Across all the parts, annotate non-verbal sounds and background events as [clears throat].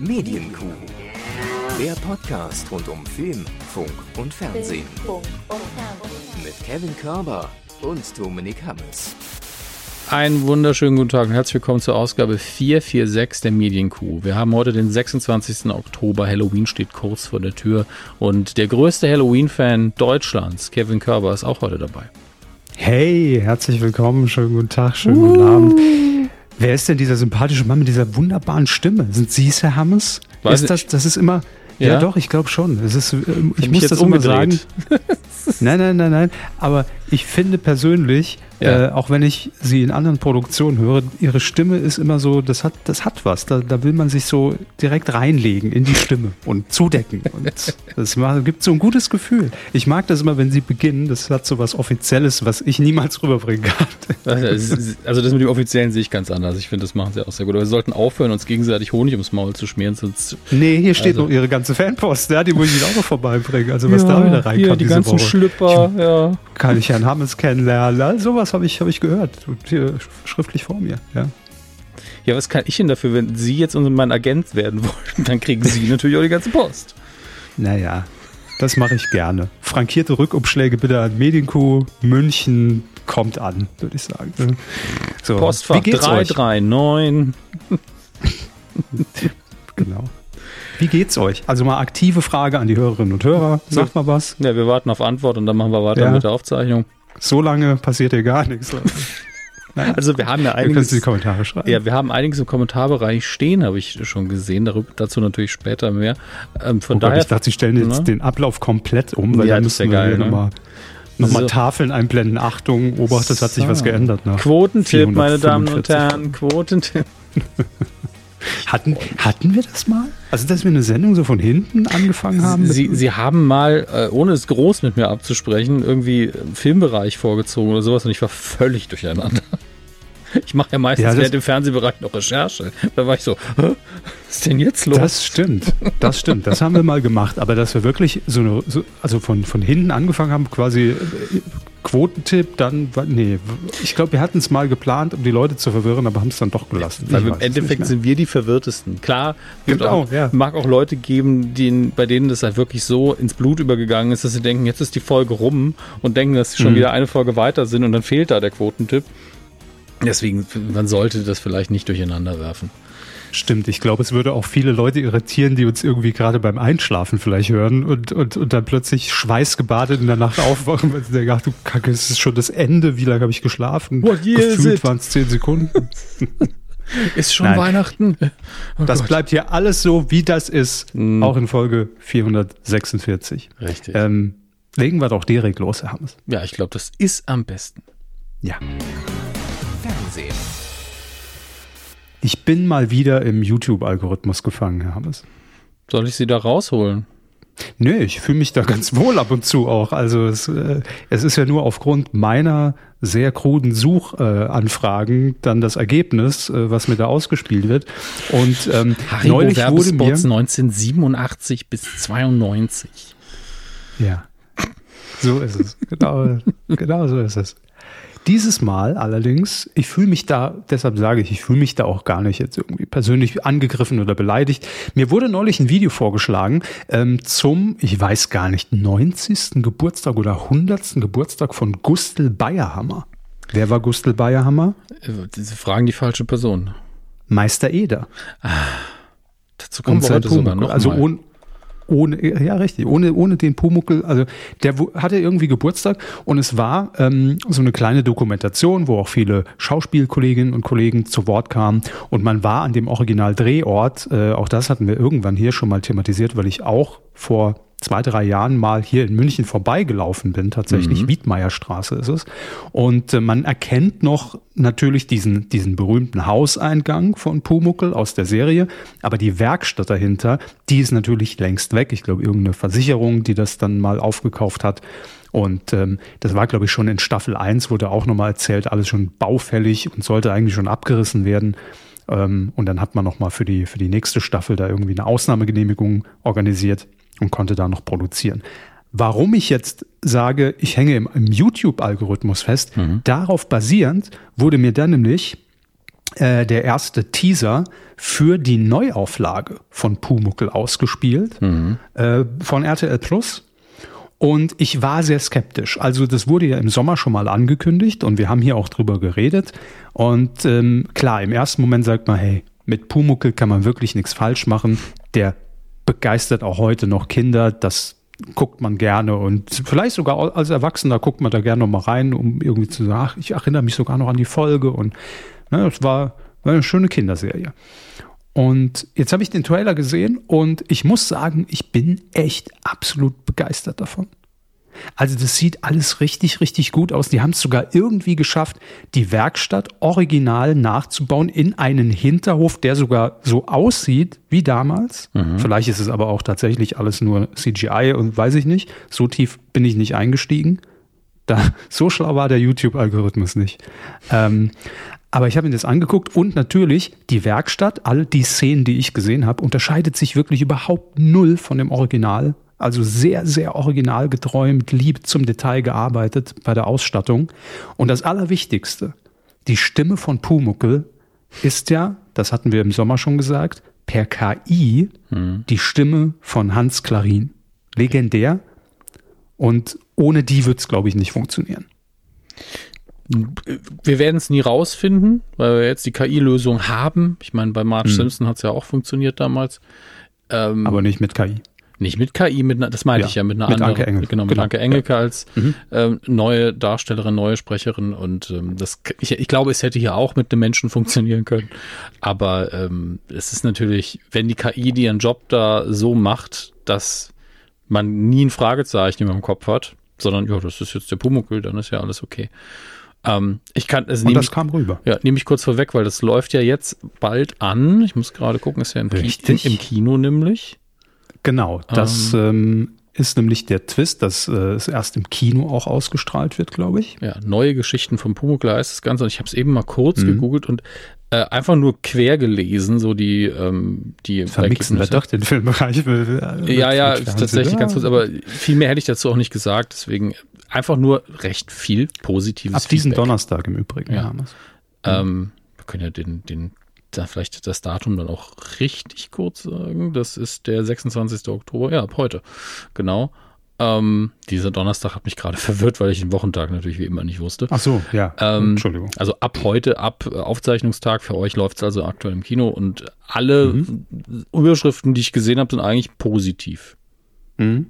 Medienkuh. Der Podcast rund um Film, Funk und Fernsehen. Mit Kevin Körber und Dominik Hammes. Einen wunderschönen guten Tag und herzlich willkommen zur Ausgabe 446 der Medienkuh. Wir haben heute den 26. Oktober, Halloween steht kurz vor der Tür und der größte Halloween-Fan Deutschlands, Kevin Körber, ist auch heute dabei. Hey, herzlich willkommen, schönen guten Tag, schönen guten Abend. Wer ist denn dieser sympathische Mann mit dieser wunderbaren Stimme? Sind Sie es, Herr Hammes? Weiß ist das, das ist immer. Ja, Ja? doch, ich glaube schon. Es ist, ähm, ich hab muss das jetzt immer sagen. umgedreht. [laughs] Nein, nein, nein, nein. Aber ich finde persönlich, Ja. äh, auch wenn ich sie in anderen Produktionen höre, ihre Stimme ist immer so, das hat, das hat was. Da, da will man sich so direkt reinlegen in die Stimme und zudecken. Und [laughs] das gibt so ein gutes Gefühl. Ich mag das immer, wenn sie beginnen. Das hat so was Offizielles, was ich niemals [laughs] rüberbringen kann. Also das mit dem Offiziellen sehe ich ganz anders. Ich finde, das machen sie auch sehr gut. Aber wir sollten aufhören, uns gegenseitig Honig ums Maul zu schmieren, sonst Nee, hier steht Also- noch ihre ganze Fanpost. Ja, die muss ich Ihnen auch noch vorbeibringen. Also was da wieder reinkam hier, die ganzen Woche. Schlüpper, ja. Kann ich Herrn Hammes kennenlernen. All sowas habe ich, hab ich gehört. Schriftlich vor mir. Ja. Ja, was kann ich denn dafür, wenn Sie jetzt mein Agent werden [laughs] wollen? Dann kriegen Sie natürlich auch die ganze Post. Naja, das mache ich gerne. Frankierte Rückumschläge bitte an Medienkuh, München kommt an, würde ich sagen. So, Postfach wie geht's euch? 339. [laughs] Genau. Wie geht's euch? Also mal aktive Frage an die Hörerinnen und Hörer. Sagt mal was. Ja, wir warten auf Antwort und dann machen wir weiter Ja. mit der Aufzeichnung. So lange passiert hier gar nichts. Naja, [laughs] Also wir haben ja einiges, es in die Kommentare schreiben. ja, wir haben einiges im Kommentarbereich stehen, habe ich schon gesehen. Darüber, dazu natürlich später mehr. Ähm, von Oh Gott, daher, ich dachte, sie stellen jetzt Ne? den Ablauf komplett um, weil Ja, dann müssen wir geil, ne? nochmal noch mal So. Tafeln einblenden. Achtung, Obacht, es hat sich So. was geändert. Quotentipp, meine Damen und 445. Herren, Quotentipp. [laughs] Hatten, hatten wir das mal? Also, dass wir eine Sendung so von hinten angefangen haben? Sie, Sie haben mal, äh, ohne es groß mit mir abzusprechen, irgendwie Filmbereich vorgezogen oder sowas und ich war völlig durcheinander. Ich mache ja meistens Ja, während im Fernsehbereich noch Recherche. Da war ich so, was ist denn jetzt los? Das stimmt, das stimmt. Das haben wir mal gemacht. Aber dass wir wirklich so, eine, so also von, von hinten angefangen haben, quasi äh, Quotentipp, dann, nee, ich glaube, wir hatten es mal geplant, um die Leute zu verwirren, aber haben es dann doch gelassen. Weil Ich im Endeffekt sind wir die Verwirrtesten. Klar, Genau, auch, ja. mag auch Leute geben, die, bei denen das halt wirklich so ins Blut übergegangen ist, dass sie denken, jetzt ist die Folge rum und denken, dass sie schon Mhm. wieder eine Folge weiter sind und dann fehlt da der Quotentipp. Deswegen, man sollte das vielleicht nicht durcheinander werfen. Stimmt, ich glaube, es würde auch viele Leute irritieren, die uns irgendwie gerade beim Einschlafen vielleicht hören und, und, und dann plötzlich schweißgebadet in der Nacht aufwachen, weil sie denken, ach du Kacke, es ist schon das Ende, wie lange habe ich geschlafen? What year Gefühlt waren es zehn Sekunden. [laughs] Ist schon Nein. Weihnachten? [laughs] Oh Das Gott. bleibt hier alles so, wie das ist, Mhm. auch in Folge 446. Richtig. Ähm, legen wir doch direkt los, Herr Hammes. Ja, ich glaube, das ist am besten. Ja. Fernsehen. Ich bin mal wieder im YouTube-Algorithmus gefangen, Herr Hammes. Soll ich sie da rausholen? Nee, ich fühle mich da ganz wohl ab und zu auch. Also es, äh, es ist ja nur aufgrund meiner sehr kruden Suchanfragen äh, dann das Ergebnis, äh, was mir da ausgespielt wird. Und ähm, Haribo neulich wurde mir... Werbespots 1987 bis 92. Ja, so ist es. Genau, genau so ist es. Dieses Mal allerdings, ich fühle mich da, deshalb sage ich, ich fühle mich da auch gar nicht jetzt irgendwie persönlich angegriffen oder beleidigt. Mir wurde neulich ein Video vorgeschlagen ähm, zum, ich weiß gar nicht, 90. Geburtstag oder 100. Geburtstag von Gustl Bayerhammer. Wer war Gustl Bayerhammer? Äh, Sie fragen die falsche Person. Meister Eder. Dazu kommen wir heute sogar noch Also mal. ohne, ohne, ja richtig, ohne, ohne den Pumuckel, also der hatte irgendwie Geburtstag und es war ähm, so eine kleine Dokumentation, wo auch viele Schauspielkolleginnen und Kollegen zu Wort kamen und man war an dem Original-Drehort, äh, auch das hatten wir irgendwann hier schon mal thematisiert, weil ich auch vor zwei, drei Jahren mal hier in München vorbeigelaufen bin, tatsächlich, Wiedmeierstraße ist es. Und äh, man erkennt noch natürlich diesen, diesen berühmten Hauseingang von Pumuckel aus der Serie, aber die Werkstatt dahinter, die ist natürlich längst weg. Ich glaube, irgendeine Versicherung, die das dann mal aufgekauft hat. Und ähm, das war, glaube ich, schon in Staffel 1, wurde auch nochmal erzählt, alles schon baufällig und sollte eigentlich schon abgerissen werden. Ähm, und dann hat man nochmal für die, für die nächste Staffel da irgendwie eine Ausnahmegenehmigung organisiert und konnte da noch produzieren. Warum ich jetzt sage, ich hänge im, im YouTube-Algorithmus fest, darauf basierend wurde mir dann nämlich äh, der erste Teaser für die Neuauflage von Pumuckel ausgespielt mhm. äh, von RTL Plus. Und ich war sehr skeptisch. Also das wurde ja im Sommer schon mal angekündigt und wir haben hier auch drüber geredet. Und ähm, klar, im ersten Moment sagt man, hey, mit Pumuckel kann man wirklich nichts falsch machen. Der begeistert auch heute noch Kinder. Das guckt man gerne und vielleicht sogar als Erwachsener guckt man da gerne noch mal rein, um irgendwie zu sagen, ach, ich erinnere mich sogar noch an die Folge und ne, war, war eine schöne Kinderserie. Und jetzt habe ich den Trailer gesehen und ich muss sagen, ich bin echt absolut begeistert davon. Also das sieht alles richtig, richtig gut aus. Die haben es sogar irgendwie geschafft, die Werkstatt original nachzubauen in einen Hinterhof, der sogar so aussieht wie damals. Mhm. Vielleicht ist es aber auch tatsächlich alles nur CGI und weiß ich nicht. So tief bin ich nicht eingestiegen. Da, [laughs] so schlau war der YouTube-Algorithmus nicht. Ähm, aber ich habe mir das angeguckt und natürlich die Werkstatt, all die Szenen, die ich gesehen habe, unterscheidet sich wirklich überhaupt null von dem Original also sehr, sehr original geträumt, lieb zum Detail gearbeitet bei der Ausstattung. Und das Allerwichtigste, die Stimme von Pumuckel ist ja, das hatten wir im Sommer schon gesagt, per KI hm. die Stimme von Hans Klarin. Legendär. Und ohne die wird es, glaube ich, nicht funktionieren. Wir werden es nie rausfinden, weil wir jetzt die KI-Lösung haben. Ich meine, bei Marge hm. Simpson hat es ja auch funktioniert damals. Ähm, Aber nicht mit KI. Nicht mit KI, mit, das meinte ja, ich ja, mit einer mit anderen. Anke Engelke. Genau, mit genau. Anke Engelke ja. als mhm. ähm, neue Darstellerin, neue Sprecherin. Und ähm, das, ich, ich glaube, es hätte hier auch mit einem Menschen funktionieren können. Aber ähm, es ist natürlich, wenn die KI ihren Job da so macht, dass man nie ein Fragezeichen über dem Kopf hat, sondern ja, das ist jetzt der Pumuckl, dann ist ja alles okay. Ähm, ich kann, also Und das ich, kam rüber. Ja, nehme ich kurz vorweg, weil das läuft ja jetzt bald an. Ich muss gerade gucken, ist ja im, Ki im Kino nämlich. Genau, das ähm, ähm, ist nämlich der Twist, dass äh, es erst im Kino auch ausgestrahlt wird, glaube ich. Ja, neue Geschichten vom Pumuckl heißt das Ganze. Und ich habe es eben mal kurz mhm. gegoogelt und äh, einfach nur quer gelesen, so die ähm, die Vermixen wir doch den Filmbereich. Ja, ja, tatsächlich ja. ganz kurz, aber viel mehr hätte ich dazu auch nicht gesagt. Deswegen einfach nur recht viel Positives. Ab diesen Donnerstag im Übrigen. Ja. Ähm, wir können ja den, den da vielleicht das Datum dann auch richtig kurz sagen. Das ist der 26. Oktober, ja, ab heute. Genau. Ähm, dieser Donnerstag hat mich gerade [laughs] verwirrt, weil ich den Wochentag natürlich wie immer nicht wusste. Ach so, ja. Ähm, Entschuldigung. Also ab heute, ab Aufzeichnungstag, für euch läuft es also aktuell im Kino und alle mhm. Überschriften, die ich gesehen habe, sind eigentlich positiv. Mhm.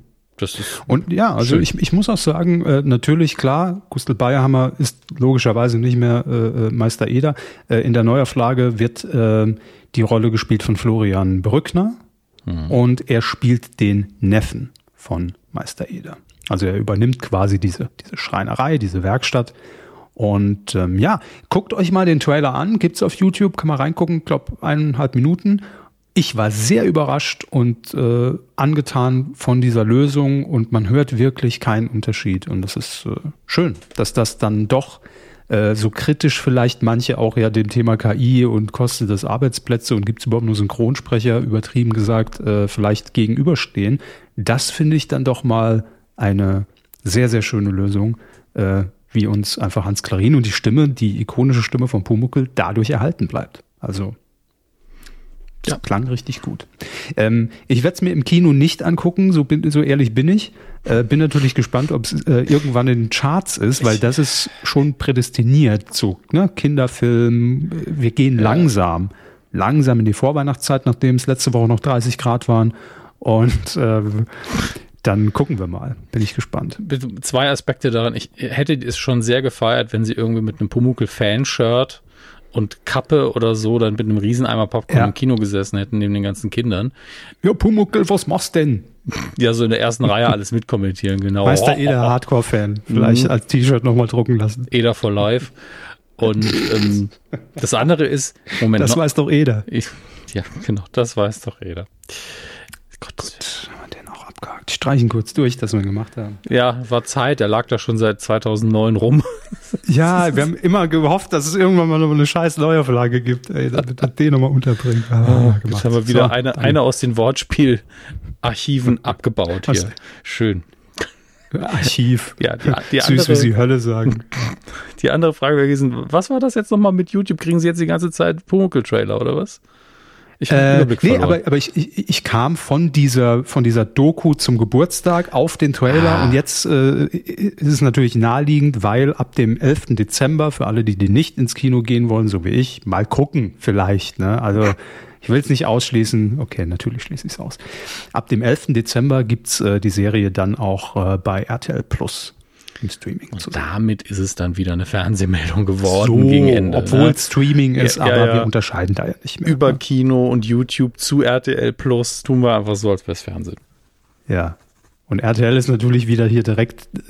Und ja, also ich, ich muss auch sagen, äh, natürlich klar, Gustl Bayerhammer ist logischerweise nicht mehr äh, äh, Meister Eder. Äh, in der Neuauflage wird äh, die Rolle gespielt von Florian Brückner mhm. und er spielt den Neffen von Meister Eder. Also er übernimmt quasi diese, diese Schreinerei, diese Werkstatt. Und ähm, ja, guckt euch mal den Trailer an, gibt's auf YouTube, kann man reingucken, glaube eineinhalb Minuten ich war sehr überrascht und äh, angetan von dieser Lösung und man hört wirklich keinen Unterschied. Und das ist äh, schön, dass das dann doch äh, so kritisch vielleicht manche auch ja dem Thema KI und kostet das Arbeitsplätze und gibt es überhaupt nur Synchronsprecher, übertrieben gesagt, äh, vielleicht gegenüberstehen. Das finde ich dann doch mal eine sehr, sehr schöne Lösung, äh, wie uns einfach Hans Klarin und die Stimme, die ikonische Stimme von Pumuckel dadurch erhalten bleibt. Also ja. klang richtig gut. Ähm, ich werde es mir im Kino nicht angucken, so, bin, so ehrlich bin ich. Äh, bin natürlich gespannt, ob es äh, irgendwann in den Charts ist, weil das ist schon prädestiniert zu ne? Kinderfilm. Wir gehen langsam, langsam in die Vorweihnachtszeit, nachdem es letzte Woche noch 30 Grad waren. Und äh, dann gucken wir mal. Bin ich gespannt. Zwei Aspekte daran. Ich hätte es schon sehr gefeiert, wenn sie irgendwie mit einem Pumuckl-Fanshirt und Kappe oder so dann mit einem Rieseneimer Popcorn ja. im Kino gesessen hätten, neben den ganzen Kindern. Ja, Pumuckel, was machst denn? Ja, so in der ersten Reihe alles mitkommentieren, genau. Meister oh, Eder. Hardcore-Fan. Vielleicht mhm. als T-Shirt nochmal drucken lassen. Eder for life. Und ähm, das andere ist, Moment. Das noch, weiß doch Eder. Ich, ja, genau, das weiß doch Eder. Gott. Gut abgehakt. Streichen kurz durch, dass wir gemacht haben. Ja, war Zeit. Er lag da schon seit 2009 rum. [laughs] ja, wir haben immer gehofft, dass es irgendwann mal noch eine scheiß Neuauflage gibt, ey, damit er den nochmal unterbringt. Ah, oh, jetzt haben wir wieder so, eine, eine aus den Wortspielarchiven [laughs] abgebaut hier. Schön. Archiv. [laughs] Ja, die, die Süß, andere, wie sie Hölle sagen. die andere Frage wäre gewesen, was war das jetzt nochmal mit YouTube? Kriegen Sie jetzt die ganze Zeit Pumuckl-Trailer oder was? Ich äh, nee, aber, aber ich, ich, ich kam von dieser, von dieser Doku zum Geburtstag auf den Trailer ah. und jetzt äh, ist es natürlich naheliegend, weil ab dem 11. Dezember, für alle, die, die nicht ins Kino gehen wollen, so wie ich, mal gucken vielleicht. Ne? Also [laughs] ich will es nicht ausschließen. Okay, natürlich schließe ich es aus. Ab dem 11. Dezember gibt's äh, die Serie dann auch äh, bei RTL Plus im Streaming. Und damit ist es dann wieder eine Fernsehmeldung geworden so, gegen Ende. Obwohl ne? Streaming ist, ja, aber ja, wir unterscheiden da ja nicht mehr. Über ne? Kino und YouTube zu RTL Plus tun wir einfach so, als wäre es Fernsehen. Ja. Und RTL ist natürlich wieder hier direkt äh,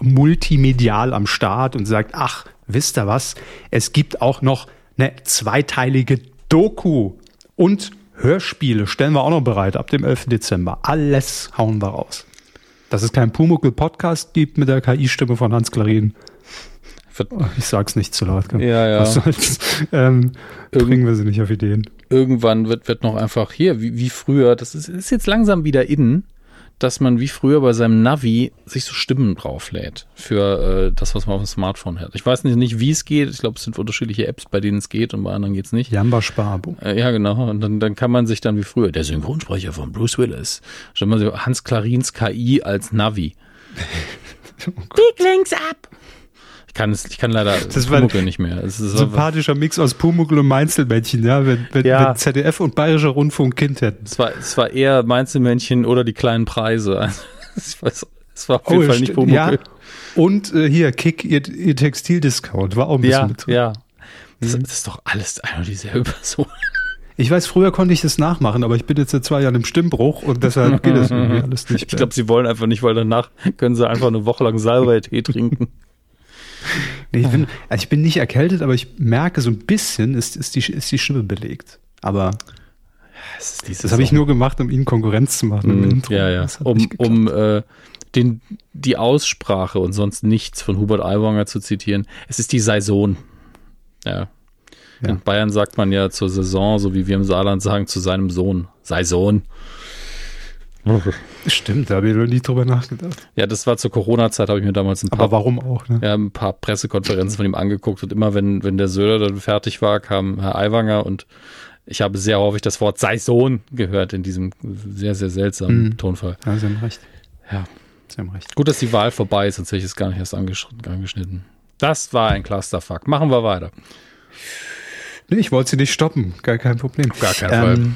multimedial am Start und sagt, ach, wisst ihr was? Es gibt auch noch eine zweiteilige Doku und Hörspiele stellen wir auch noch bereit ab dem 11. Dezember. Alles hauen wir raus. Dass es keinen Pumuckl-Podcast gibt mit der KI-Stimme von Hans Klarin. Ich sag's nicht zu laut. Ja, ja. Was soll's? Ähm, bringen wir sie nicht auf Ideen. Irgendwann wird, wird noch einfach hier, wie, wie früher, das ist, ist jetzt langsam wieder innen, dass man wie früher bei seinem Navi sich so Stimmen drauflädt für äh, das, was man auf dem Smartphone hat. Ich weiß nicht, nicht wie es geht. Ich glaube, es sind unterschiedliche Apps, bei denen es geht und bei anderen geht es nicht. Jamba Sparbo. Äh, ja, genau. Und dann, dann kann man sich dann wie früher, der Synchronsprecher von Bruce Willis, stellt man sich Hans Clarins KI als Navi. oh Bieg links ab! Ich kann, es, ich kann leider das Pumuckl nicht mehr. Es ist sympathischer Mix aus Pumuckl und Mainzelmännchen, ja, wenn, wenn, ja. wenn ZDF und Bayerischer Rundfunk Kind hätten. Es war, es war eher Mainzelmännchen oder die kleinen Preise. [laughs] Ich weiß, es war auf jeden oh, Fall nicht Pumuckl. Ja. Und äh, hier, Kick, ihr, ihr Textildiscount, war auch ein bisschen ja, mit drin. Ja, das, das ist doch alles eine und dieselbe Person. Ich weiß, früher konnte ich das nachmachen, aber ich bin jetzt seit zwei Jahren im Stimmbruch und deshalb geht das irgendwie [laughs] alles nicht mehr. Ich glaube, sie wollen einfach nicht, weil danach können sie einfach eine Woche lang Salbei-Tee trinken. Nee, ich, bin, also ich bin nicht erkältet, aber ich merke so ein bisschen, ist, ist, die, ist die Stimme belegt. Aber das, habe ich nur gemacht, um ihnen Konkurrenz zu machen. Mm, ja, ja. Um, um äh, den, die Aussprache und sonst nichts von Hubert Aiwanger zu zitieren. Es ist die Saison. Ja. ja. In Bayern sagt man ja zur Saison, so wie wir im Saarland sagen, zu seinem Sohn. Saison. [laughs] Stimmt, da habe ich noch nie drüber nachgedacht. Ja, das war zur Corona-Zeit, habe ich mir damals ein paar, Aber warum auch, ne? ja, ein paar Pressekonferenzen von ihm angeguckt und immer, wenn, wenn der Söder dann fertig war, kam Herr Aiwanger und ich habe sehr häufig das Wort sei Sohn gehört in diesem sehr, sehr seltsamen mhm. Tonfall. Ja, Sie haben recht. Ja. Sie haben recht. Gut, dass die Wahl vorbei ist, sonst hätte ich es gar nicht erst angeschnitten. Das war ein Clusterfuck. Machen wir weiter. Nee, ich wollte sie nicht stoppen. Gar kein Problem. Gar kein Fall.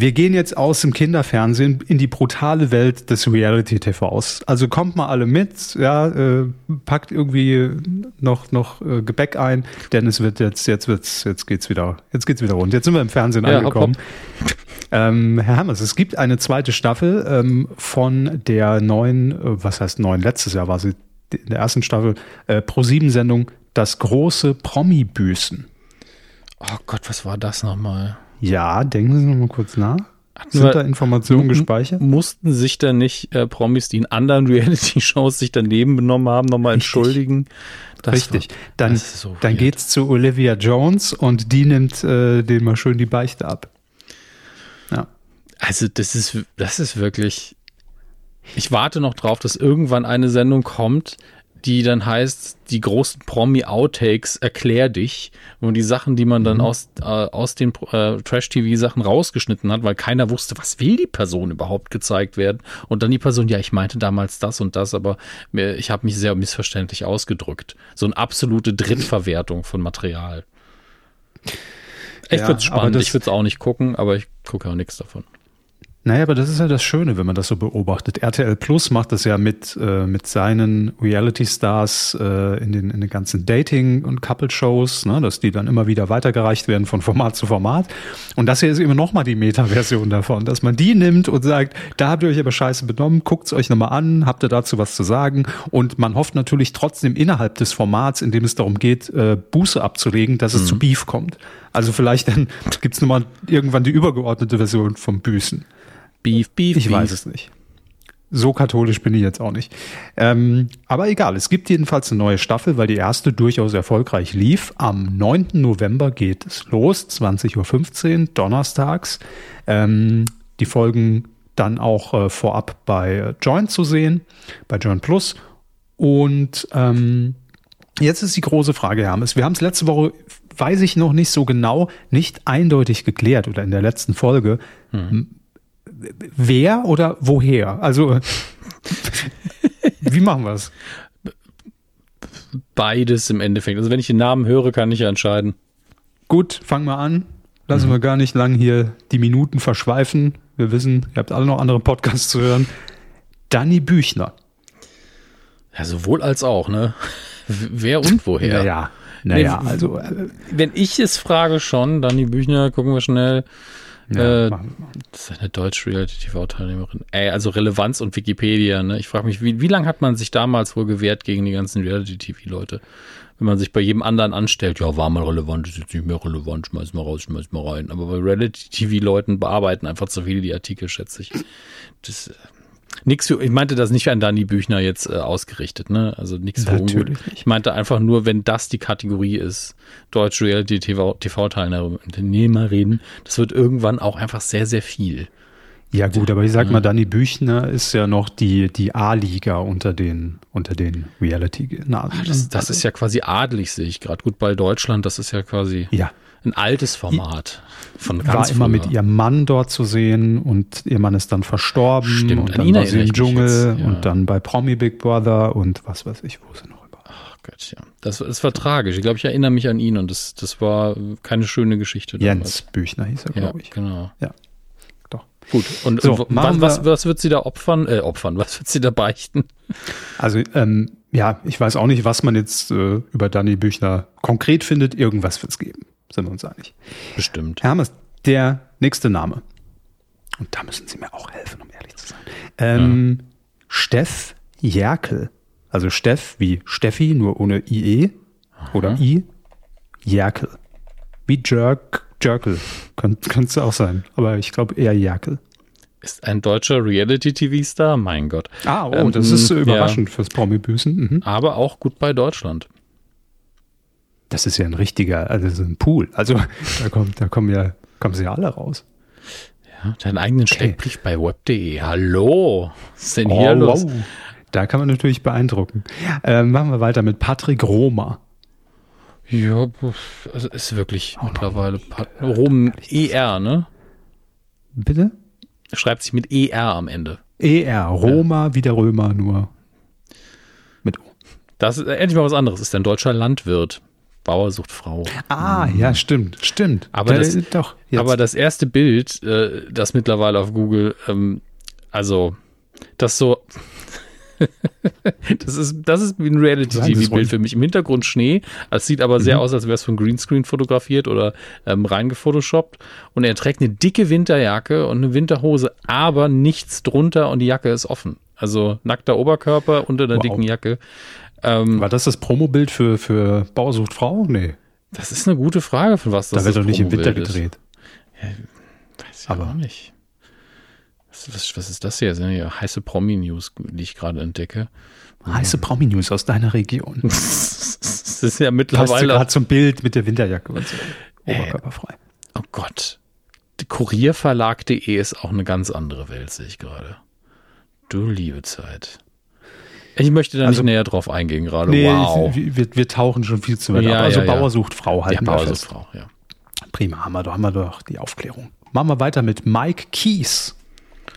Wir gehen jetzt aus dem Kinderfernsehen in die brutale Welt des Reality-TVs. Also kommt mal alle mit, ja, äh, packt irgendwie noch noch äh, Gebäck ein, denn es wird jetzt jetzt wird's jetzt geht's wieder jetzt geht's wieder rund. Jetzt sind wir im Fernsehen ja, angekommen. Hopp, hopp. Ähm, Herr Hammers, es gibt eine zweite Staffel ähm, von der neuen, äh, was heißt neuen? Letztes Jahr war sie in der ersten Staffel äh, Pro 7 Sendung Das große Promi-Büßen. Oh Gott, was war das nochmal? Ja, denken Sie noch mal kurz nach. Sind da Informationen gespeichert? Mussten sich da nicht äh, Promis, die in anderen [laughs] Reality-Shows sich daneben benommen haben, nochmal entschuldigen? Das Richtig. War, dann, so dann geht's zu Olivia Jones und die nimmt äh, dem mal schön die Beichte ab. Ja. Also das ist, das ist wirklich. Ich warte noch drauf, dass irgendwann eine Sendung kommt, die dann heißt, die großen Promi-Outtakes erklär dich. Und die Sachen, die man dann mhm. aus, äh, aus den äh, Trash-TV-Sachen rausgeschnitten hat, weil keiner wusste, was will die Person überhaupt gezeigt werden. Und dann die Person, ja, ich meinte damals das und das, aber mir, ich habe mich sehr missverständlich ausgedrückt. So eine absolute Drittverwertung von Material. Ich ja, würde es spannend, ich würde es auch nicht gucken, aber ich gucke auch nichts davon. Naja, aber das ist ja das Schöne, wenn man das so beobachtet. RTL Plus macht das ja mit, äh, mit seinen Reality-Stars äh, in, den, in den ganzen Dating- und Couple-Shows, ne, dass die dann immer wieder weitergereicht werden von Format zu Format. Und das hier ist immer nochmal die Meta-Version davon, dass man die nimmt und sagt, da habt ihr euch aber scheiße benommen, guckt's euch nochmal an, habt ihr dazu was zu sagen. Und man hofft natürlich trotzdem innerhalb des Formats, in dem es darum geht, äh, Buße abzulegen, dass es mhm. zu Beef kommt. Also vielleicht dann gibt's nochmal irgendwann die übergeordnete Version vom Büßen. Beef, Beef. Ich Beef. weiß es nicht. So katholisch bin ich jetzt auch nicht. Ähm, aber egal, es gibt jedenfalls eine neue Staffel, weil die erste durchaus erfolgreich lief. Am 9. November geht es los, 20.15 Uhr, donnerstags. Ähm, die Folgen dann auch äh, vorab bei Join zu sehen, bei Join Plus. Und ähm, jetzt ist die große Frage, Hermes. Wir haben es letzte Woche, weiß ich noch nicht so genau, nicht eindeutig geklärt oder in der letzten Folge. Hm. Wer oder woher? Also, wie machen wir es? Beides im Endeffekt. Also, wenn ich den Namen höre, kann ich ja entscheiden. Gut, fangen wir an. Lassen mhm. wir gar nicht lang hier die Minuten verschweifen. Wir wissen, ihr habt alle noch andere Podcasts zu hören. Danny Büchner. Ja, sowohl als auch, ne? Wer und woher? Naja, naja, nee, also. Äh, wenn ich es frage schon, Danny Büchner, gucken wir schnell. Ja, äh, das ist eine deutsche Reality-TV-Teilnehmerin. Ey, also Relevanz und Wikipedia, ne? Ich frage mich, wie, wie lange hat man sich damals wohl gewehrt gegen die ganzen Reality-TV-Leute? Wenn man sich bei jedem anderen anstellt, ja, war mal relevant, ist jetzt nicht mehr relevant, schmeiß mal raus, schmeiß mal rein. Aber bei Reality-TV-Leuten bearbeiten einfach zu viele die Artikel, schätze ich. Das, äh, Nix für, ich meinte das nicht an Dani Büchner jetzt äh, ausgerichtet, ne? Also nichts für ungut. Ich meinte einfach nur, wenn das die Kategorie ist, deutsche Reality TV-Teilnehmerin, das wird irgendwann auch einfach sehr, sehr viel. Ja gut, aber ich sag mal, Dani Büchner ist ja noch die, die A-Liga unter den, unter den reality nasen Das, das also, ist ja quasi adlig, sehe ich gerade. Gut, bei Deutschland, das ist ja quasi. Ja, ein altes Format von ganz War immer früher. mit ihrem Mann dort zu sehen und ihr Mann ist dann verstorben Stimmt, und dann war sie im Dschungel ja. und dann bei Promi Big Brother und was weiß ich, wo sie noch überall. Ach Gott, ja. Das, das war tragisch. Ich glaube, ich erinnere mich an ihn und das, das war keine schöne Geschichte. Jens damals. Büchner hieß er, glaube ja, ich. Genau. Ja. Doch. Gut, und, so, und was, was, was, wird sie da opfern? Äh, opfern, was wird sie da beichten? Also, ähm, ja, ich weiß auch nicht, was man jetzt äh, über Danny Büchner konkret findet. Irgendwas wird es geben sind wir uns einig. Bestimmt. Hermes, der nächste Name. Und da müssen Sie mir auch helfen, um ehrlich zu sein. Ähm, ja. Steff Jerkel. Also Steff wie Steffi, nur ohne IE. Aha. Oder I. Jerkel. Wie Jerk, Jerkel. Könnte es auch sein. Aber ich glaube eher Jerkel. Ist ein deutscher Reality-TV-Star? Mein Gott. Ah, oh, ähm, das ist überraschend ja. fürs Promi-Büßen. Mhm. Aber auch gut bei Deutschland. Das ist ja ein richtiger, also so ein Pool. Also da kommt, da kommen ja, kommen sie ja alle raus. Ja, deinen eigenen okay. Steckbrief bei web.de. Hallo, was ist denn hier oh, los? Wow. Da kann man natürlich beeindrucken. Äh, machen wir weiter mit Patrick Roma. Ja, also ist wirklich oh, mittlerweile Pat Rom ER, ne? Bitte? Schreibt sich mit ER am Ende. ER, Roma ja. wie der Römer, nur mit O. Das ist endlich mal was anderes. Ist ein deutscher Landwirt. Bauer sucht Frau. Ah, mhm. ja, stimmt, stimmt. Aber, da, das, doch, aber das erste Bild, äh, das mittlerweile auf Google, ähm, also das so, [laughs] das ist, das ist wie ein Reality-TV-Bild für mich. Im Hintergrund Schnee. Es sieht aber sehr mhm. aus, als wäre es von Greenscreen fotografiert oder ähm, reingefotoshoppt. Und er trägt eine dicke Winterjacke und eine Winterhose, aber nichts drunter und die Jacke ist offen. Also nackter Oberkörper unter einer wow. dicken Jacke. Ähm, War das das Promobild für, für Bauer sucht Frau? Nee. Das ist eine gute Frage, von was das Da wird doch nicht im Winter gedreht. Ja, weiß ich aber auch nicht. Was, was, was, ist das hier? Das sind ja heiße Promi-News, die ich gerade entdecke. Heiße Promi-News aus deiner Region. [laughs] das ist ja mittlerweile. gerade zum Bild mit der Winterjacke und so. Äh, Oberkörperfrei. oh Gott. Kurierverlag.de ist auch eine ganz andere Welt, sehe ich gerade. Du liebe Zeit. Ich möchte da also, nicht näher drauf eingehen gerade. Nee, wow. Wir, wir, tauchen schon viel zu weit ja, ab. Also ja, Bauer sucht Frau halt. Ja, Bauer sucht Frau, ja. Prima, haben wir, doch, haben wir doch die Aufklärung. Machen wir weiter mit Mike Keys.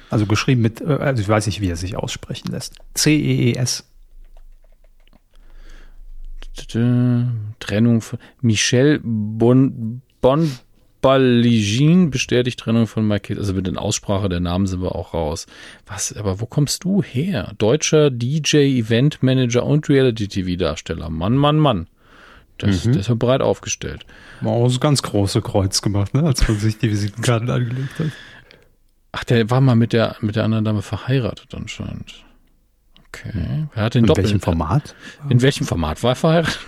Also geschrieben mit, äh, also ich weiß nicht, wie er sich aussprechen lässt. C-E-E-S. Trennung von Michel Bon, bon Baligin bestätigt Trennung von Mike Also mit der Aussprache der Namen sind wir auch raus. Was, aber wo kommst du her? Deutscher DJ, Event Manager und Reality-TV-Darsteller. Mann, Mann, Mann. Das, mhm. das ist ja breit aufgestellt. Wow, das ganz große Kreuz gemacht, ne? als man sich die Visitenkarten angelegt hat. Ach, der war mal mit der, mit der anderen Dame verheiratet anscheinend. Okay. Wer hat den In welchem Format? In welchem Format war er verheiratet?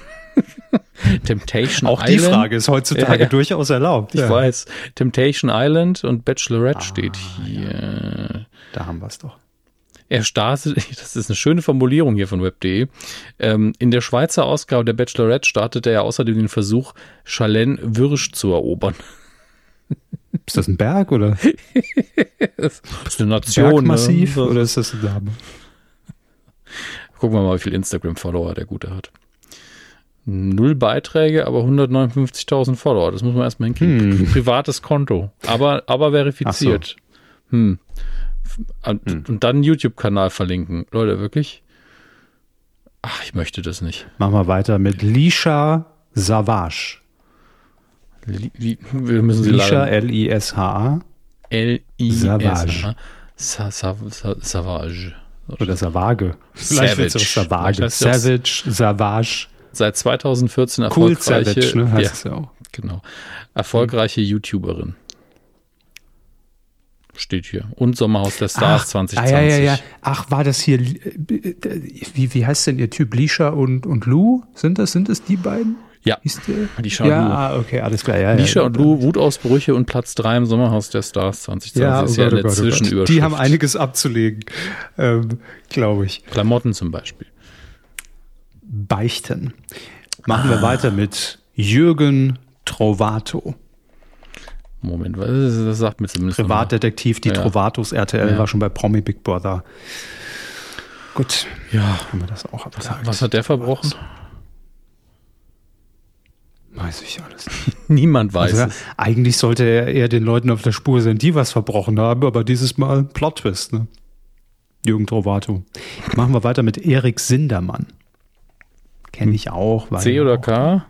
[laughs] Temptation Auch Island. Auch die Frage ist heutzutage ja, ja. durchaus erlaubt. Ich ja. weiß. Temptation Island und Bachelorette ah, steht hier. Da haben wir es doch. Er startet, [laughs] das ist eine schöne Formulierung hier von web.de. Ähm, in der Schweizer Ausgabe der Bachelorette startete er außerdem den Versuch, Chalene Würsch zu erobern. [laughs] Ist das ein Berg oder? das ist eine Nation. Bergmassiv ne? oder ist das eine Dame? Gucken wir mal, wie viel Instagram-Follower der Gute hat. Null Beiträge, aber 159.000 Follower. Das muss man erstmal hinkriegen. Hm. Privates Konto, aber, aber verifiziert. So. Hm. Und, hm. und dann YouTube-Kanal verlinken. Leute, wirklich? Ach, ich möchte das nicht. Machen wir weiter mit Lisha Savage. Li wir müssen sie Lisha, L-I-S-H-A. L-I-S-H. Savage. Oder Savage. Vielleicht auch Savage. Savage, Savage. Seit 2014 erfolgreiche. Cool Savage, ne? Heißt ja, ja auch. Genau. Erfolgreiche mhm. YouTuberin. Steht hier. Und Sommerhaus der Stars Ach, 2020. Ah, ja, ja, ja. Ach, war das hier, wie, wie heißt denn ihr Typ? Lisha und, und Lou? Sind das, sind das die beiden? Ja, Lisha ja, und Lou. Ah, okay, alles klar. Ja, Lisha ja, und Lou, Wutausbrüche und Platz 3 im Sommerhaus der Stars 2020 ja, ist oh ja Gott, eine oh Gott, Die haben einiges abzulegen, ähm, glaube ich. Klamotten zum Beispiel. Beichten. Machen ah. wir weiter mit Jürgen Trovato. Moment, was das sagt mir zumindest. Privatdetektiv, die ja. Trovatos RTL ja. war schon bei Promi Big Brother. Gut. Ja. Haben wir das auch abgesagt. Was hat der verbrochen? Weiß ich alles nicht. [laughs] Niemand weiß also, es. Eigentlich sollte er eher den Leuten auf der Spur sein, die was verbrochen haben, aber dieses Mal Plot-Twist, ne? Jürgen Trovato. Machen wir weiter mit Erik Sindermann. Kenne ich auch. C oder K?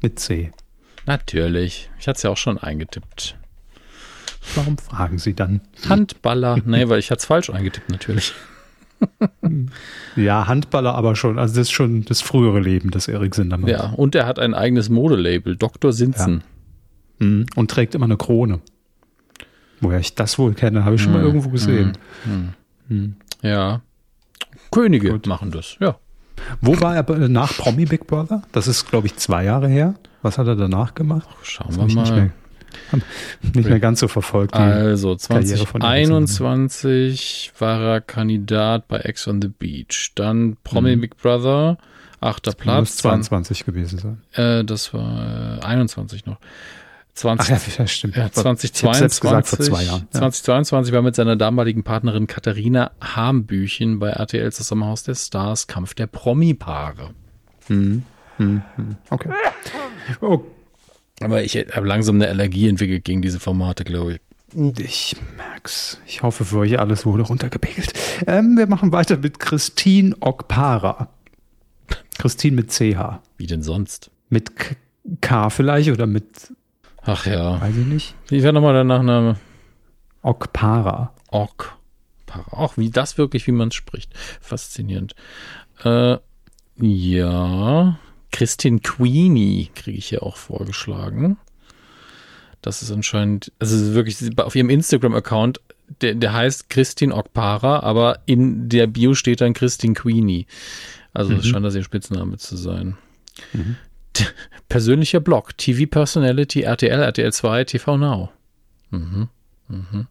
Mit C. Natürlich. Ich hatte es ja auch schon eingetippt. Warum fragen Sie dann? Handballer. [laughs] nee, weil ich hatte es falsch eingetippt, natürlich. [laughs] ja, Handballer aber schon. Also das ist schon das frühere Leben des Erik Sindermann. Ja, und er hat ein eigenes Modelabel, Dr. Sinzen. Ja. Mhm. Und trägt immer eine Krone. Woher ich das wohl kenne, habe ich schon mal mhm. irgendwo gesehen. Ja. Könige Gut. machen das, ja. Wo war er nach Promi Big Brother? Das ist, glaube ich, zwei Jahre her. Was hat er danach gemacht? Schauen wir mal [laughs] nicht mehr ganz so verfolgt. Also 2021 war er Kandidat bei Ex on the Beach. Dann Promi mhm. Big Brother, achter das Platz. Muss 22 gewesen sein. Äh, das war äh, 21 noch. 20, Ach ja, stimmt. Ja, 2022, gesagt, vor zwei Jahren. Ja. 2022 war mit seiner damaligen Partnerin Katharina Hambüchen bei RTL das Sommerhaus der Stars Kampf der Promi-Paare. Mhm. Mhm. Okay. Oh aber ich habe langsam eine Allergie entwickelt gegen diese Formate, glaube ich. Ich merk's. Ich hoffe, für euch alles wurde runtergepegelt. Ähm, wir machen weiter mit Christine Okpara. Christine mit CH. Wie denn sonst? Mit K vielleicht oder mit. Ach ja. Weiß ich nicht. Wie wäre nochmal der Nachname? Okpara. Okpara. Auch wie das wirklich, wie man spricht. Faszinierend. Äh, ja. Christine Queenie kriege ich hier auch vorgeschlagen. Das ist anscheinend, also wirklich auf ihrem Instagram-Account, der, der heißt Christine Okpara, aber in der Bio steht dann Christine Queenie. Also mhm. scheint das ihr Spitzname zu sein. Mhm. Persönlicher Blog, TV Personality, RTL, RTL 2, TV Now. Mhm. Mhm.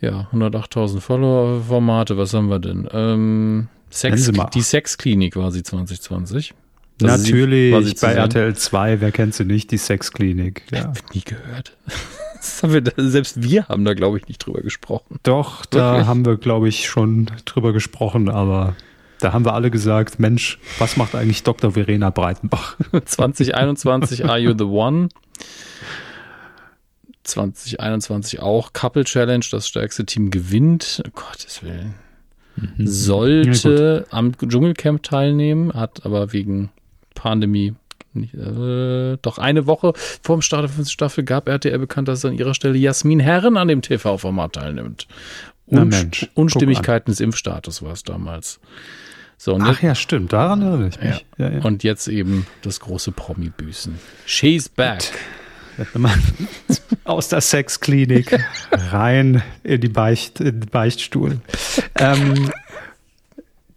Ja, 108.000 Follower-Formate, was haben wir denn? Ähm, Sex, die Sexklinik war sie 2020. Das Natürlich, bei RTL 2, wer kennt sie nicht, die Sexklinik. Ja. Ich nie gehört. [laughs] Wir, selbst wir haben da, glaube ich, nicht drüber gesprochen. Doch, da Wirklich? haben wir, glaube ich, schon drüber gesprochen, aber da haben wir alle gesagt, Mensch, was macht eigentlich Dr. Verena Breitenbach? [laughs] 2021 Are You the One? 2021 auch Couple Challenge, das stärkste Team gewinnt. Um Gottes Willen. Mhm. Sollte ja, am Dschungelcamp teilnehmen, hat aber wegen Pandemie. Nicht, äh, doch eine Woche vor dem Start der fünften Staffel gab RTL bekannt, dass an ihrer Stelle Jasmin Herren an dem TV-Format teilnimmt. Un Mensch, Unstimmigkeiten des Impfstatus war es damals. So, Ach jetzt, ja, stimmt, daran erinnere ich mich. Ja. Ja, ja. Und jetzt eben das große Promi-Büßen. She's back. [laughs] Aus der Sexklinik [laughs] rein in die Beicht, in den Beichtstuhl. ähm,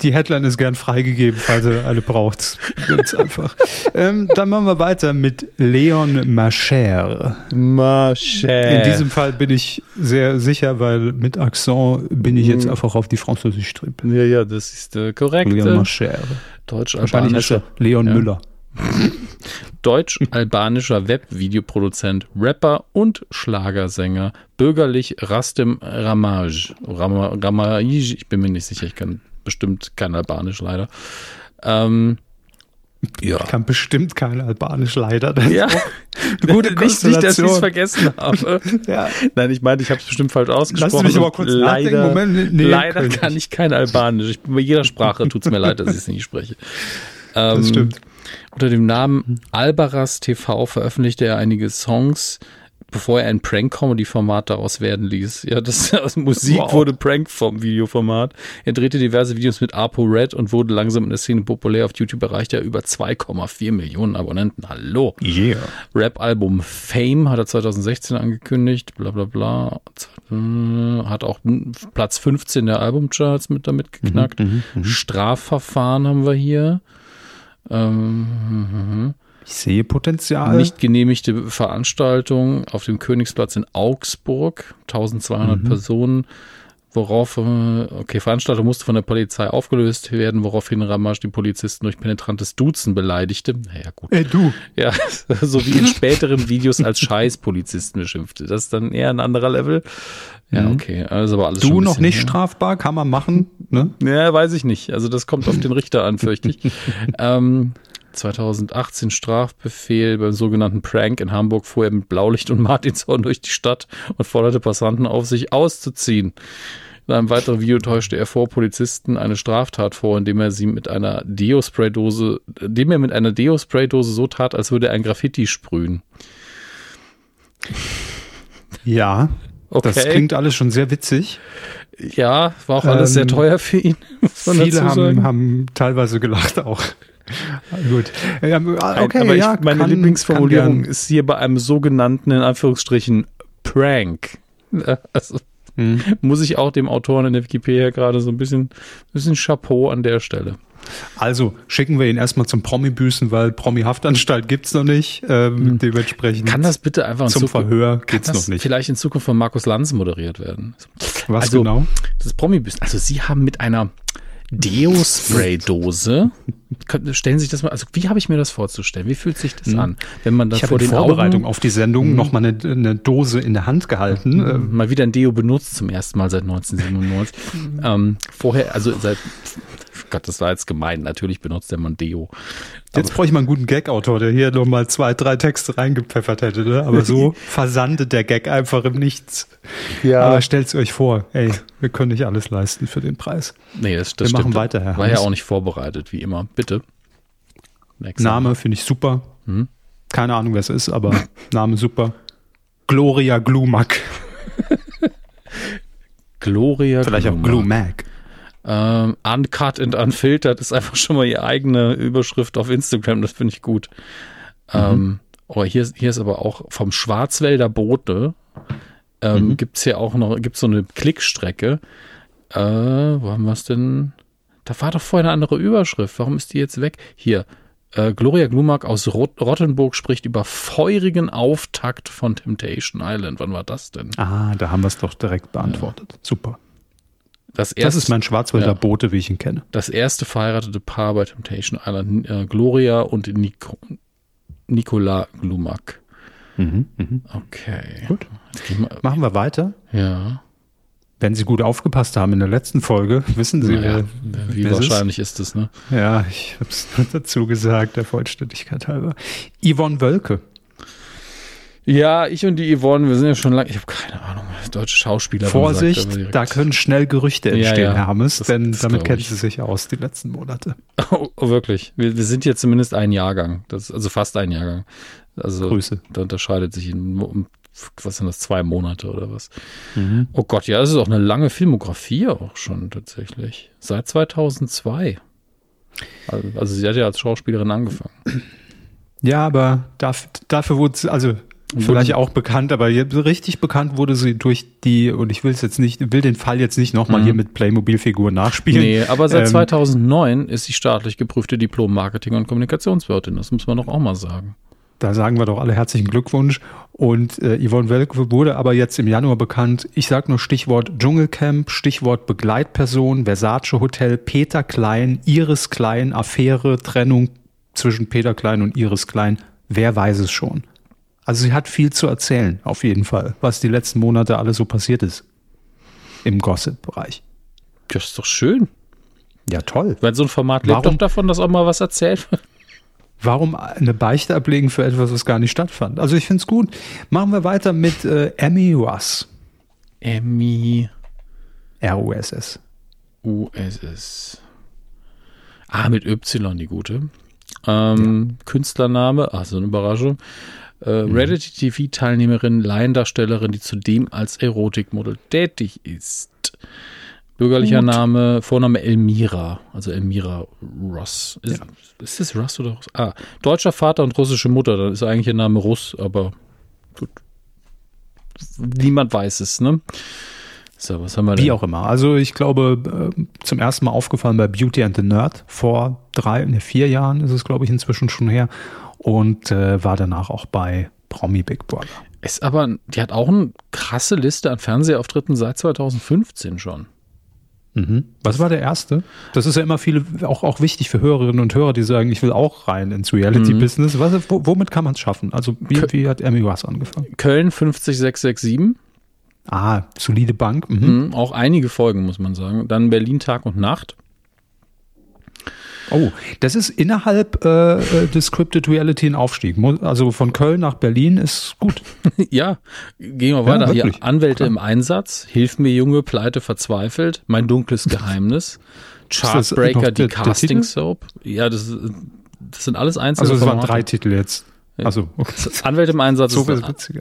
die Headline ist gern freigegeben, falls ihr alle braucht. Ganz einfach. ähm, dann machen wir weiter mit Leon Macher. Macher. In diesem Fall bin ich sehr sicher, weil mit Accent bin ich jetzt mhm. einfach auf die Französisch trip. Ja, ja, das ist äh, korrekt. Leon Macher. Deutsch Wahrscheinlich ist er Leon ja. Müller. [laughs] Deutsch-albanischer Web-Videoproduzent, Rapper und Schlagersänger, bürgerlich Rastem Ramaj. Ram Ramaj, ich bin mir nicht sicher, ich kann bestimmt kein Albanisch leider. Ähm, ja. Ich kann bestimmt kein Albanisch leider. Das ja, [laughs] gute nicht, nicht, dass ich es vergessen habe. [laughs] ja. Nein, ich meine, ich habe es bestimmt falsch ausgesprochen. Lass mich aber kurz leider, Moment, nee, leider kann ich kein Albanisch. Ich, bei jeder Sprache tut es mir leid, dass ich es nicht spreche. Ähm, das stimmt. Unter dem Namen Albaras TV veröffentlichte er einige Songs, bevor er ein Prank-Comedy-Format daraus werden ließ. Ja, das [laughs] also Musik wow. wurde Prank vom Videoformat. Er drehte diverse Videos mit Apo Red und wurde langsam in der Szene populär. Auf YouTube erreichte er über 2,4 Millionen Abonnenten. Hallo. Yeah. Rap-Album Fame hat er 2016 angekündigt. Bla bla bla. Hat auch Platz 15 der Albumcharts mit damit geknackt. Mhm, mh, mh. Strafverfahren haben wir hier. Ähm, ich sehe Potenzial. Nicht genehmigte Veranstaltung auf dem Königsplatz in Augsburg, 1200 mhm. Personen, worauf, äh, okay, Veranstaltung musste von der Polizei aufgelöst werden, woraufhin Ramasch die Polizisten durch penetrantes Duzen beleidigte. Naja, gut. Ey, du. Ja, [laughs] so wie in späteren Videos als Scheißpolizisten beschimpfte. Das ist dann eher ein anderer Level. Ja, mhm. okay. Also aber alles Du noch nicht mehr. strafbar, kann man machen, ne? Ja, weiß ich nicht. Also das kommt auf den Richter an, fürchte ich. [laughs] ähm, 2018 Strafbefehl beim sogenannten Prank in Hamburg fuhr er mit Blaulicht und Martinshorn durch die Stadt und forderte Passanten auf, sich auszuziehen. In einem weiteren Video täuschte er vor Polizisten eine Straftat vor, indem er sie mit einer Deo-Spray-Dose, indem er mit einer Deo-Spray-Dose so tat, als würde er ein Graffiti sprühen. Ja. Okay. Das klingt alles schon sehr witzig. Ja, war auch alles ähm, sehr teuer für ihn. Viele haben, haben teilweise gelacht auch. [laughs] Gut. Ja, okay, aber ja, ich, meine kann, Lieblingsformulierung kann ist hier bei einem sogenannten, in Anführungsstrichen, Prank. Also, hm. Muss ich auch dem Autoren in der Wikipedia gerade so ein bisschen, bisschen Chapeau an der Stelle. Also schicken wir ihn erstmal zum Promi-Büßen, weil Promi-Haftanstalt gibt es noch nicht. Ähm, hm. Dementsprechend. Kann das bitte einfach zum Zukunft, Verhör geht's noch nicht. Vielleicht in Zukunft von Markus Lanz moderiert werden. Was also, genau? Das Promi-Büßen. Also Sie haben mit einer Deo-Spray-Dose. [laughs] Stellen Sie sich das mal, also wie habe ich mir das vorzustellen? Wie fühlt sich das hm. an, wenn man da ich vor den Vorbereitung Augen, auf die Sendung hm. noch mal eine, eine, Dose in der Hand gehalten. Hm. Mal wieder ein Deo benutzt zum ersten Mal seit 1997. ähm, vorher, also seit Gott, das war jetzt gemein. Natürlich benutzt der man Deo. Jetzt brauche ich mal einen guten Gag-Autor, der hier noch mal zwei, drei Texte reingepfeffert hätte. Ne? Aber so [laughs] versandet der Gag einfach im Nichts. Ja. Aber stellt's euch vor, ey, wir können nicht alles leisten für den Preis. Nee, das, das wir stimmt. machen weiter, Herr War Hans. ja auch nicht vorbereitet, wie immer. Bitte. Next Name finde ich super. Hm? Keine Ahnung, wer es ist, aber [laughs] Name super. Gloria Glumack. [laughs] Gloria Vielleicht Glumack. auch Glumack. Ähm, uncut and unfiltered ist einfach schon mal ihre eigene Überschrift auf Instagram, das finde ich gut. Mhm. Ähm, oh, hier, hier ist aber auch vom Schwarzwälder Boote ähm, mhm. gibt es hier auch noch, gibt so eine Klickstrecke. Äh, wo haben wir es denn? Da war doch vorher eine andere Überschrift. Warum ist die jetzt weg? Hier. Äh, Gloria Glumack aus Rot Rottenburg spricht über feurigen Auftakt von Temptation Island. Wann war das denn? Ah, da haben wir es doch direkt beantwortet. Ja. Super. Das, erste, das ist mein Schwarzwälder ja, Bote, wie ich ihn kenne. Das erste verheiratete Paar bei Temptation Island, äh, Gloria und Nico, Nicola Glumack. Mhm, mhm. Okay. Gut. Machen wir weiter. Ja. Wenn Sie gut aufgepasst haben in der letzten Folge, wissen Sie, naja, wer, wie wahrscheinlich ist es, ne? Ja, ich habe es dazu gesagt, der Vollständigkeit halber. Yvonne Wölke. Ja, ich und die Yvonne, wir sind ja schon lange, ich habe keine Ahnung, deutsche Schauspieler. Vorsicht, da können schnell Gerüchte entstehen, ja, ja. Hermes, das, denn das damit kennen sie sich aus die letzten Monate. [laughs] Oh, oh, wirklich. Wir, wir, sind jetzt zumindest ein Jahrgang, das, also fast ein Jahrgang. Also Grüße. Da unterscheidet sich in, was sind das, zwei Monate oder was? Mhm. Oh Gott, ja, das ist auch eine lange Filmografie auch schon tatsächlich. Seit 2002. Also, also sie hat ja als Schauspielerin angefangen. Ja, aber dafür, dafür wurde sie, also Vielleicht auch bekannt, aber richtig bekannt wurde sie durch die, und ich will es jetzt nicht, will den Fall jetzt nicht nochmal mhm. hier mit Playmobil-Figuren nachspielen. Nee, aber seit ähm, 2009 ist sie staatlich geprüfte Diplom-Marketing- und Kommunikationswirtin. Das muss man doch auch mal sagen. Da sagen wir doch alle herzlichen Glückwunsch. Und äh, Yvonne Welke wurde aber jetzt im Januar bekannt. Ich sage nur Stichwort Dschungelcamp, Stichwort Begleitperson, Versace Hotel, Peter Klein, Iris Klein, Affäre, Trennung, zwischen Peter Klein und Iris Klein, wer weiß es schon. Also sie hat viel zu erzählen, auf jeden Fall, was die letzten Monate alles so passiert ist im Gossip-Bereich. Das ist doch schön. Ja, toll. Weil so ein Format lebt Warum? doch davon, dass auch mal was erzählt wird. Warum eine Beichte ablegen für etwas, was gar nicht stattfand? Also ich finde es gut. Machen wir weiter mit äh, Emmy Russ. Emmy R-U-S-S. USS. Ah, mit Y, die gute. Ähm, Künstlername, ah, so eine Überraschung. Äh, Mhm. Reality-TV-Teilnehmerin, Laiendarstellerin, die zudem als Erotikmodel tätig ist. Bürgerlicher Gut. Name, Vorname Elmira, also Elmira Ross. Ist, ist das Russ oder Russ? Ah, deutscher Vater und russische Mutter, dann ist eigentlich ihr Name Russ, aber gut. Niemand weiß es, ne? So, was haben wir denn? Wie auch immer. Also ich glaube, äh, zum ersten Mal aufgefallen bei Beauty and the Nerd vor drei, ne, vier Jahren ist es, glaube ich, inzwischen schon her. Und äh, war danach auch bei Promi Big Brother. Ist aber, die hat auch eine krasse Liste an Fernsehauftritten seit 2015 schon. Mhm. Was war der erste? Das ist ja immer viele, auch, auch wichtig für Hörerinnen und Hörer, die sagen, ich will auch rein ins Reality-Business. Was, wo, womit kann man es schaffen? Also wie, wie hat Emmy Russ angefangen? Köln 50667, Ah, solide Bank. Mhm. mhm. auch einige Folgen, muss man sagen. Dann Berlin Tag und Nacht. Oh, das ist innerhalb äh, äh, des Scripted Reality ein Aufstieg. Also von Köln nach Berlin ist gut. [laughs] ja, gehen wir weiter. Hier, wirklich. Anwälte im Einsatz, Hilf mir Junge, Pleite verzweifelt, Mein dunkles Geheimnis, [laughs] Chartbreaker, die Casting? Soap. Ja, das, das sind alles einzelne Also es waren drei Titel jetzt. Also okay. Anwälte im Einsatz So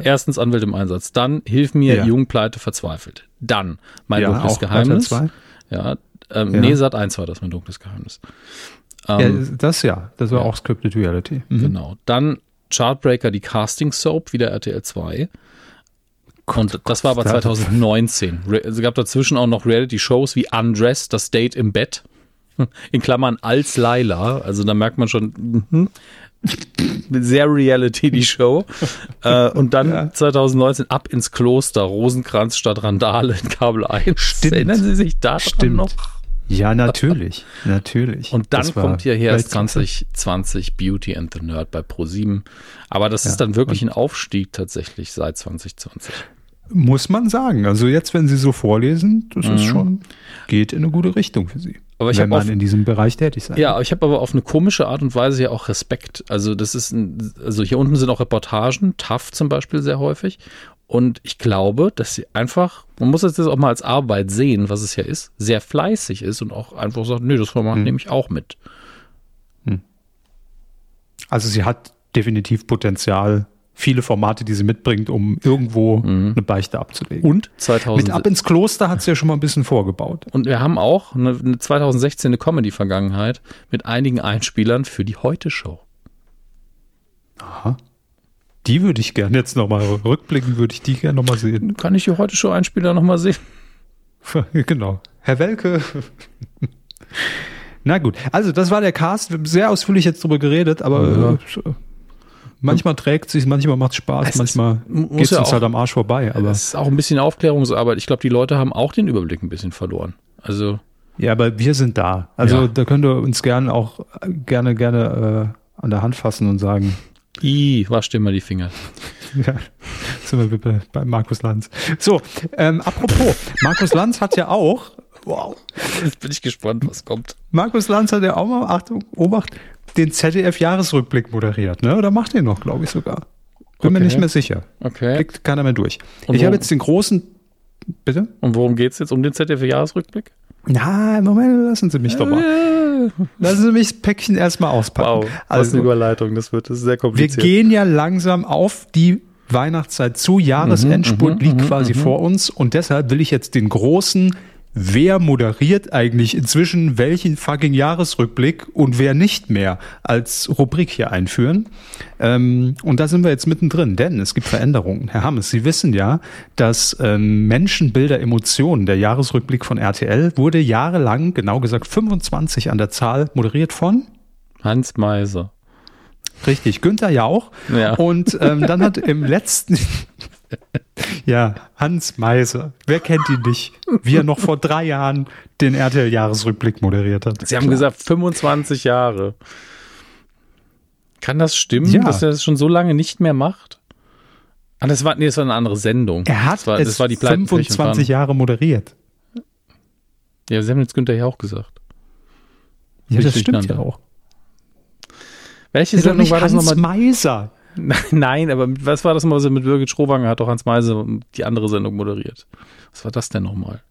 erstens Anwälte im Einsatz, dann Hilf mir, Ja. Jung, Pleite, verzweifelt. Dann Mein Ja, dunkles auch Geheimnis. Ja, ähm, Ja. nee, Sat 1 war das mein dunkles Geheimnis. ja, Ähm, das ja, das war ja. auch Scripted Reality. Mhm. Genau. Dann Chartbreaker, die Casting Soap, wieder RTL 2. Und das war aber da- 2019. Re- Es gab dazwischen auch noch Reality-Shows wie Undress, das Date im Bett. [laughs] In Klammern als Laila. Also da merkt man schon, mhm. sehr Reality die Show. [laughs] äh, und dann Ja. 2019 ab ins Kloster, Rosenkranz statt Randale in Kabel 1. Stimmt. Erinnern Sie sich daran Stimmt. noch? Ja, natürlich. natürlich. Und dann kommt ja hier erst Weltklasse. 2020 Beauty and the Nerd bei Pro7. Aber das Ja, ist dann wirklich ein Aufstieg tatsächlich seit 2020. Muss man sagen. Also jetzt, wenn Sie so vorlesen, das ist schon, geht in eine gute Richtung für Sie. Mhm. Aber ich wenn man auf- in diesem Bereich tätig sein Ja, ich habe aber auf eine komische Art und Weise ja auch Respekt. Also das ist, ein, also hier unten sind auch Reportagen, TAF zum Beispiel sehr häufig. Und ich glaube, dass sie einfach, man muss das jetzt auch mal als Arbeit sehen, was es ja ist, sehr fleißig ist und auch einfach sagt, nee, das Format Hm. nehme ich auch mit. Also sie hat definitiv Potenzial, viele Formate, die sie mitbringt, um irgendwo Mhm. eine Beichte abzulegen. Und 2000, Mit Ab ins Kloster hat sie ja schon mal ein bisschen vorgebaut. Und wir haben auch eine, eine 2016 eine Comedy-Vergangenheit mit einigen Einspielern für die Heute-Show. Aha. Die würde ich gerne jetzt nochmal rückblicken, würde ich die gerne nochmal sehen. Kann ich die Heute-Show-Einspieler nochmal sehen? [laughs] genau. Herr Welke. [laughs] Na gut, also das war der Cast. Wir haben sehr ausführlich jetzt drüber geredet, aber äh, manchmal trägt sich, manchmal macht es Spaß, Es ist- manchmal geht es ja uns auch- halt am Arsch vorbei. Aber Das ist auch ein bisschen Aufklärungsarbeit. Ich glaube, die Leute haben auch den Überblick ein bisschen verloren. Also, ja, aber wir sind da. Also Ja. da könnt ihr uns gerne auch gerne gerne äh, an der Hand fassen und sagen, i, wasch dir mal die Finger. [laughs] Ja, sind wir bei, bei Markus Lanz. So, ähm, apropos, Markus Lanz hat ja auch, wow, Jetzt bin ich gespannt, was kommt. Markus Lanz hat ja auch mal, Achtung, Obacht, den ZDF-Jahresrückblick moderiert, ne? Oder macht den noch, glaube ich sogar. Bin mir Okay. nicht mehr sicher. Okay. Blickt keiner mehr durch. Und ich habe jetzt den großen, bitte? Und worum geht es jetzt? Um den ZDF-Jahresrückblick? Na, Moment, lassen Sie mich doch mal. Lassen Sie mich das Päckchen erstmal auspacken. Wow, also, eine Überleitung das wird. Das ist sehr wir kompliziert. gehen ja langsam auf die Weihnachtszeit zu. Jahresendspurt liegt quasi vor uns und deshalb will ich jetzt den großen Wer moderiert eigentlich inzwischen welchen fucking Jahresrückblick und wer nicht mehr als Rubrik hier einführen? Ähm, und da sind wir jetzt mittendrin, denn es gibt Veränderungen. Herr Hammes, Sie wissen ja, dass ähm, Menschen, Bilder, Emotionen, der Jahresrückblick von RTL, wurde jahrelang, genau gesagt 25 an der Zahl, moderiert von Hans Meiser. Richtig, Günther Jauch. Ja. Und ähm, dann hat im letzten, ja, Hans Meiser, wer kennt ihn nicht, wie er noch vor drei Jahren den RTL-Jahresrückblick moderiert hat. Sie haben gesagt 25 Jahre. Kann das stimmen, Ja. dass er das schon so lange nicht mehr macht? Ah, das war, nee, das war eine andere Sendung. Er hat das war, es das war die Pleiten, Pech und 25 Pannen. Jahre moderiert. Ja, sie haben jetzt Günther ja auch gesagt. Ja, das stimmt ja auch. Welche doch Sendung war das Hans nochmal? Meiser. [laughs] Nein, aber was war das mal so mit Birgit Schrowanger? Hat doch Hans Meise die andere Sendung moderiert. Was war das denn nochmal?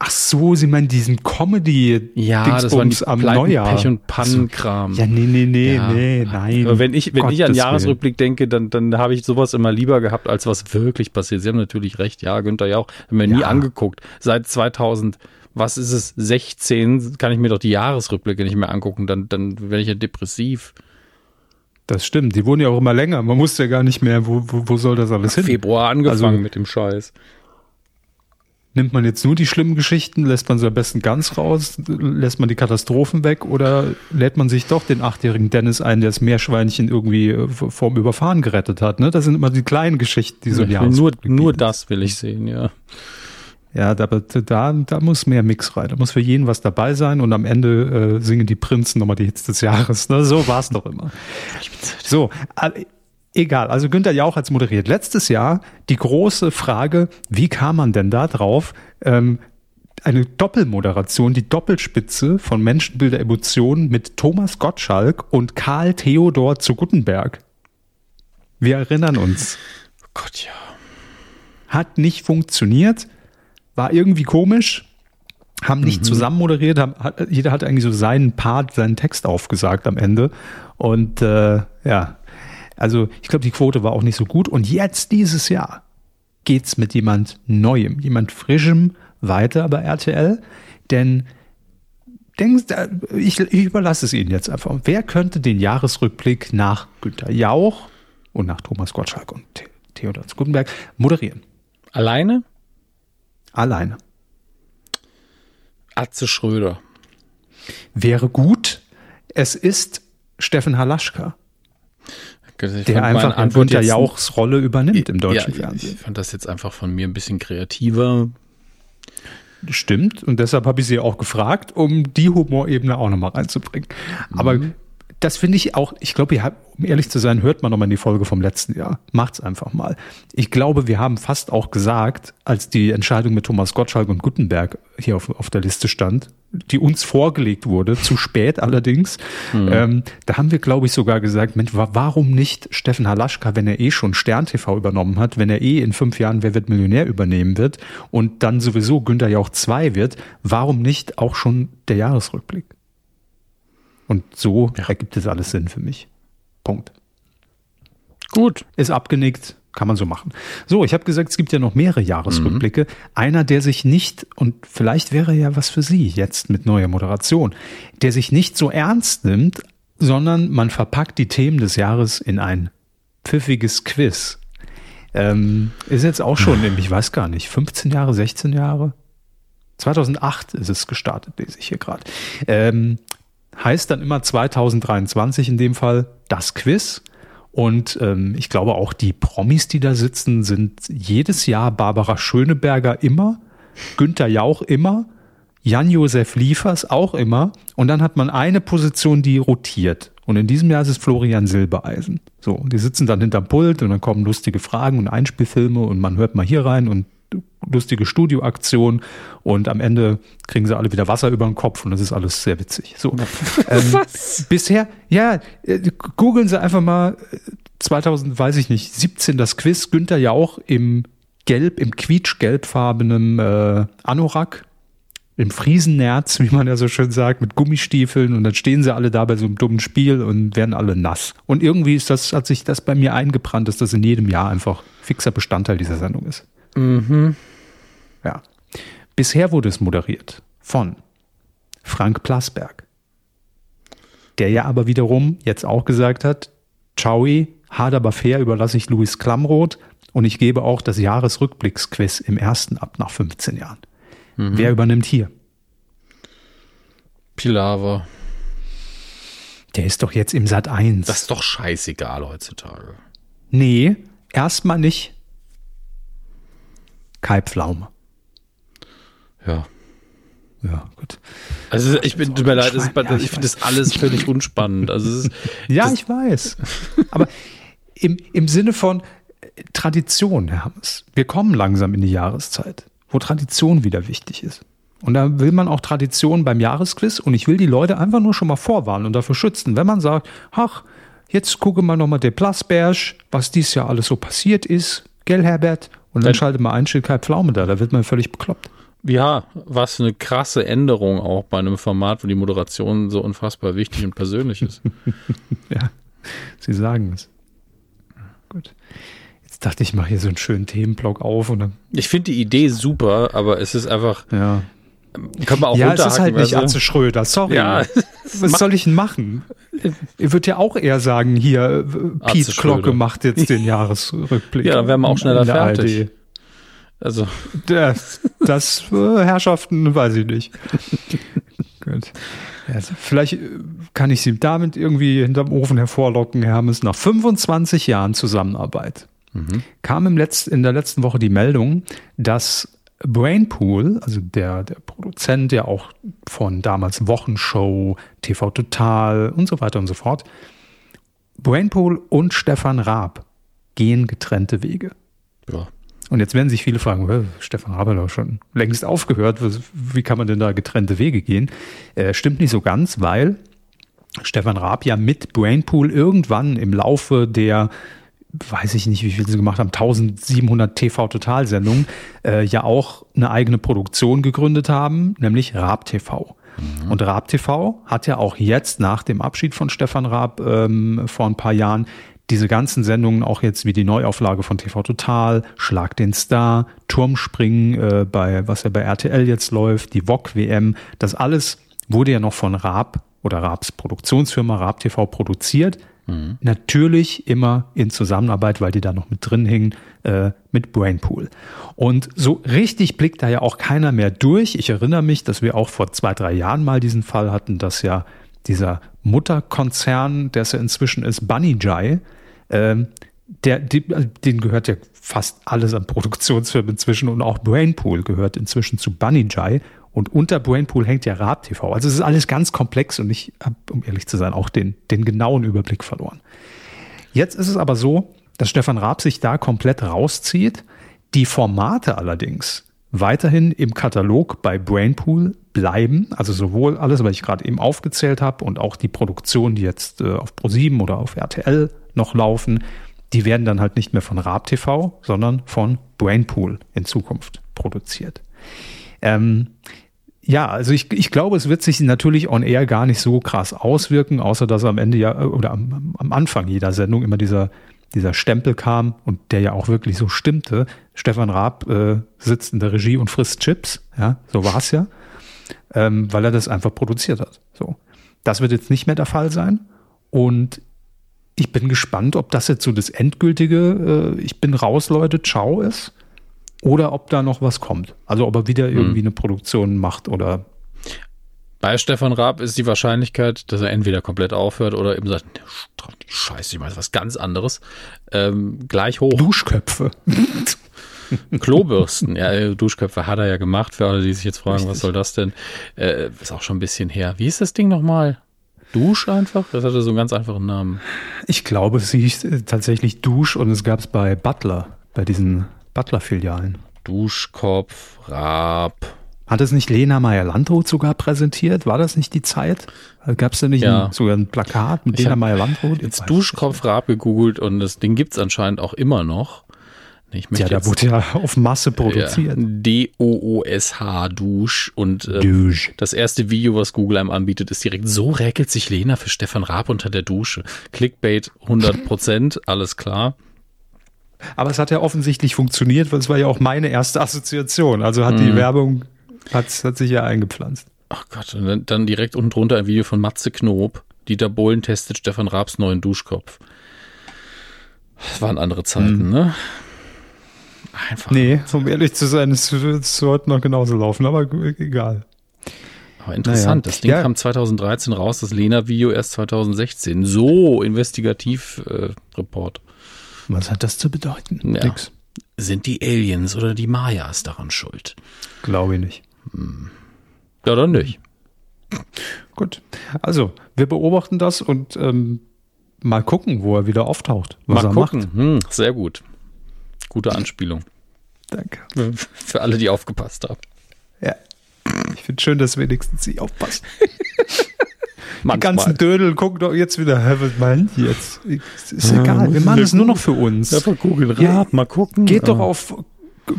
Ach so, Sie meinen diesen Comedy Ja, das die Dingsbums am Pleiten, Neujahr. Pech und Pannenkram. Ja, nee, nee, nee, Ja. nee, nein. Aber wenn ich, wenn ich an Jahresrückblick denke, dann, dann habe ich sowas immer lieber gehabt, als was wirklich passiert. Sie haben natürlich recht, ja, Günther ja auch. Haben wir nie Ja. angeguckt. Seit 2000, was ist es, 16, kann ich mir doch die Jahresrückblicke nicht mehr angucken. Dann, dann werde ich ja depressiv. Das stimmt, die wurden ja auch immer länger. Man wusste ja gar nicht mehr, wo, wo, wo soll das alles hin. Februar angefangen Also- mit dem Scheiß. Nimmt man jetzt nur die schlimmen Geschichten, lässt man sie am besten ganz raus, lässt man die Katastrophen weg oder lädt man sich doch den achtjährigen Dennis ein, der das Meerschweinchen irgendwie äh, vorm Überfahren gerettet hat? Ne? Das sind immer die kleinen Geschichten, die so ich will nur, nur das will ich sehen, ja. Ja, da, da, da muss mehr Mix rein. Da muss für jeden was dabei sein und am Ende äh, singen die Prinzen nochmal die Hits des Jahres. Ne? So war es doch immer. So, äh, egal. Also Günther Jauch hat's moderiert. Letztes Jahr die große Frage, wie kam man denn da drauf? Ähm, eine Doppelmoderation, die Doppelspitze von Menschenbilder Emotionen mit Thomas Gottschalk und Karl Theodor zu Guttenberg. Wir erinnern uns. Oh Gott, ja. Hat nicht funktioniert, war irgendwie komisch, haben nicht zusammen moderiert, haben, hat, jeder hat eigentlich so seinen Part, seinen Text aufgesagt am Ende. Und äh, ja, also ich glaube, die Quote war auch nicht so gut. Und jetzt dieses Jahr geht's mit jemand Neuem, jemand Frischem weiter bei RTL. Denn denkst, äh, ich, ich überlasse es Ihnen jetzt einfach. Wer könnte den Jahresrückblick nach Günter Jauch und nach Thomas Gottschalk und The- Theodor Gutenberg moderieren? Alleine? Alleine. Atze Schröder. Wäre gut. Es ist Steffen Halaschka, Ich der einfach Antwort Günther Jauchs Rolle übernimmt im deutschen ja, Fernsehen. Ich fand das jetzt einfach von mir ein bisschen kreativer. Stimmt. Und deshalb habe ich sie auch gefragt, um die Humorebene auch nochmal reinzubringen. Aber das finde ich auch, ich glaube, ihr habt, um ehrlich zu sein, hört man nochmal in die Folge vom letzten Jahr. Macht's einfach mal. Ich glaube, wir haben fast auch gesagt, als die Entscheidung mit Thomas Gottschalk und Gutenberg hier auf, auf der Liste stand, die uns vorgelegt wurde, zu spät allerdings, ähm, da haben wir, glaube ich, sogar gesagt, Mensch, wa- warum nicht Steffen Halaschka, wenn er eh schon Stern TV übernommen hat, wenn er eh in fünf Jahren Wer wird Millionär übernehmen wird und dann sowieso Günther Jauch 2 wird, warum nicht auch schon der Jahresrückblick? Und so ergibt es alles Sinn für mich. Punkt. Gut. Ist abgenickt, kann man so machen. So, ich habe gesagt, es gibt ja noch mehrere Jahresrückblicke. Einer, der sich nicht, und vielleicht wäre ja was für Sie jetzt mit neuer Moderation, der sich nicht so ernst nimmt, sondern man verpackt die Themen des Jahres in ein pfiffiges Quiz. Ähm, ist jetzt auch schon, [laughs] ich weiß gar nicht, 15 Jahre, 16 Jahre? 2008 ist es gestartet, lese ich hier gerade. Ähm, heißt dann immer 2023 in dem Fall das Quiz. Und ähm, ich glaube auch die Promis, die da sitzen, sind jedes Jahr Barbara Schöneberger immer, Günther Jauch immer, Jan-Josef Liefers auch immer. Und dann hat man eine Position, die rotiert. Und in diesem Jahr ist es Florian Silbereisen. So, die sitzen dann hinterm Pult und dann kommen lustige Fragen und Einspielfilme und man hört mal hier rein und lustige Studioaktion und am Ende kriegen sie alle wieder Wasser über den Kopf und das ist alles sehr witzig. So. ähm, [laughs] bisher, ja, äh, googeln Sie einfach mal äh, 2000, weiß ich nicht, 17 das Quiz, Günther Jauch im Gelb, im quietschgelbfarbenen äh, Anorak, im Friesennerz, wie man ja so schön sagt, mit Gummistiefeln und dann stehen sie alle da bei so einem dummen Spiel und werden alle nass. Und irgendwie ist das, hat sich das bei mir eingebrannt, dass das in jedem Jahr einfach fixer Bestandteil dieser Sendung ist. Ja. Bisher wurde es moderiert von Frank Plasberg, der ja aber wiederum jetzt auch gesagt hat, Ciao, hart aber fair überlasse ich Louis Klamroth und ich gebe auch das Jahresrückblicksquiz im ersten ab nach 15 Jahren. Wer übernimmt hier? Pilawa. Der ist doch jetzt im Sat 1. Das ist doch scheißegal heutzutage. nee, erstmal nicht. Kai Pflaume. Ja. Ja, gut. Also ich bin, tut mir leid, ist, ja, ich finde das alles völlig unspannend. Also ist, [laughs] ja, ich weiß. Aber im, im Sinne von äh, Tradition, Herr Hammes. Wir kommen langsam in die Jahreszeit, wo Tradition wieder wichtig ist. Und da will man auch Tradition beim Jahresquiz und ich will die Leute einfach nur schon mal vorwarnen und dafür schützen. Wenn man sagt, ach, jetzt gucke mal nochmal der Plasberg, was dies Jahr alles so passiert ist, gell, Herbert? Und dann schalte mal ein, steht kein Pflaume da, da wird man völlig bekloppt. Ja, was eine krasse Änderung auch bei einem Format, wo die Moderation so unfassbar wichtig und persönlich ist. [laughs] ja, Sie sagen es. Gut. Jetzt dachte ich, ich mache hier so einen schönen Themenblock auf und dann. Ich finde die Idee super, aber es ist einfach. Ja. Kann man auch ja, es ist halt nicht also. Atze Schröder, sorry. Ja, Was soll ich denn machen? Ihr würdet ja auch eher sagen, hier, Piet Glocke macht jetzt den Jahresrückblick. [laughs] Ja, dann wären wir auch schneller fertig. ARD. Also. Das, das äh, Herrschaften weiß ich nicht. [laughs] Gut. Ja, vielleicht äh, kann ich sie damit irgendwie hinterm Ofen hervorlocken, Hermes. Nach 25 Jahren Zusammenarbeit mhm. kam im Letz-, in der letzten Woche die Meldung, dass Brainpool, also der, der Produzent, der auch von damals Wochenshow, TV Total und so weiter und so fort, Brainpool und Stefan Raab gehen getrennte Wege. Ja. Und jetzt werden sich viele fragen, Stefan Raab hat doch schon längst aufgehört, wie kann man denn da getrennte Wege gehen? Äh, stimmt nicht so ganz, weil Stefan Raab ja mit Brainpool irgendwann im Laufe der weiß ich nicht, wie viel sie gemacht haben, 1700 TV-Totalsendungen, äh, ja auch eine eigene Produktion gegründet haben, nämlich Raab TV. Mhm. Und Raab TV hat ja auch jetzt nach dem Abschied von Stefan Raab ähm, vor ein paar Jahren diese ganzen Sendungen, auch jetzt wie die Neuauflage von TV Total, Schlag den Star, Turmspringen, äh, bei, was ja bei RTL jetzt läuft, die VOG WM, das alles wurde ja noch von Raab oder Raabs Produktionsfirma Raab TV produziert. Mhm. Natürlich immer in Zusammenarbeit, weil die da noch mit drin hingen, äh, mit Brainpool. Und so richtig blickt da ja auch keiner mehr durch. Ich erinnere mich, dass wir auch vor zwei, drei Jahren mal diesen Fall hatten, dass ja dieser Mutterkonzern, der es ja inzwischen ist, Bunny Jai, ähm, der, die, also den gehört ja fast alles an Produktionsfirmen inzwischen und auch Brainpool gehört inzwischen zu Bunny Jai und unter Brainpool hängt ja Raab TV. Also es ist alles ganz komplex und ich habe, um ehrlich zu sein, auch den, den genauen Überblick verloren. Jetzt ist es aber so, dass Stefan Raab sich da komplett rauszieht. Die Formate allerdings weiterhin im Katalog bei Brainpool bleiben. Also sowohl alles, was ich gerade eben aufgezählt habe und auch die Produktionen, die jetzt äh, auf Pro7 oder auf RTL noch laufen, die werden dann halt nicht mehr von Raab TV, sondern von Brainpool in Zukunft produziert. Ähm, ja, also ich, ich glaube, es wird sich natürlich on air gar nicht so krass auswirken, außer dass am Ende ja oder am, am Anfang jeder Sendung immer dieser dieser Stempel kam und der ja auch wirklich so stimmte. Stefan Raab äh, sitzt in der Regie und frisst Chips, ja, so war es ja, ähm, weil er das einfach produziert hat. So, das wird jetzt nicht mehr der Fall sein und ich bin gespannt, ob das jetzt so das endgültige, äh, ich bin raus, Leute, ciao ist, oder ob da noch was kommt. Also ob er wieder hm. irgendwie hm. eine Produktion macht oder bei Stefan Raab ist die Wahrscheinlichkeit, dass er entweder komplett aufhört oder eben sagt, scheiße, ich meine was ganz anderes, ähm, gleich hoch. Duschköpfe. [laughs] Klobürsten, ja, Duschköpfe hat er ja gemacht, für alle, die sich jetzt fragen, Richtig. was soll das denn? Äh, ist auch schon ein bisschen her. Wie ist das Ding nochmal? Dusch einfach? Das hatte so einen ganz einfachen Namen. Ich glaube, es hieß tatsächlich Dusch und es gab es bei Butler, bei diesen Butler-Filialen. Duschkopf, Raab, hat es nicht Lena Meyer-Landrut sogar präsentiert? War das nicht die Zeit? Gab es da nicht ja. ein, sogar ein Plakat mit ich Lena Meyer-Landrut? Jetzt Duschkopf Raab gegoogelt und das Ding gibt es anscheinend auch immer noch. Ich ja, da wurde ja auf Masse produziert. Ja, D-O-O-S-H, Dusch. Und äh, Dusch. das erste Video, was Google einem anbietet, ist direkt, so räkelt sich Lena für Stefan Raab unter der Dusche. Clickbait 100 Prozent, alles klar. Aber es hat ja offensichtlich funktioniert, weil es war ja auch meine erste Assoziation. Also hat mhm. die Werbung hat, hat sich ja eingepflanzt. Ach Gott, und dann, dann direkt unten drunter ein Video von Matze Knob. Dieter Bohlen testet Stefan Raabs neuen Duschkopf. Das waren andere Zeiten, mhm. ne? Einfach. Nee, um ehrlich zu sein, es wird heute noch genauso laufen, aber egal. Aber interessant, naja. das Ding ja. kam 2013 raus, das Lena-Video erst 2016. So, Investigativ-Report. Äh, Was hat das zu bedeuten? Ja. Nix. Sind die Aliens oder die Mayas daran schuld? Glaube ich nicht. Ja, dann nicht. Gut. Also, wir beobachten das und ähm, mal gucken, wo er wieder auftaucht. Was mal gucken. Hm, sehr gut. Gute Anspielung. Danke. [laughs] Für alle, die aufgepasst haben. Ja. Ich finde schön, dass wenigstens Sie aufpassen. [laughs] Die ganzen Dödel gucken doch jetzt wieder, hä, was meint jetzt? Ist egal, wir machen es nur noch für uns. Einfach googeln, ja, mal gucken. Geht doch auf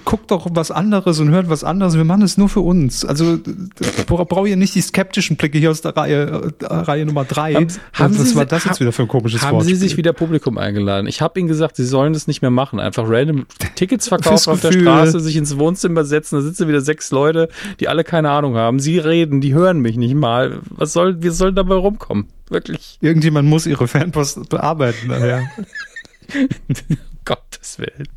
guckt doch was anderes und hört was anderes. Wir machen es nur für uns. Also brauche ich nicht die skeptischen Blicke hier aus der Reihe, äh, Reihe Nummer drei. Haben, haben was Sie, war das jetzt wieder für ein komisches Haben Wortspiel? Sie sich wieder Publikum eingeladen? Ich habe Ihnen gesagt, Sie sollen das nicht mehr machen. Einfach random Tickets [laughs] verkaufen auf der Straße, sich ins Wohnzimmer setzen, da sitzen wieder sechs Leute, die alle keine Ahnung haben. Sie reden, die hören mich nicht mal. Was soll, wie soll dabei rumkommen? Wirklich. Irgendjemand muss Ihre Fanpost bearbeiten. Ja. [laughs] Gottes Willen.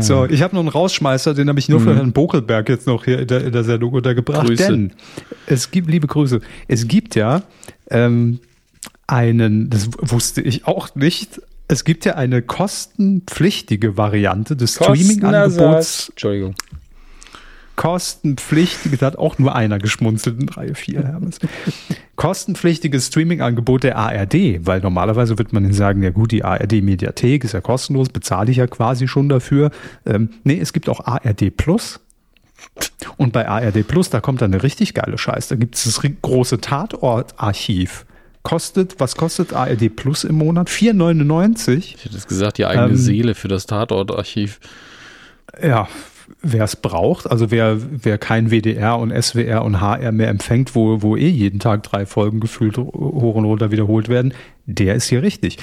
So, ich habe noch einen Rausschmeißer, den habe ich nur für Herrn Bokelberg jetzt noch hier in der, in der Sendung untergebracht. Grüße. Denn es gibt, liebe Grüße, es gibt ja ähm, einen, das wusste ich auch nicht, es gibt ja eine kostenpflichtige Variante des Streaming-Angebots. Entschuldigung. Kostenpflichtige, da hat auch nur einer geschmunzelt in Reihe 4. Kostenpflichtiges Streaming-Angebot der ARD, weil normalerweise wird man sagen, ja gut, die ARD-Mediathek ist ja kostenlos, bezahle ich ja quasi schon dafür. Ähm, nee, es gibt auch ARD Plus. Und bei ARD Plus, da kommt dann eine richtig geile Scheiß. Da gibt es das große Tatort-Archiv. Kostet, was kostet ARD Plus im Monat? 4,99. Ich hätte es gesagt, die eigene Ähm, Seele für das Tatortarchiv. Ja, wer es braucht, also wer, wer kein WDR und SWR und HR mehr empfängt, wo, wo eh jeden Tag drei Folgen gefühlt hoch und runter wiederholt werden, der ist hier richtig.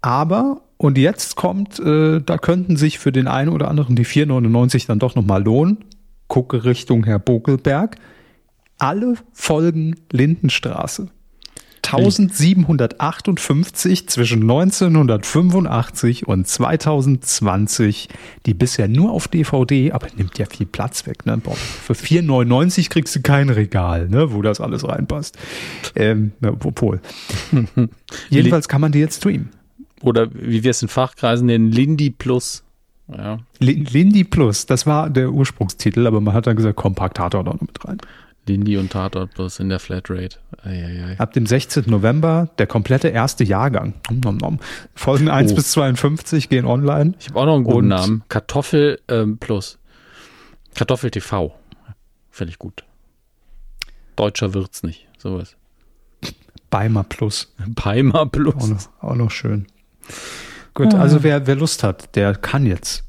Aber, und jetzt kommt, äh, da könnten sich für den einen oder anderen die 4,99 dann doch nochmal lohnen. Gucke Richtung Herr Bokelberg. Alle Folgen Lindenstraße. 1758 zwischen 1985 und 2020, die bisher nur auf DVD, aber nimmt ja viel Platz weg. Ne? Boah, für 4,99 kriegst du kein Regal, ne, wo das alles reinpasst. Ähm, obwohl. [laughs] Jedenfalls kann man die jetzt streamen. Oder wie wir es in Fachkreisen nennen, Lindy Plus. Ja. Lin- Lindy Plus, das war der Ursprungstitel, aber man hat dann gesagt, Kompaktator noch mit rein. Lindy und Tatort Plus in der Flatrate. Eieiei. Ab dem 16. November der komplette erste Jahrgang. Nom, nom. Folgen 1 Oh. bis 52 gehen online. Ich habe auch noch einen guten Und- Namen. Kartoffel ähm, Plus. Kartoffel TV. Finde ich gut. Deutscher wird's nicht. Sowas. Beimer Plus. Peimer Auch Plus. noch, auch noch schön. Gut, also wer, wer Lust hat, der kann jetzt.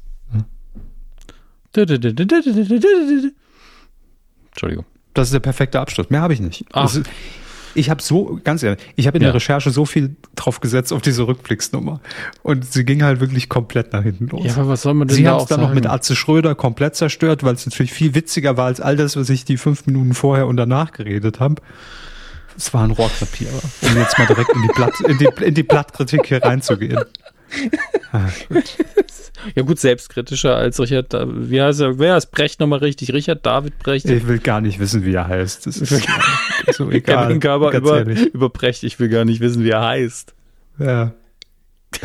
Entschuldigung. Das ist der perfekte Abschluss. Mehr habe ich nicht. Ach. Das ist, ich habe so, ganz ehrlich, ich habe in Ja. der Recherche so viel drauf gesetzt auf diese Rückblicksnummer. Und sie ging halt wirklich komplett nach hinten los. Ja, aber was soll man denn Sie haben es dann sagen? noch mit Atze Schröder komplett zerstört, weil es natürlich viel witziger war als all das, was ich die fünf Minuten vorher und danach geredet habe. Es war ein Rohrkrepierer, um jetzt mal direkt in die, Blatt, in die, in die Blattkritik hier reinzugehen. Ah, gut. Ja gut, selbstkritischer als Richard, Da- wie heißt er, wer ist Brecht nochmal richtig? Richard David Brecht? Ich will gar nicht wissen, wie er heißt. Das ist [laughs] so egal. Kevin Körber über, ehrlich. über Brecht, ich will gar nicht wissen, wie er heißt. Ja. [laughs]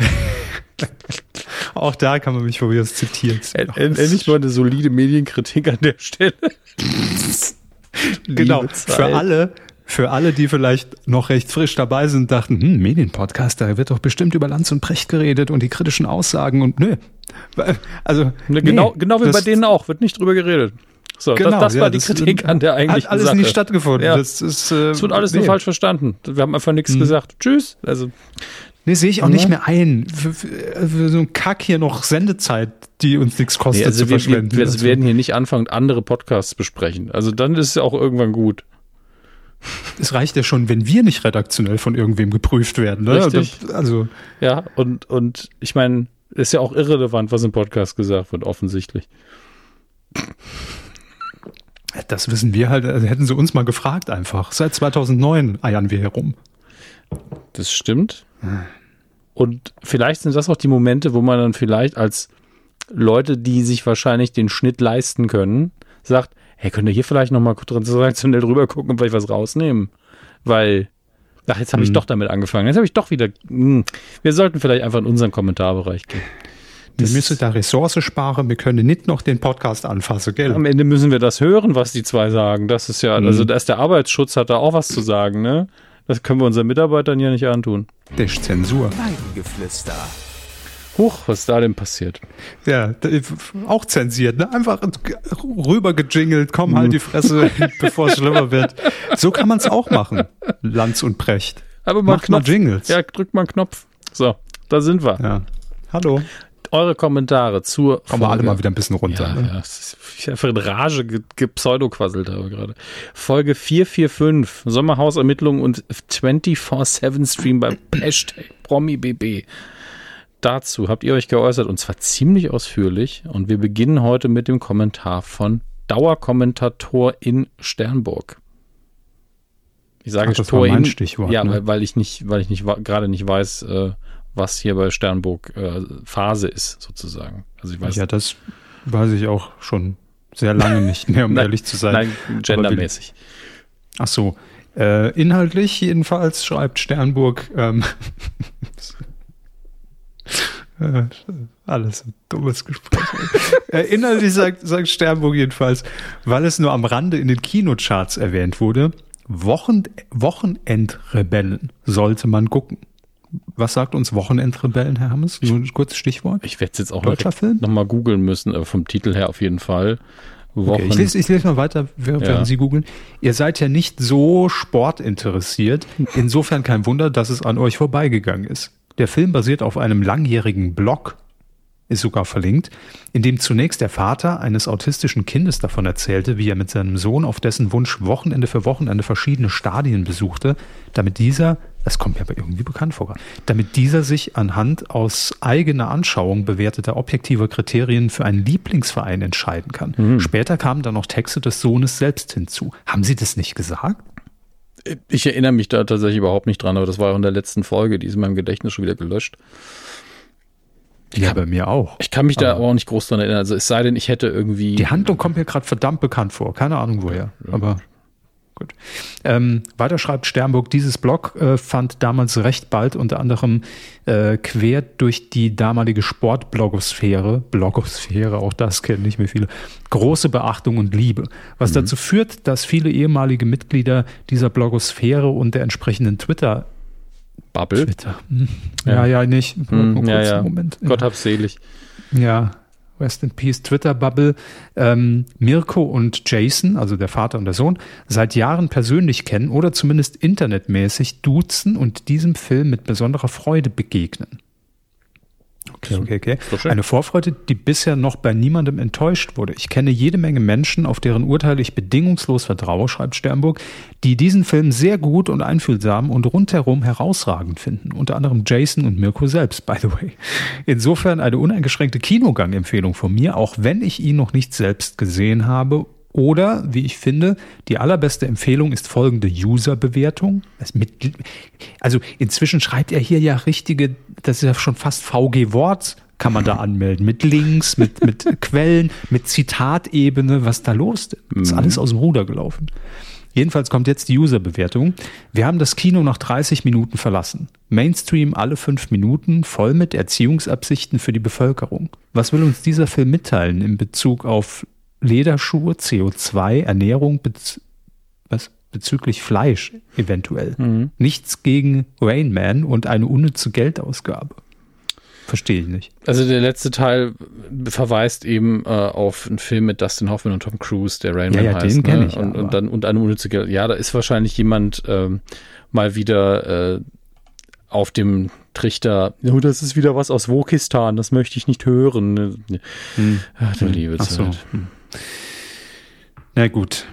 Auch da kann man mich von mir zitieren. End- end- Endlich mal eine solide Medienkritik an der Stelle. Genau, für alle, für alle, die vielleicht noch recht frisch dabei sind, dachten, hm, Medienpodcast, da wird doch bestimmt über Lanz und Precht geredet und die kritischen Aussagen und nö. Also, Ne, nee, genau, genau wie das- bei denen auch, wird nicht drüber geredet. So, Genau, das, das ja, war die das, Kritik an der eigentlichen Hat alles Sache. nicht stattgefunden. Ja. Das, ist, äh, Es wird alles nur nee. falsch verstanden. Wir haben einfach nichts gesagt. Tschüss. Also, Nee, sehe ich auch Ja. nicht mehr ein. Für, für, für so ein Kack hier noch Sendezeit, die uns nichts kostet nee, also zu wir, wir, verschwenden. wir Also, werden hier nicht anfangen, andere Podcasts besprechen. Also dann ist es auch irgendwann gut. Es reicht ja schon, wenn wir nicht redaktionell von irgendwem geprüft werden. Ne? Richtig. Also, Ja, und, und ich meine, ist ja auch irrelevant, was im Podcast gesagt wird, offensichtlich. das wissen wir halt, also hätten sie uns mal gefragt einfach. Seit 2009 eiern wir herum. Das stimmt. Und vielleicht sind das auch die Momente, wo man dann vielleicht als Leute, die sich wahrscheinlich den Schnitt leisten können, sagt, hey, könnt ihr hier vielleicht nochmal transaktionell drüber gucken und vielleicht was rausnehmen? Weil, ach, jetzt habe ich Mhm. doch damit angefangen. Jetzt habe ich doch wieder, hm, wir sollten vielleicht einfach in unseren Kommentarbereich gehen. Wir müssen da Ressourcen sparen, wir können nicht noch den Podcast anfassen, gell? Am Ende müssen wir das hören, was die zwei sagen. Das ist ja, also da ist der Arbeitsschutz hat da auch was zu sagen, ne? Das können wir unseren Mitarbeitern ja nicht antun. Der ist Zensur. Weidengeflüster. Huch, was ist da denn passiert? Ja, da- auch zensiert, ne? Einfach rüber gejingelt, komm, halt die Fresse, [laughs] bevor es schlimmer wird. So kann man es auch machen. Lanz und Precht. Aber mal Macht mal Knopf. Jingles. Ja, drückt mal einen Knopf. So, da sind wir. Ja. Hallo. Eure Kommentare zur Kommen wir alle mal wieder ein bisschen runter. Ja, ne? ja, ich einfach in Rage ge- gepseudoquasselt habe gerade. Folge 445, Sommerhausermittlungen und 24-7-Stream bei Hashtag PromiBB. Dazu habt ihr euch geäußert und zwar ziemlich ausführlich und wir beginnen heute mit dem Kommentar von Dauerkommentator in Sternburg. Ich sage Ach, das war Tor mein in, Stichwort, ja, ne? weil, weil ich nicht, weil ich nicht gerade nicht weiß, äh, was hier bei Sternburg äh, Phase ist sozusagen. Also ich weiß Ja, das weiß ich auch schon sehr lange [laughs] nicht mehr, um Nein, ehrlich zu sein. Nein, gendermäßig. Ach so. Äh, inhaltlich jedenfalls schreibt Sternburg ähm, [laughs] äh, alles ein dummes Gespräch. [laughs] äh, inhaltlich sagt, sagt Sternburg jedenfalls, weil es nur am Rande in den Kinocharts erwähnt wurde, Wochen, Wochenendrebellen sollte man gucken. Was sagt uns Wochenendrebellen, Herr Hammes? Nur ein kurzes Stichwort. Ich werde es jetzt auch Deutscher Film? nochmal googeln müssen, aber vom Titel her auf jeden Fall. Wochen. Okay, ich, lese, ich lese mal weiter, während Ja. Sie googeln. Ihr seid ja nicht so sportinteressiert. [laughs] Insofern kein Wunder, dass es an euch vorbeigegangen ist. Der Film basiert auf einem langjährigen Blog, ist sogar verlinkt, in dem zunächst der Vater eines autistischen Kindes davon erzählte, wie er mit seinem Sohn auf dessen Wunsch Wochenende für Wochenende verschiedene Stadien besuchte, damit dieser, das kommt mir aber irgendwie bekannt vor, damit dieser sich anhand aus eigener Anschauung bewerteter objektiver Kriterien für einen Lieblingsverein entscheiden kann. Später kamen dann noch Texte des Sohnes selbst hinzu. Haben Sie das nicht gesagt? Ich erinnere mich da tatsächlich überhaupt nicht dran, aber das war auch in der letzten Folge, die ist in meinem Gedächtnis schon wieder gelöscht. Ja, bei mir auch. Ich kann mich da Aber- aber auch nicht groß dran erinnern. Also es sei denn, ich hätte irgendwie. Die Handlung kommt mir gerade verdammt bekannt vor. Keine Ahnung woher. Aber gut. Ähm, weiter schreibt Sternburg, dieses Blog äh, fand damals recht bald unter anderem äh, quer durch die damalige Sportblogosphäre, Blogosphäre, auch das kennen nicht mehr viele, große Beachtung und Liebe. Was dazu führt, dass viele ehemalige Mitglieder dieser Blogosphäre und der entsprechenden Twitter Bubble. Twitter. Hm. Ja, ja, nicht. Hm, ja, ja. Moment. Gott hab's selig. Ja, Rest in Peace Twitter-Bubble. Ähm, Mirko und Jason, also der Vater und der Sohn, seit Jahren persönlich kennen oder zumindest internetmäßig duzen und diesem Film mit besonderer Freude begegnen. Okay, okay, okay. Eine Vorfreude, die bisher noch bei niemandem enttäuscht wurde. Ich kenne jede Menge Menschen, auf deren Urteile ich bedingungslos vertraue, schreibt Sternburg, die diesen Film sehr gut und einfühlsam und rundherum herausragend finden. Unter anderem Jason und Mirko selbst, by the way. Insofern eine uneingeschränkte Kinogang-Empfehlung von mir, auch wenn ich ihn noch nicht selbst gesehen habe. Oder, wie ich finde, die allerbeste Empfehlung ist folgende User-Bewertung. Also inzwischen schreibt er hier ja richtige, das ist ja schon fast VG-Wort, kann man da [laughs] anmelden. Mit Links, mit, mit [laughs] Quellen, mit Zitatebene, was da los ist. Ist alles aus dem Ruder gelaufen. Jedenfalls kommt jetzt die User-Bewertung. Wir haben das Kino nach 30 Minuten verlassen. Mainstream alle fünf Minuten, voll mit Erziehungsabsichten für die Bevölkerung. Was will uns dieser Film mitteilen in Bezug auf Lederschuhe, CO2, Ernährung, bez was? bezüglich Fleisch eventuell? Nichts gegen Rain Man und eine unnütze Geldausgabe. Verstehe ich nicht. Also der letzte Teil verweist eben äh, auf einen Film mit Dustin Hoffman und Tom Cruise, der Rain Ja, Man ja, heißt. den ne? ich, und, und dann und eine unnütze Geld. Ja, da ist wahrscheinlich jemand ähm, mal wieder äh, auf dem Trichter. Oh, das ist wieder was aus Wokistan. Das möchte ich nicht hören. Ach, du liebe Ach so. Zeit. Na gut.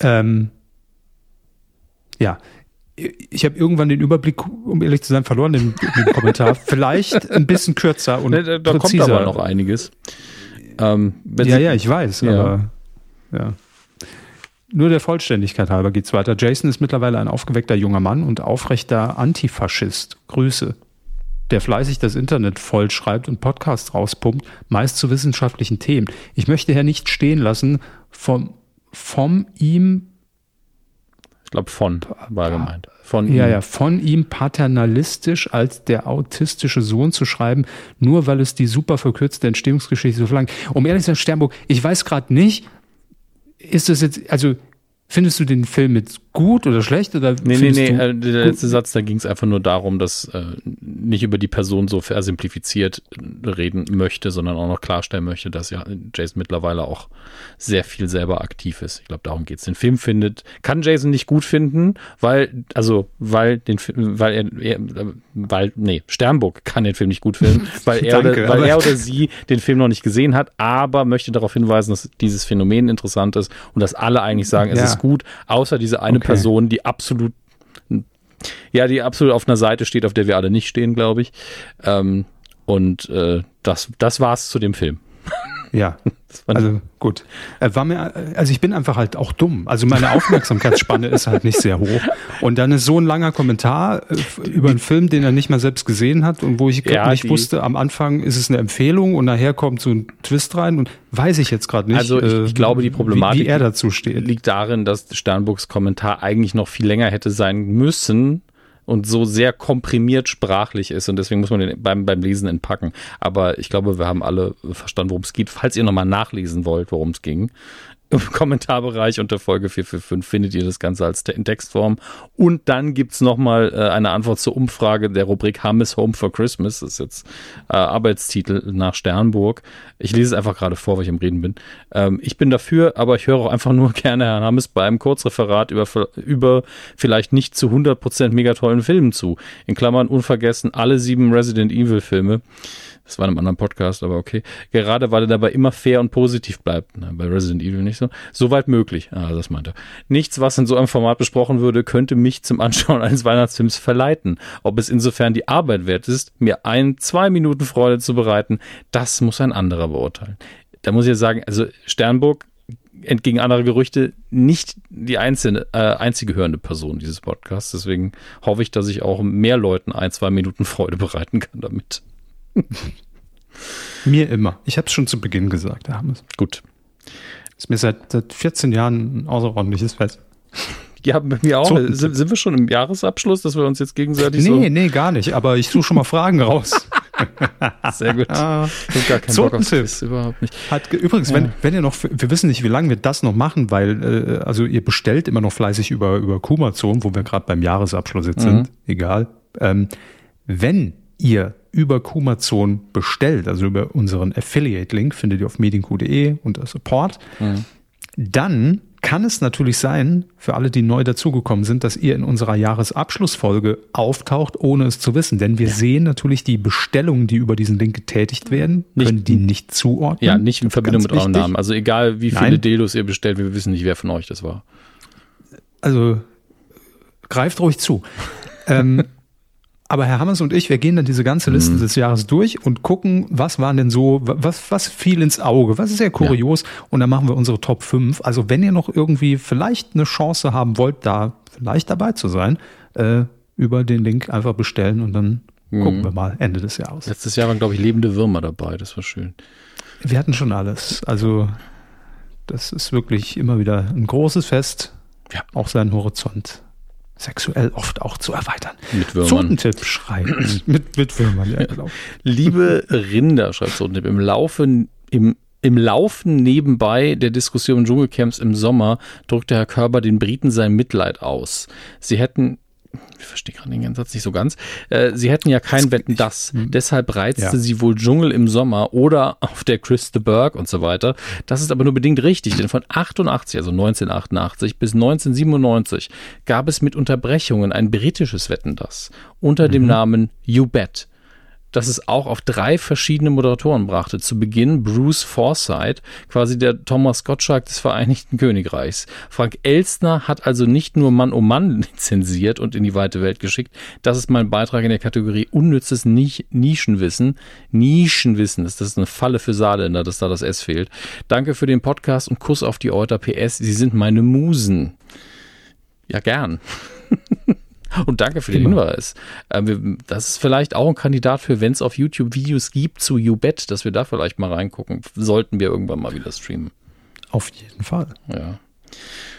Ähm, ja. Ich habe irgendwann den Überblick, um ehrlich zu sein, verloren im, im [laughs] Kommentar. Vielleicht ein bisschen kürzer und Da, da da kommt präziser. aber noch einiges. Ähm, Ja, ja, ich weiß, Ja. aber ja. Nur der Vollständigkeit halber geht's weiter. Jason ist mittlerweile ein aufgeweckter junger Mann und aufrechter Antifaschist. Grüße. Der fleißig das Internet vollschreibt und Podcasts rauspumpt, meist zu wissenschaftlichen Themen. Ich möchte hier nicht stehen lassen vom, vom ihm Ich glaube, von war gemeint. Von ja, ihm. ja, von ihm paternalistisch als der autistische Sohn zu schreiben, nur weil es die super verkürzte Entstehungsgeschichte so verlangt. Um ehrlich zu sein, Sternburg, ich weiß gerade nicht, ist das jetzt, also Findest du den Film jetzt gut oder schlecht? Oder nee, nee, nee. Äh, der letzte Satz, da ging es einfach nur darum, dass äh, nicht über die Person so versimplifiziert reden möchte, sondern auch noch klarstellen möchte, dass ja Jason mittlerweile auch sehr viel selber aktiv ist. Ich glaube, darum geht es. Den Film findet, kann Jason nicht gut finden, weil, also, weil den weil er, er weil, nee, Sternburg kann den Film nicht gut finden, [laughs] weil er, Danke, oder, weil er oder sie den Film noch nicht gesehen hat, aber möchte darauf hinweisen, dass dieses Phänomen interessant ist und dass alle eigentlich sagen, es ja. ist gut, außer diese eine okay. Person, die absolut, ja, die absolut auf einer Seite steht, auf der wir alle nicht stehen, glaube ich. Ähm, und äh, das, das war's zu dem Film. [laughs] Ja, also gut. War mir, also ich bin einfach halt auch dumm. Also meine [laughs] Aufmerksamkeitsspanne ist halt nicht sehr hoch. Und dann ist so ein langer Kommentar äh, über einen Film, den er nicht mal selbst gesehen hat und wo ich ja, nicht wusste, am Anfang ist es eine Empfehlung und nachher kommt so ein Twist rein und weiß ich jetzt gerade nicht. Also ich, ich, äh, glaube, die Problematik wie, wie er dazu steht. liegt darin, dass Sternbuchs Kommentar eigentlich noch viel länger hätte sein müssen und so sehr komprimiert sprachlich ist und deswegen muss man den beim, beim Lesen entpacken. Aber ich glaube, wir haben alle verstanden, worum es geht. Falls ihr nochmal nachlesen wollt, worum es ging, im Kommentarbereich unter Folge 445 findet ihr das Ganze als Textform. Und dann gibt es nochmal äh, eine Antwort zur Umfrage der Rubrik Hammes Home for Christmas. Das ist jetzt äh, Arbeitstitel nach Sternburg. Ich lese es einfach gerade vor, weil ich am Reden bin. Ähm, ich bin dafür, aber ich höre auch einfach nur [laughs] gerne Herrn Hammes beim Kurzreferat über, über vielleicht nicht zu 100% mega tollen Filmen zu. In Klammern unvergessen alle sieben Resident Evil Filme. Das war in einem anderen Podcast, aber okay. Gerade weil er dabei immer fair und positiv bleibt. Na, bei Resident Evil nicht so. Soweit möglich. Ah, das meinte er. Nichts, was in so einem Format besprochen würde, könnte mich zum Anschauen eines Weihnachtsfilms verleiten. Ob es insofern die Arbeit wert ist, mir ein, zwei Minuten Freude zu bereiten, das muss ein anderer beurteilen. Da muss ich ja sagen, also Sternburg entgegen anderer Gerüchte nicht die einzelne, äh, einzige hörende Person dieses Podcasts. Deswegen hoffe ich, dass ich auch mehr Leuten ein, zwei Minuten Freude bereiten kann damit. [laughs] mir immer. Ich habe es schon zu Beginn gesagt, Herr Hammes. Gut. Ist mir seit, seit 14 Jahren ein außerordentliches Fest. [laughs] Ja, bei mir auch. So, sind, sind, wir schon im Jahresabschluss, dass wir uns jetzt gegenseitig nee, so... Nee, nee, gar nicht. Aber ich suche schon mal Fragen raus. [laughs] Sehr gut. Ah, ich habe gar keinen Bock auf das überhaupt nicht. Hat, übrigens, ja. wenn, wenn ihr noch, wir wissen nicht, wie lange wir das noch machen, weil, äh, also ihr bestellt immer noch fleißig über, über Kumazon, wo wir gerade beim Jahresabschluss jetzt mhm. sind, egal. Ähm, wenn ihr über Kumazon bestellt, also über unseren Affiliate-Link, findet ihr auf medienq.de unter Support, mhm. dann kann es natürlich sein, für alle, die neu dazugekommen sind, dass ihr in unserer Jahresabschlussfolge auftaucht, ohne es zu wissen. Denn wir ja. sehen natürlich die Bestellungen, die über diesen Link getätigt werden, nicht, können die nicht zuordnen. Ja, nicht in Verbindung mit eurem Namen. Also egal, wie viele Nein. Delos ihr bestellt, wir wissen nicht, wer von euch das war. Also greift ruhig zu. [laughs] ähm, aber Herr Hammers und ich, wir gehen dann diese ganze Liste mhm. des Jahres durch und gucken, was waren denn so, was, was fiel ins Auge, was ist sehr kurios. Ja. Und dann machen wir unsere Top 5. Also wenn ihr noch irgendwie vielleicht eine Chance haben wollt, da vielleicht dabei zu sein, äh, über den Link einfach bestellen und dann mhm. gucken wir mal Ende des Jahres. Letztes Jahr waren, glaube ich, lebende Würmer dabei. Das war schön. Wir hatten schon alles. Also das ist wirklich immer wieder ein großes Fest. Ja. Auch seinen Horizont sexuell oft auch zu erweitern. Mit Würmern. Zotentipp schreibt. [clears throat] mit, mit Würmern, ja, genau. Liebe Rinder, schreibt Zotentipp, im Laufe, im, im Laufen nebenbei der Diskussion Dschungelcamps im Sommer drückte Herr Körber den Briten sein Mitleid aus. Sie hätten ich verstehe gerade den Satz nicht so ganz. Äh, sie hätten ja kein Wetten das. Mhm. Deshalb reizte ja. sie wohl Dschungel im Sommer oder auf der Chris de Burgh und so weiter. Das ist aber nur bedingt richtig, denn von 88, also 1988 bis 1997 gab es mit Unterbrechungen ein britisches Wetten das unter mhm. dem Namen You Bet dass es auch auf drei verschiedene Moderatoren brachte. Zu Beginn Bruce Forsyth, quasi der Thomas Gottschalk des Vereinigten Königreichs. Frank Elstner hat also nicht nur Mann um Mann [laughs] lizenziert und in die weite Welt geschickt. Das ist mein Beitrag in der Kategorie unnützes Nischenwissen. Nischenwissen, das ist eine Falle für Saarländer, dass da das S fehlt. Danke für den Podcast und Kuss auf die Euter PS. Sie sind meine Musen. Ja, gern. [laughs] Und danke für den Hinweis. Ähm, das ist vielleicht auch ein Kandidat für, wenn es auf YouTube Videos gibt zu YouBet, dass wir da vielleicht mal reingucken. Sollten wir irgendwann mal wieder streamen. Auf jeden Fall. Ja.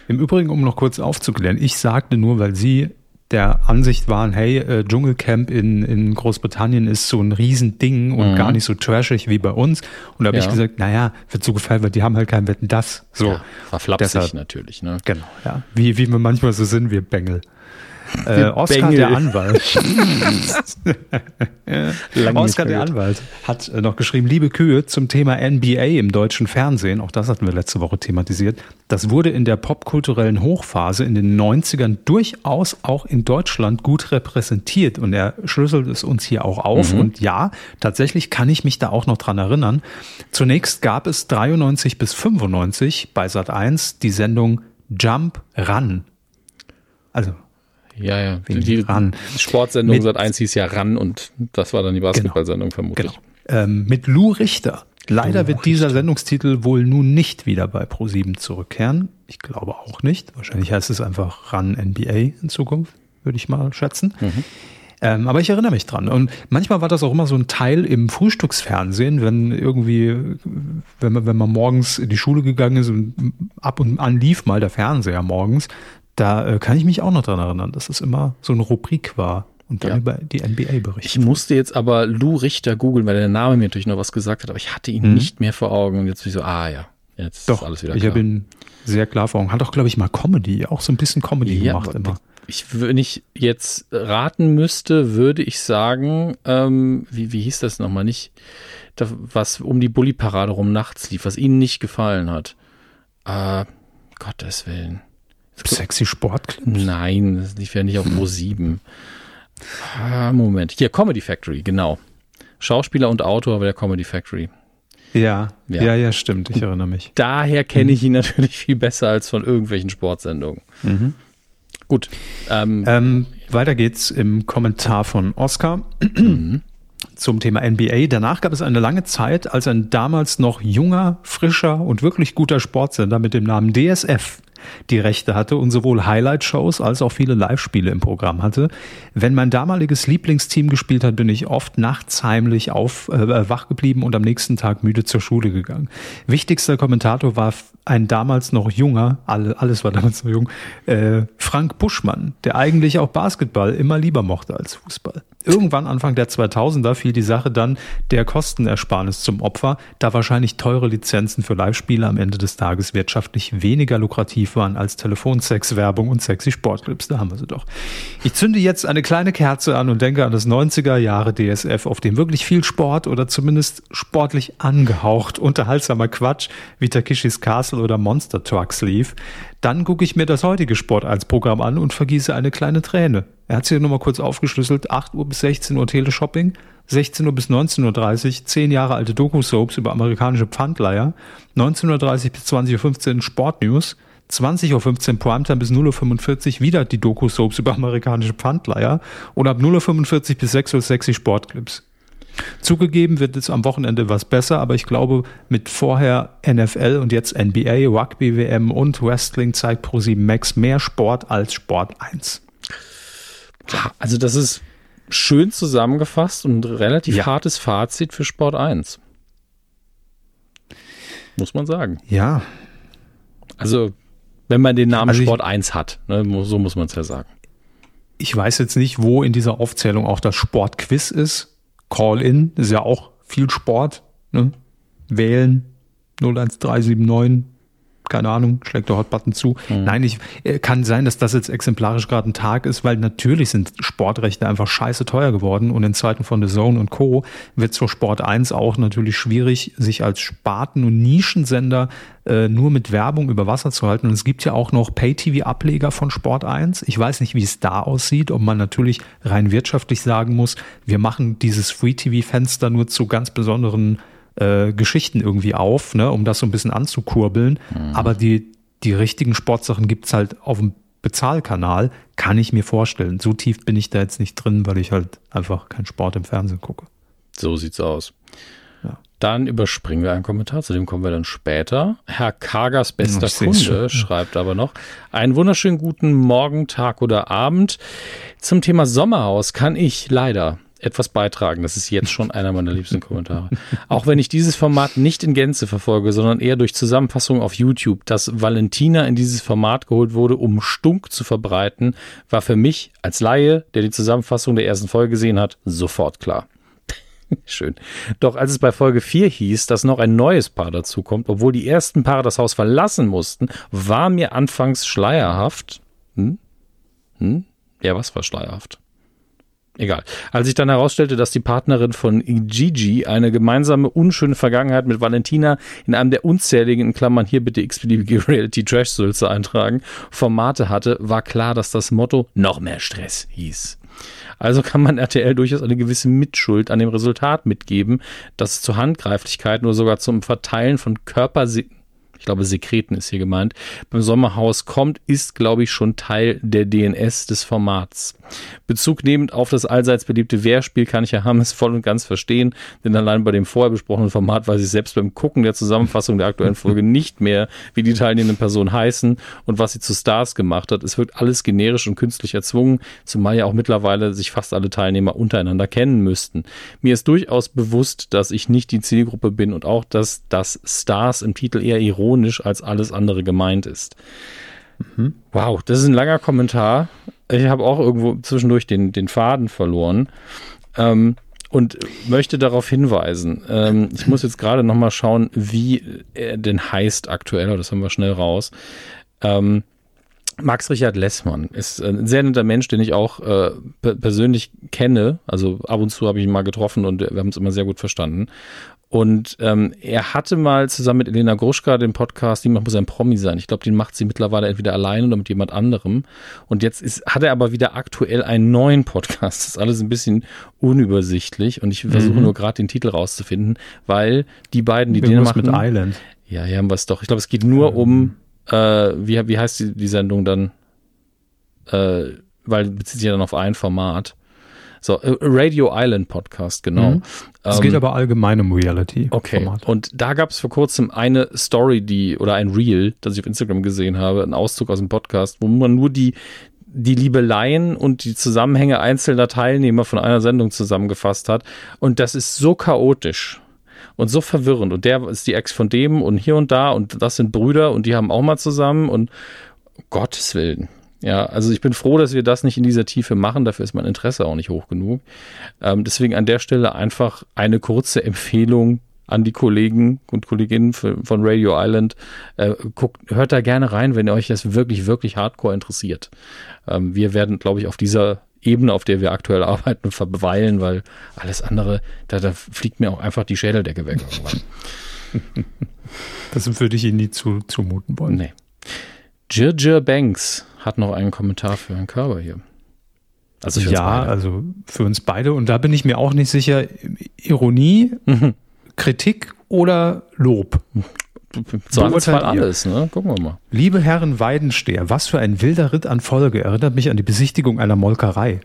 Im Übrigen, um noch kurz aufzuklären, ich sagte nur, weil Sie der Ansicht waren, hey, äh, Dschungelcamp in, in Großbritannien ist so ein Riesending und Mhm. gar nicht so trashig wie bei uns. Und da habe Ja. ich gesagt, naja, wird so gefallen, weil die haben halt kein Wetten das. So. Ja, war flapsig Deshalb. natürlich, ne? Genau, ja. Wie, wie wir manchmal so sind, wir Bengel. Äh, Oscar Bengel. der Anwalt. [laughs] Oscar der. Anwalt hat äh, noch geschrieben, liebe Kühe, zum Thema NBA im deutschen Fernsehen, auch das hatten wir letzte Woche thematisiert, das wurde in der popkulturellen Hochphase in den 90ern durchaus auch in Deutschland gut repräsentiert und er schlüsselt es uns hier auch auf und ja, tatsächlich kann ich mich da auch noch dran erinnern. Zunächst gab es 93 bis 95 bei Sat1 die Sendung Jump Run. Also Ja, ja. Die ran. Sportsendung Mit- seit eins hieß ja ran und das war dann die Basketballsendung vermutlich. Genau. Ähm, mit Lou Richter. Leider wird dieser Sendungstitel wohl nun nicht wieder bei Pro7 zurückkehren. Ich glaube auch nicht. Wahrscheinlich heißt es einfach Run NBA in Zukunft, würde ich mal schätzen. Ähm, aber ich erinnere mich dran. Und manchmal war das auch immer so ein Teil im Frühstücksfernsehen, wenn irgendwie, wenn man, wenn man morgens in die Schule gegangen ist und ab und an lief mal der Fernseher morgens, da äh, kann ich mich auch noch dran erinnern, dass es immer so eine Rubrik war und dann Ja. über die NBA Ich berichtet. musste jetzt aber Lou Richter googeln, weil der Name mir natürlich noch was gesagt hat, aber ich hatte ihn nicht mehr vor Augen. Und jetzt bin ich so, ah ja, jetzt Doch, ist alles wieder ich klar. habe ihn sehr klar vor Augen. Hat auch, glaube ich, mal Comedy, auch so ein bisschen Comedy Ja, gemacht immer. Ich, wenn ich jetzt raten müsste, würde ich sagen, ähm, wie, wie hieß das nochmal nicht, da, was um die Bulli-Parade rum nachts lief, was Ihnen nicht gefallen hat. Äh, Gottes Willen. Sexy Sportclip. Nein, das lief ja nicht auf Pro 7. Ah, Moment. Hier, Comedy Factory, genau. Schauspieler und Autor bei der Comedy Factory. Ja, Ja. ja, ja, stimmt. Ich erinnere mich. Daher kenne ich ihn [laughs] natürlich viel besser als von irgendwelchen Sportsendungen. Gut. Ähm, Ähm, weiter geht's im Kommentar von Oscar [clears throat] zum Thema NBA. Danach gab es eine lange Zeit, als ein damals noch junger, frischer und wirklich guter Sportsender mit dem Namen DSF die Rechte hatte und sowohl Highlight-Shows als auch viele Live-Spiele im Programm hatte. Wenn mein damaliges Lieblingsteam gespielt hat, bin ich oft nachts heimlich auf, äh, wach geblieben und am nächsten Tag müde zur Schule gegangen. Wichtigster Kommentator war ein damals noch junger, alle, alles war damals noch jung, äh, Frank Buschmann, der eigentlich auch Basketball immer lieber mochte als Fußball. Irgendwann Anfang der 2000er fiel die Sache dann der Kostenersparnis zum Opfer, da wahrscheinlich teure Lizenzen für Live-Spiele am Ende des Tages wirtschaftlich weniger lukrativ waren als Telefonsex-Werbung und sexy Sportclips. Da haben wir sie doch. Ich zünde jetzt eine kleine Kerze an und denke an das 90er Jahre DSF, auf dem wirklich viel Sport oder zumindest sportlich angehaucht unterhaltsamer Quatsch wie Takeshis Castle oder Monster Trucks lief. Dann gucke ich mir das heutige Sport als Programm an und vergieße eine kleine Träne. Er hat es hier nochmal kurz aufgeschlüsselt. 8 Uhr bis 16 Uhr Teleshopping, 16 Uhr bis 19.30 Uhr 10 Jahre alte Doku-Soaps über amerikanische Pfandleier, 19.30 bis 20.15 Uhr Sportnews, 20.15 Uhr Primetime bis 0.45 Uhr wieder die Doku-Soaps über amerikanische Pfandleier und ab 0.45 Uhr bis 6 Uhr Sportclips. Zugegeben wird es am Wochenende was besser, aber ich glaube, mit vorher NFL und jetzt NBA, Rugby WM und Wrestling zeigt Pro7 Max mehr Sport als Sport 1. also das ist schön zusammengefasst und relativ Ja. hartes Fazit für Sport 1. Muss man sagen. Ja, Also, wenn man den Namen Also ich- Sport 1 hat, ne, so muss man es ja sagen. ich weiß jetzt nicht, wo in dieser Aufzählung auch das Sportquiz ist. Call-in ist ja auch viel Sport. Ne? Wählen 01379, keine Ahnung, schlägt der Hotbutton zu. Nein, ich äh, kann sein, dass das jetzt exemplarisch gerade ein Tag ist, weil natürlich sind Sportrechte einfach scheiße teuer geworden und in Zeiten von The Zone und Co. wird zur Sport 1 auch natürlich schwierig, sich als Sparten- und Nischensender äh, nur mit Werbung über Wasser zu halten. Und es gibt ja auch noch Pay-TV-Ableger von Sport 1. Ich weiß nicht, wie es da aussieht, ob man natürlich rein wirtschaftlich sagen muss, wir machen dieses Free-TV-Fenster nur zu ganz besonderen äh, Geschichten irgendwie auf, ne, um das so ein bisschen anzukurbeln. Aber die, die richtigen Sportsachen gibt's halt auf dem Bezahlkanal, kann ich mir vorstellen. So tief bin ich da jetzt nicht drin, weil ich halt einfach keinen Sport im Fernsehen gucke. So sieht's aus. Ja. Dann überspringen wir einen Kommentar, zu dem kommen wir dann später. Herr Kagers bester Ich Kunde schreibt aber noch, einen wunderschönen guten Morgen, Tag oder Abend. Zum Thema Sommerhaus kann ich leider etwas beitragen. Das ist jetzt schon einer meiner liebsten Kommentare. Auch wenn ich dieses Format nicht in Gänze verfolge, sondern eher durch Zusammenfassungen auf YouTube, dass Valentina in dieses Format geholt wurde, um Stunk zu verbreiten, war für mich als Laie, der die Zusammenfassung der ersten Folge gesehen hat, sofort klar. [laughs] Schön. Doch als es bei Folge 4 hieß, dass noch ein neues Paar dazukommt, obwohl die ersten Paare das Haus verlassen mussten, war mir anfangs schleierhaft. Hm? Hm? Ja, was war schleierhaft? Egal. Als ich dann herausstellte, dass die Partnerin von Gigi eine gemeinsame unschöne Vergangenheit mit Valentina in einem der unzähligen, in Klammern hier bitte x-beliebige [laughs] Reality-Trash-Sülze eintragen, Formate hatte, war klar, dass das Motto noch mehr Stress hieß. Also kann man RTL durchaus eine gewisse Mitschuld an dem Resultat mitgeben, dass es zur Handgreiflichkeit oder sogar zum Verteilen von Körper ich glaube Sekreten ist hier gemeint, beim Sommerhaus kommt, ist, glaube ich, schon Teil der DNS des Formats. Bezug nehmend auf das allseits beliebte Wehrspiel kann ich Herr Hammes voll und ganz verstehen, denn allein bei dem vorher besprochenen Format weiß ich selbst beim Gucken der Zusammenfassung der aktuellen Folge [laughs] nicht mehr, wie die teilnehmenden Personen heißen und was sie zu Stars gemacht hat. Es wirkt alles generisch und künstlich erzwungen, zumal ja auch mittlerweile sich fast alle Teilnehmer untereinander kennen müssten. Mir ist durchaus bewusst, dass ich nicht die Zielgruppe bin und auch, dass das Stars im Titel eher ironisch ironisch als alles andere gemeint ist. Mhm. Wow, das ist ein langer Kommentar. Ich habe auch irgendwo zwischendurch den, den Faden verloren. Ähm, und möchte darauf hinweisen. Ähm, ich muss jetzt gerade noch mal schauen, wie er denn heißt aktuell. Das haben wir schnell raus. Ähm, Max Richard Lessmann ist ein sehr netter Mensch, den ich auch äh, persönlich kenne. Also ab und zu habe ich ihn mal getroffen und wir haben uns immer sehr gut verstanden. Und ähm, er hatte mal zusammen mit Elena Gruschka den Podcast, Niemand muss ein Promi sein. Ich glaube, den macht sie mittlerweile entweder alleine oder mit jemand anderem. Und jetzt ist, hat er aber wieder aktuell einen neuen Podcast. Das ist alles ein bisschen unübersichtlich und ich versuche mhm. nur gerade den Titel rauszufinden, weil die beiden, die den machen. mit Island. Ja, hier haben wir es doch. Ich glaube, es geht nur ähm. um, äh, wie, wie heißt die, die Sendung dann? Äh, weil bezieht sich ja dann auf ein Format. So, äh, Radio Island Podcast, genau. Mhm. Es ähm, geht aber allgemein um Reality. Okay. Und da gab es vor kurzem eine Story, die, oder ein Reel, das ich auf Instagram gesehen habe, ein Auszug aus dem Podcast, wo man nur die, die Liebeleien und die Zusammenhänge einzelner Teilnehmer von einer Sendung zusammengefasst hat. Und das ist so chaotisch und so verwirrend. Und der ist die Ex von dem und hier und da und das sind Brüder und die haben auch mal zusammen und Gottes Willen. Ja, also ich bin froh, dass wir das nicht in dieser Tiefe machen. Dafür ist mein Interesse auch nicht hoch genug. Ähm, deswegen an der Stelle einfach eine kurze Empfehlung an die Kollegen und Kolleginnen von Radio Island. Äh, guckt, hört da gerne rein, wenn ihr euch das wirklich, wirklich hardcore interessiert. Ähm, wir werden, glaube ich, auf dieser Ebene, auf der wir aktuell arbeiten, verweilen, weil alles andere, da, da fliegt mir auch einfach die Schädeldecke weg. das würde ich Ihnen nie zu, zumuten wollen. Nee. Jirjir Banks hat noch einen Kommentar für Herrn Körber hier. Also ja, also für uns beide. Und da bin ich mir auch nicht sicher, Ironie, mhm. [laughs] Kritik oder Lob. Zweifelsfall alles, ne? Gucken wir mal. Liebe Herren Weidensteher, was für ein wilder Ritt an Folge erinnert mich an die Besichtigung einer Molkerei.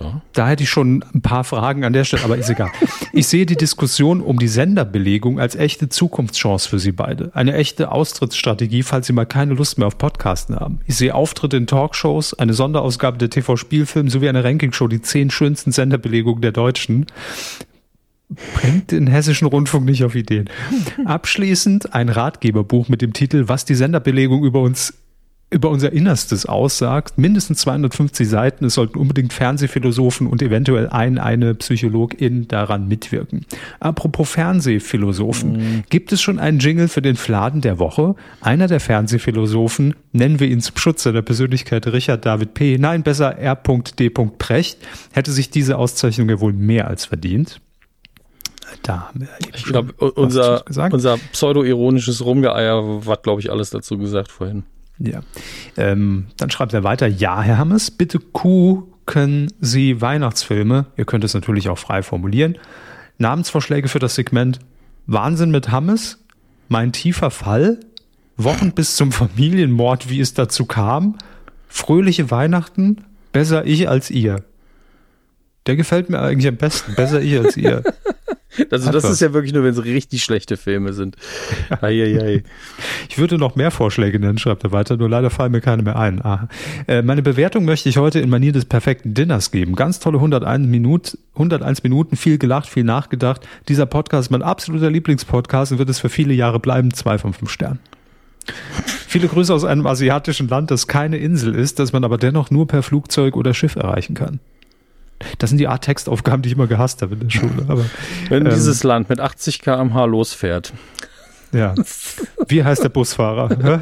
Ja. Da hätte ich schon ein paar Fragen an der Stelle, aber ist egal. Ich sehe die Diskussion um die Senderbelegung als echte Zukunftschance für Sie beide. Eine echte Austrittsstrategie, falls Sie mal keine Lust mehr auf Podcasten haben. Ich sehe Auftritte in Talkshows, eine Sonderausgabe der TV-Spielfilm sowie eine Rankingshow, die zehn schönsten Senderbelegungen der Deutschen bringt den hessischen Rundfunk nicht auf Ideen. Abschließend ein Ratgeberbuch mit dem Titel Was die Senderbelegung über uns über unser Innerstes aussagt. Mindestens 250 Seiten. Es sollten unbedingt Fernsehphilosophen und eventuell ein, eine Psychologin daran mitwirken. Apropos Fernsehphilosophen. Mhm. Gibt es schon einen Jingle für den Fladen der Woche? Einer der Fernsehphilosophen, nennen wir ihn zum Schutz seiner Persönlichkeit Richard David P., nein, besser R.D. Precht, hätte sich diese Auszeichnung ja wohl mehr als verdient. Da haben wir ich glaube, unser, unser pseudo-ironisches Rumgeeier hat, glaube ich, alles dazu gesagt vorhin. Ja. Ähm, dann schreibt er weiter, ja, Herr Hammes, bitte gucken Sie Weihnachtsfilme. Ihr könnt es natürlich auch frei formulieren. Namensvorschläge für das Segment Wahnsinn mit Hammes, mein tiefer Fall, Wochen bis zum Familienmord, wie es dazu kam, fröhliche Weihnachten, besser ich als ihr. Der gefällt mir eigentlich am besten, besser ich als ihr. [laughs] Also das ist ja wirklich nur, wenn es richtig schlechte Filme sind. [laughs] Ei, ei, ei. Ich ich würde noch mehr Vorschläge nennen, schreibt er weiter, nur leider fallen mir keine mehr ein. Aha. Äh, meine Bewertung möchte ich heute in Manier des perfekten Dinners geben. Ganz tolle 101 Minuten, 101 Minuten, viel gelacht, viel nachgedacht. Dieser Podcast ist mein absoluter Lieblingspodcast und wird es für viele Jahre bleiben. Zwei von fünf Sternen. Viele Grüße aus einem asiatischen Land, das keine Insel ist, das man aber dennoch nur per Flugzeug oder Schiff erreichen kann. Das sind die Art Textaufgaben, die ich immer gehasst habe in der Schule. Aber, Wenn ähm, dieses Land mit 80 km/h losfährt. Ja. [laughs] Wie heißt der Busfahrer?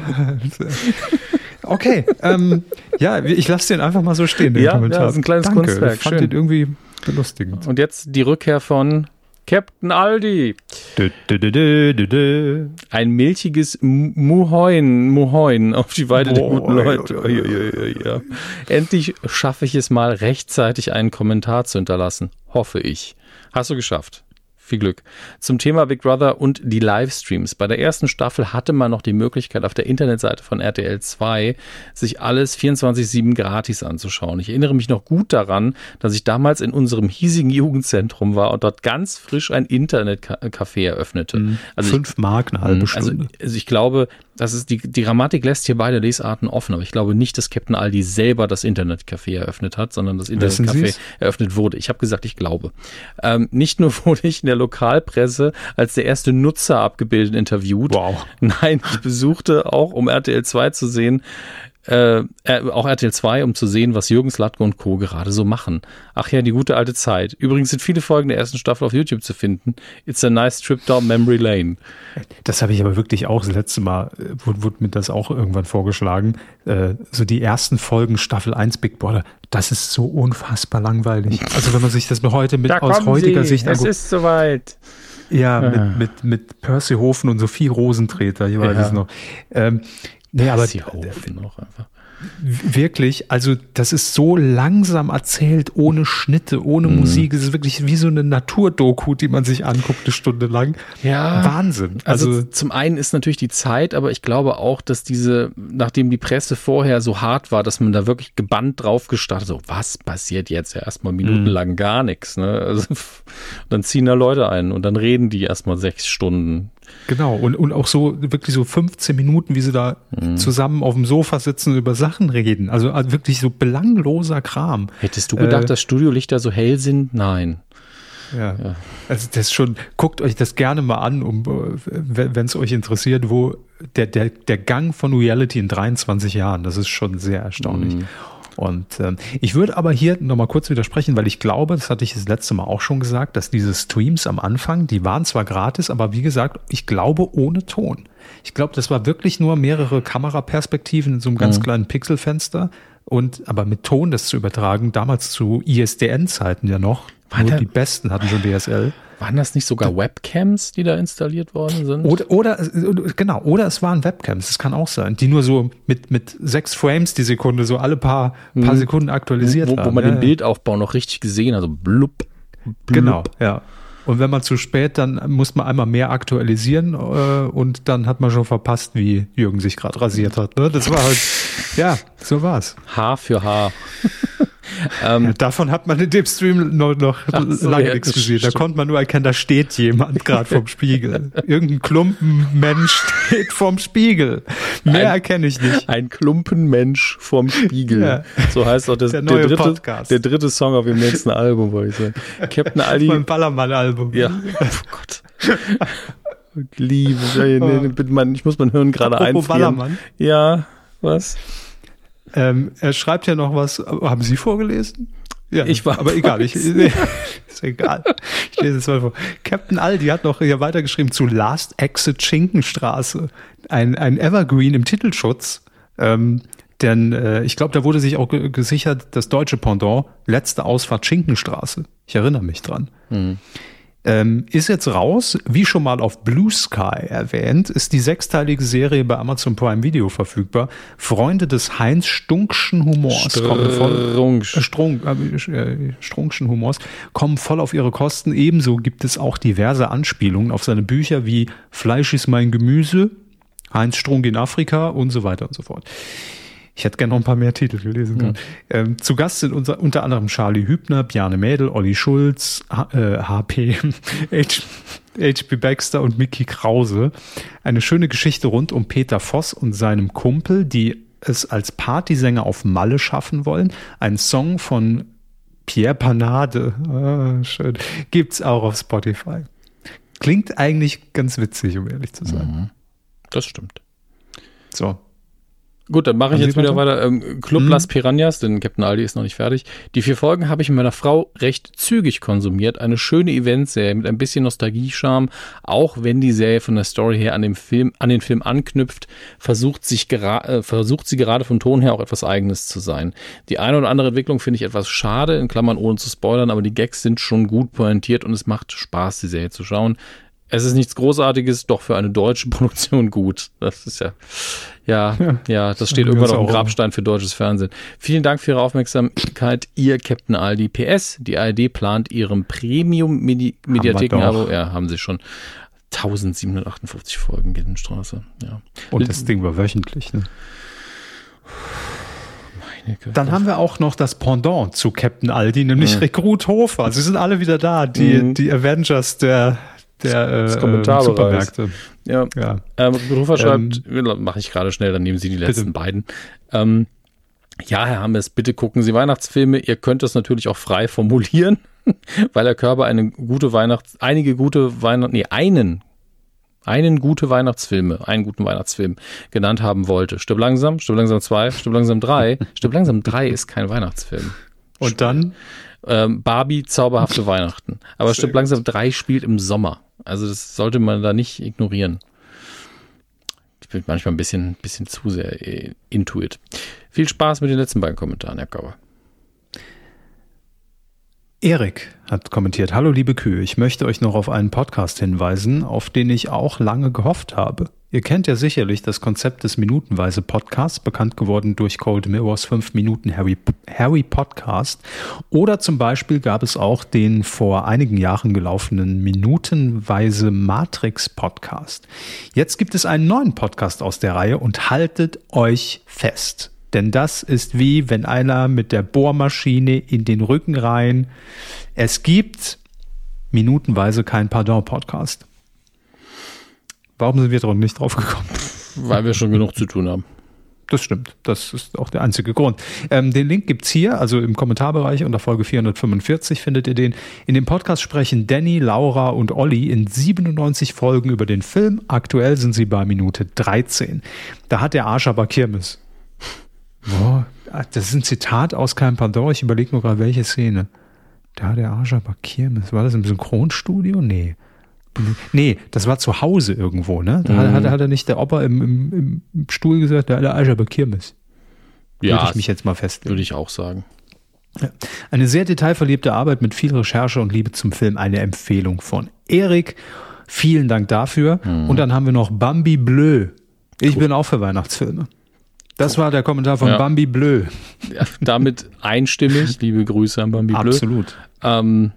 okay. Ähm, ja, ich lasse den einfach mal so stehen, den ja, Kommentar. Ja, das ist ein kleines Danke. Kunstwerk. Ich fand Schön. den irgendwie belustigend. Und jetzt die Rückkehr von Captain Aldi. Du, du, du, Ein milchiges Muhoin, Muhoin auf die Weide der guten Leute. Ja. Endlich schaffe ich es mal rechtzeitig einen Kommentar zu hinterlassen. Hoffe ich. Hast du geschafft. Viel Glück. Zum Thema Big Brother und die Livestreams. Bei der ersten Staffel hatte man noch die Möglichkeit, auf der Internetseite von RTL 2 sich alles 24-7 gratis anzuschauen. Ich erinnere mich noch gut daran, dass ich damals in unserem hiesigen Jugendzentrum war und dort ganz frisch ein Internetcafé eröffnete. Mhm. Also Fünf Mark eine halbe also Stunde. Also, also ich glaube, das ist die, die Grammatik lässt hier beide Lesarten offen, aber ich glaube nicht, dass Captain Aldi selber das Internetcafé eröffnet hat, sondern das Internetcafé eröffnet wurde. Ich habe gesagt, ich glaube. Ähm, nicht nur [laughs] wurde ich in der Lokalpresse als der erste Nutzer abgebildet interviewt. Wow. Nein, ich besuchte auch, um RTL 2 zu sehen, äh, auch RTL 2, um zu sehen, was Jürgen Slatko und Co. gerade so machen. Ach ja, die gute alte Zeit. Übrigens sind viele Folgen der ersten Staffel auf YouTube zu finden. It's a nice trip down memory lane. Das habe ich aber wirklich auch das letzte Mal, äh, wurde, wurde mir das auch irgendwann vorgeschlagen. Äh, so die ersten Folgen Staffel 1 Big Brother, das ist so unfassbar langweilig. Also wenn man sich das heute mit da aus heutiger Sie. Sicht anguckt. Es ist soweit. Ja, ja, Mit, mit, mit Percy Hofen und Sophie Rosentreter, ich weiß ja. es noch. Ähm, Nee, aber die Haufen noch einfach. Wirklich, also das ist so langsam erzählt, ohne Schnitte, ohne mhm. Musik. Es ist wirklich wie so eine Naturdoku, die man sich anguckt, eine Stunde lang. Ja. Wahnsinn. Also, also zum einen ist natürlich die Zeit, aber ich glaube auch, dass diese, nachdem die Presse vorher so hart war, dass man da wirklich gebannt drauf gestartet, so was passiert jetzt? Ja, erstmal minutenlang mhm. gar nichts. Ne? Also, [laughs] dann ziehen da Leute ein und dann reden die erstmal sechs Stunden Genau, und, und auch so wirklich so 15 Minuten, wie sie da mhm. zusammen auf dem Sofa sitzen und über Sachen reden. Also, also wirklich so belangloser Kram. Hättest du gedacht, äh, dass Studiolichter so hell sind? Nein. Ja. ja. Also das schon, guckt euch das gerne mal an, um wenn es euch interessiert, wo der, der, der Gang von Reality in 23 Jahren, das ist schon sehr erstaunlich. Mhm. Und ähm, ich würde aber hier nochmal kurz widersprechen, weil ich glaube, das hatte ich das letzte Mal auch schon gesagt, dass diese Streams am Anfang, die waren zwar gratis, aber wie gesagt, ich glaube ohne Ton. Ich glaube, das war wirklich nur mehrere Kameraperspektiven in so einem ganz mhm. kleinen Pixelfenster. Und aber mit Ton das zu übertragen, damals zu ISDN-Zeiten ja noch, war nur die besten hatten schon DSL. Waren das nicht sogar Webcams, die da installiert worden sind? Oder, oder genau, oder es waren Webcams, das kann auch sein, die nur so mit, mit sechs Frames die Sekunde, so alle paar, paar mhm. Sekunden aktualisiert wo, wo, wo man ja, den Bildaufbau noch richtig gesehen hat, also blub, blub. Genau, ja. Und wenn man zu spät, dann muss man einmal mehr aktualisieren äh, und dann hat man schon verpasst, wie Jürgen sich gerade rasiert hat. Ne? Das war halt, ja, so war's. Haar für Haar. Ähm, [laughs] davon hat man in dem Stream noch, noch so, lange ja, nichts gesehen. Da konnte man nur erkennen, da steht jemand gerade vorm Spiegel. [laughs] Irgendein Klumpenmensch [laughs] steht vorm Spiegel. Mehr erkenne ich nicht. Ein Klumpenmensch vorm Spiegel. Ja. So heißt auch das, der, der, dritte, Podcast. der dritte Song auf dem nächsten Album, wollte ich sagen. Captain Aldi. Mein Ballermann-Album. Ja. Oh Gott. Liebe, ich muss mein Hirn gerade einfrieren. Ballermann. Ja, was? Ähm, er schreibt ja noch was. Haben Sie vorgelesen? Ja, ich war. Aber egal, ich, [laughs] ist egal. Ich lese es mal vor. Captain Aldi hat noch hier weitergeschrieben zu Last Exit Schinkenstraße. Ein, ein Evergreen im Titelschutz. Ähm, denn äh, ich glaube, da wurde sich auch gesichert, das deutsche Pendant, letzte Ausfahrt Schinkenstraße. Ich erinnere mich dran. Mhm. Ähm, ist jetzt raus, wie schon mal auf Blue Sky erwähnt, ist die sechsteilige Serie bei Amazon Prime Video verfügbar. Freunde des Heinz Stunkschen Humors Str kommen voll, äh, Strunk, äh, Strunkschen Humors kommen voll auf ihre Kosten. Ebenso gibt es auch diverse Anspielungen auf seine Bücher wie Fleisch ist mein Gemüse, Heinz Strunk in Afrika und so weiter und so fort. Ich hätte gerne noch ein paar mehr Titel gelesen können. Mhm. Ähm, zu Gast sind unser, unter anderem Charlie Hübner, Bjarne Mädel, Olli Schulz, H, äh, HP, H, H.B. [laughs] Baxter und Mickey Krause. Eine schöne Geschichte rund um Peter Voss und seinem Kumpel, die es als Partysänger auf Malle schaffen wollen. Ein Song von Pierre Panade, ah, schön, gibt's auch auf Spotify. Klingt eigentlich ganz witzig, um ehrlich zu sein. Mhm. Das stimmt. So, Gut, dann mache ich jetzt wieder weiter. Ähm, Club mhm. Las Piranhas, denn Captain Aldi ist noch nicht fertig. Die vier Folgen habe ich mit meiner Frau recht zügig konsumiert. Eine schöne Eventserie mit ein bisschen Nostalgie-Charme. Auch wenn die Serie von der Story her an, dem Film, an den Film anknüpft, versucht, sich äh, versucht sie gerade vom Ton her auch etwas Eigenes zu sein. Die eine oder andere Entwicklung finde ich etwas schade, in Klammern ohne zu spoilern, aber die Gags sind schon gut pointiert und es macht Spaß, die Serie zu schauen. Es ist nichts Großartiges, doch für eine deutsche [laughs] Produktion gut. Das ist ja, ja, ja, ja das steht irgendwann auf dem Grabstein für deutsches Fernsehen. Vielen Dank für Ihre Aufmerksamkeit, Ihr Captain Aldi. PS, die ARD plant Ihrem Premium-Mediatheken-Abo. Ja, haben Sie schon. 1758 Folgen Gildenstraße, ja. Und das Ding war wöchentlich, ne? Dann haben wir auch noch das Pendant zu Captain Aldi, nämlich ja. Rekrut Hofer. Sie sind alle wieder da, die, mhm. die Avengers der, der äh, Supermärkte. Ja. ja. Ähm, Rufer schreibt, ähm, mache ich gerade schnell, dann nehmen Sie die letzten bitte. beiden. Ähm, ja, Herr Hammes, bitte gucken Sie Weihnachtsfilme. Ihr könnt das natürlich auch frei formulieren, [laughs] weil der Körper eine gute Weihnachts-, einige gute Weihnachts-, nee, einen, einen gute Weihnachtsfilme, einen guten Weihnachtsfilm genannt haben wollte. Stirb langsam, Stirb langsam zwei, Stirb langsam drei. [laughs] Stirb langsam drei ist kein Weihnachtsfilm. Und dann? Ähm, Barbie, zauberhafte [laughs] Weihnachten. Aber Stirb langsam drei spielt im Sommer. Also das sollte man da nicht ignorieren. Ich bin manchmal ein bisschen, bisschen zu sehr äh, intuit. Viel Spaß mit den letzten beiden Kommentaren, Herr Kauer. Erik hat kommentiert, hallo liebe Kühe, ich möchte euch noch auf einen Podcast hinweisen, auf den ich auch lange gehofft habe. Ihr kennt ja sicherlich das Konzept des minutenweise Podcasts, bekannt geworden durch Cold Mirrors 5 Minuten Harry, Harry Podcast. Oder zum Beispiel gab es auch den vor einigen Jahren gelaufenen minutenweise Matrix Podcast. Jetzt gibt es einen neuen Podcast aus der Reihe und haltet euch fest. Denn das ist wie wenn einer mit der Bohrmaschine in den Rücken rein. Es gibt minutenweise kein Pardon Podcast. Warum sind wir doch nicht drauf gekommen? Weil wir schon genug zu tun haben. Das stimmt. Das ist auch der einzige Grund. Ähm, den Link gibt's hier, also im Kommentarbereich unter Folge 445 findet ihr den. In dem Podcast sprechen Danny, Laura und Olli in 97 Folgen über den Film. Aktuell sind sie bei Minute 13. Da hat der Arsch aber Kirmes. Boah, das ist ein Zitat aus Kein Pardon. Ich überlege nur gerade, welche Szene. Da hat der Arsch aber Kirmes. War das im Synchronstudio? Nee. Nee, das war zu Hause irgendwo, ne? Da mhm. hat, hat, er nicht der Opa im, im, im Stuhl gesagt, der bei Kirmes. Ja, würde ich mich jetzt mal festlegen. Würde ich auch sagen. Eine sehr detailverliebte Arbeit mit viel Recherche und Liebe zum Film. Eine Empfehlung von Erik. Vielen Dank dafür. Mhm. Und dann haben wir noch Bambi Bleu. Ich cool. bin auch für Weihnachtsfilme. Das war der Kommentar von ja. Bambi Bleu. Ja, damit einstimmig. Liebe Grüße an Bambi Bleu. Absolut. Ähm,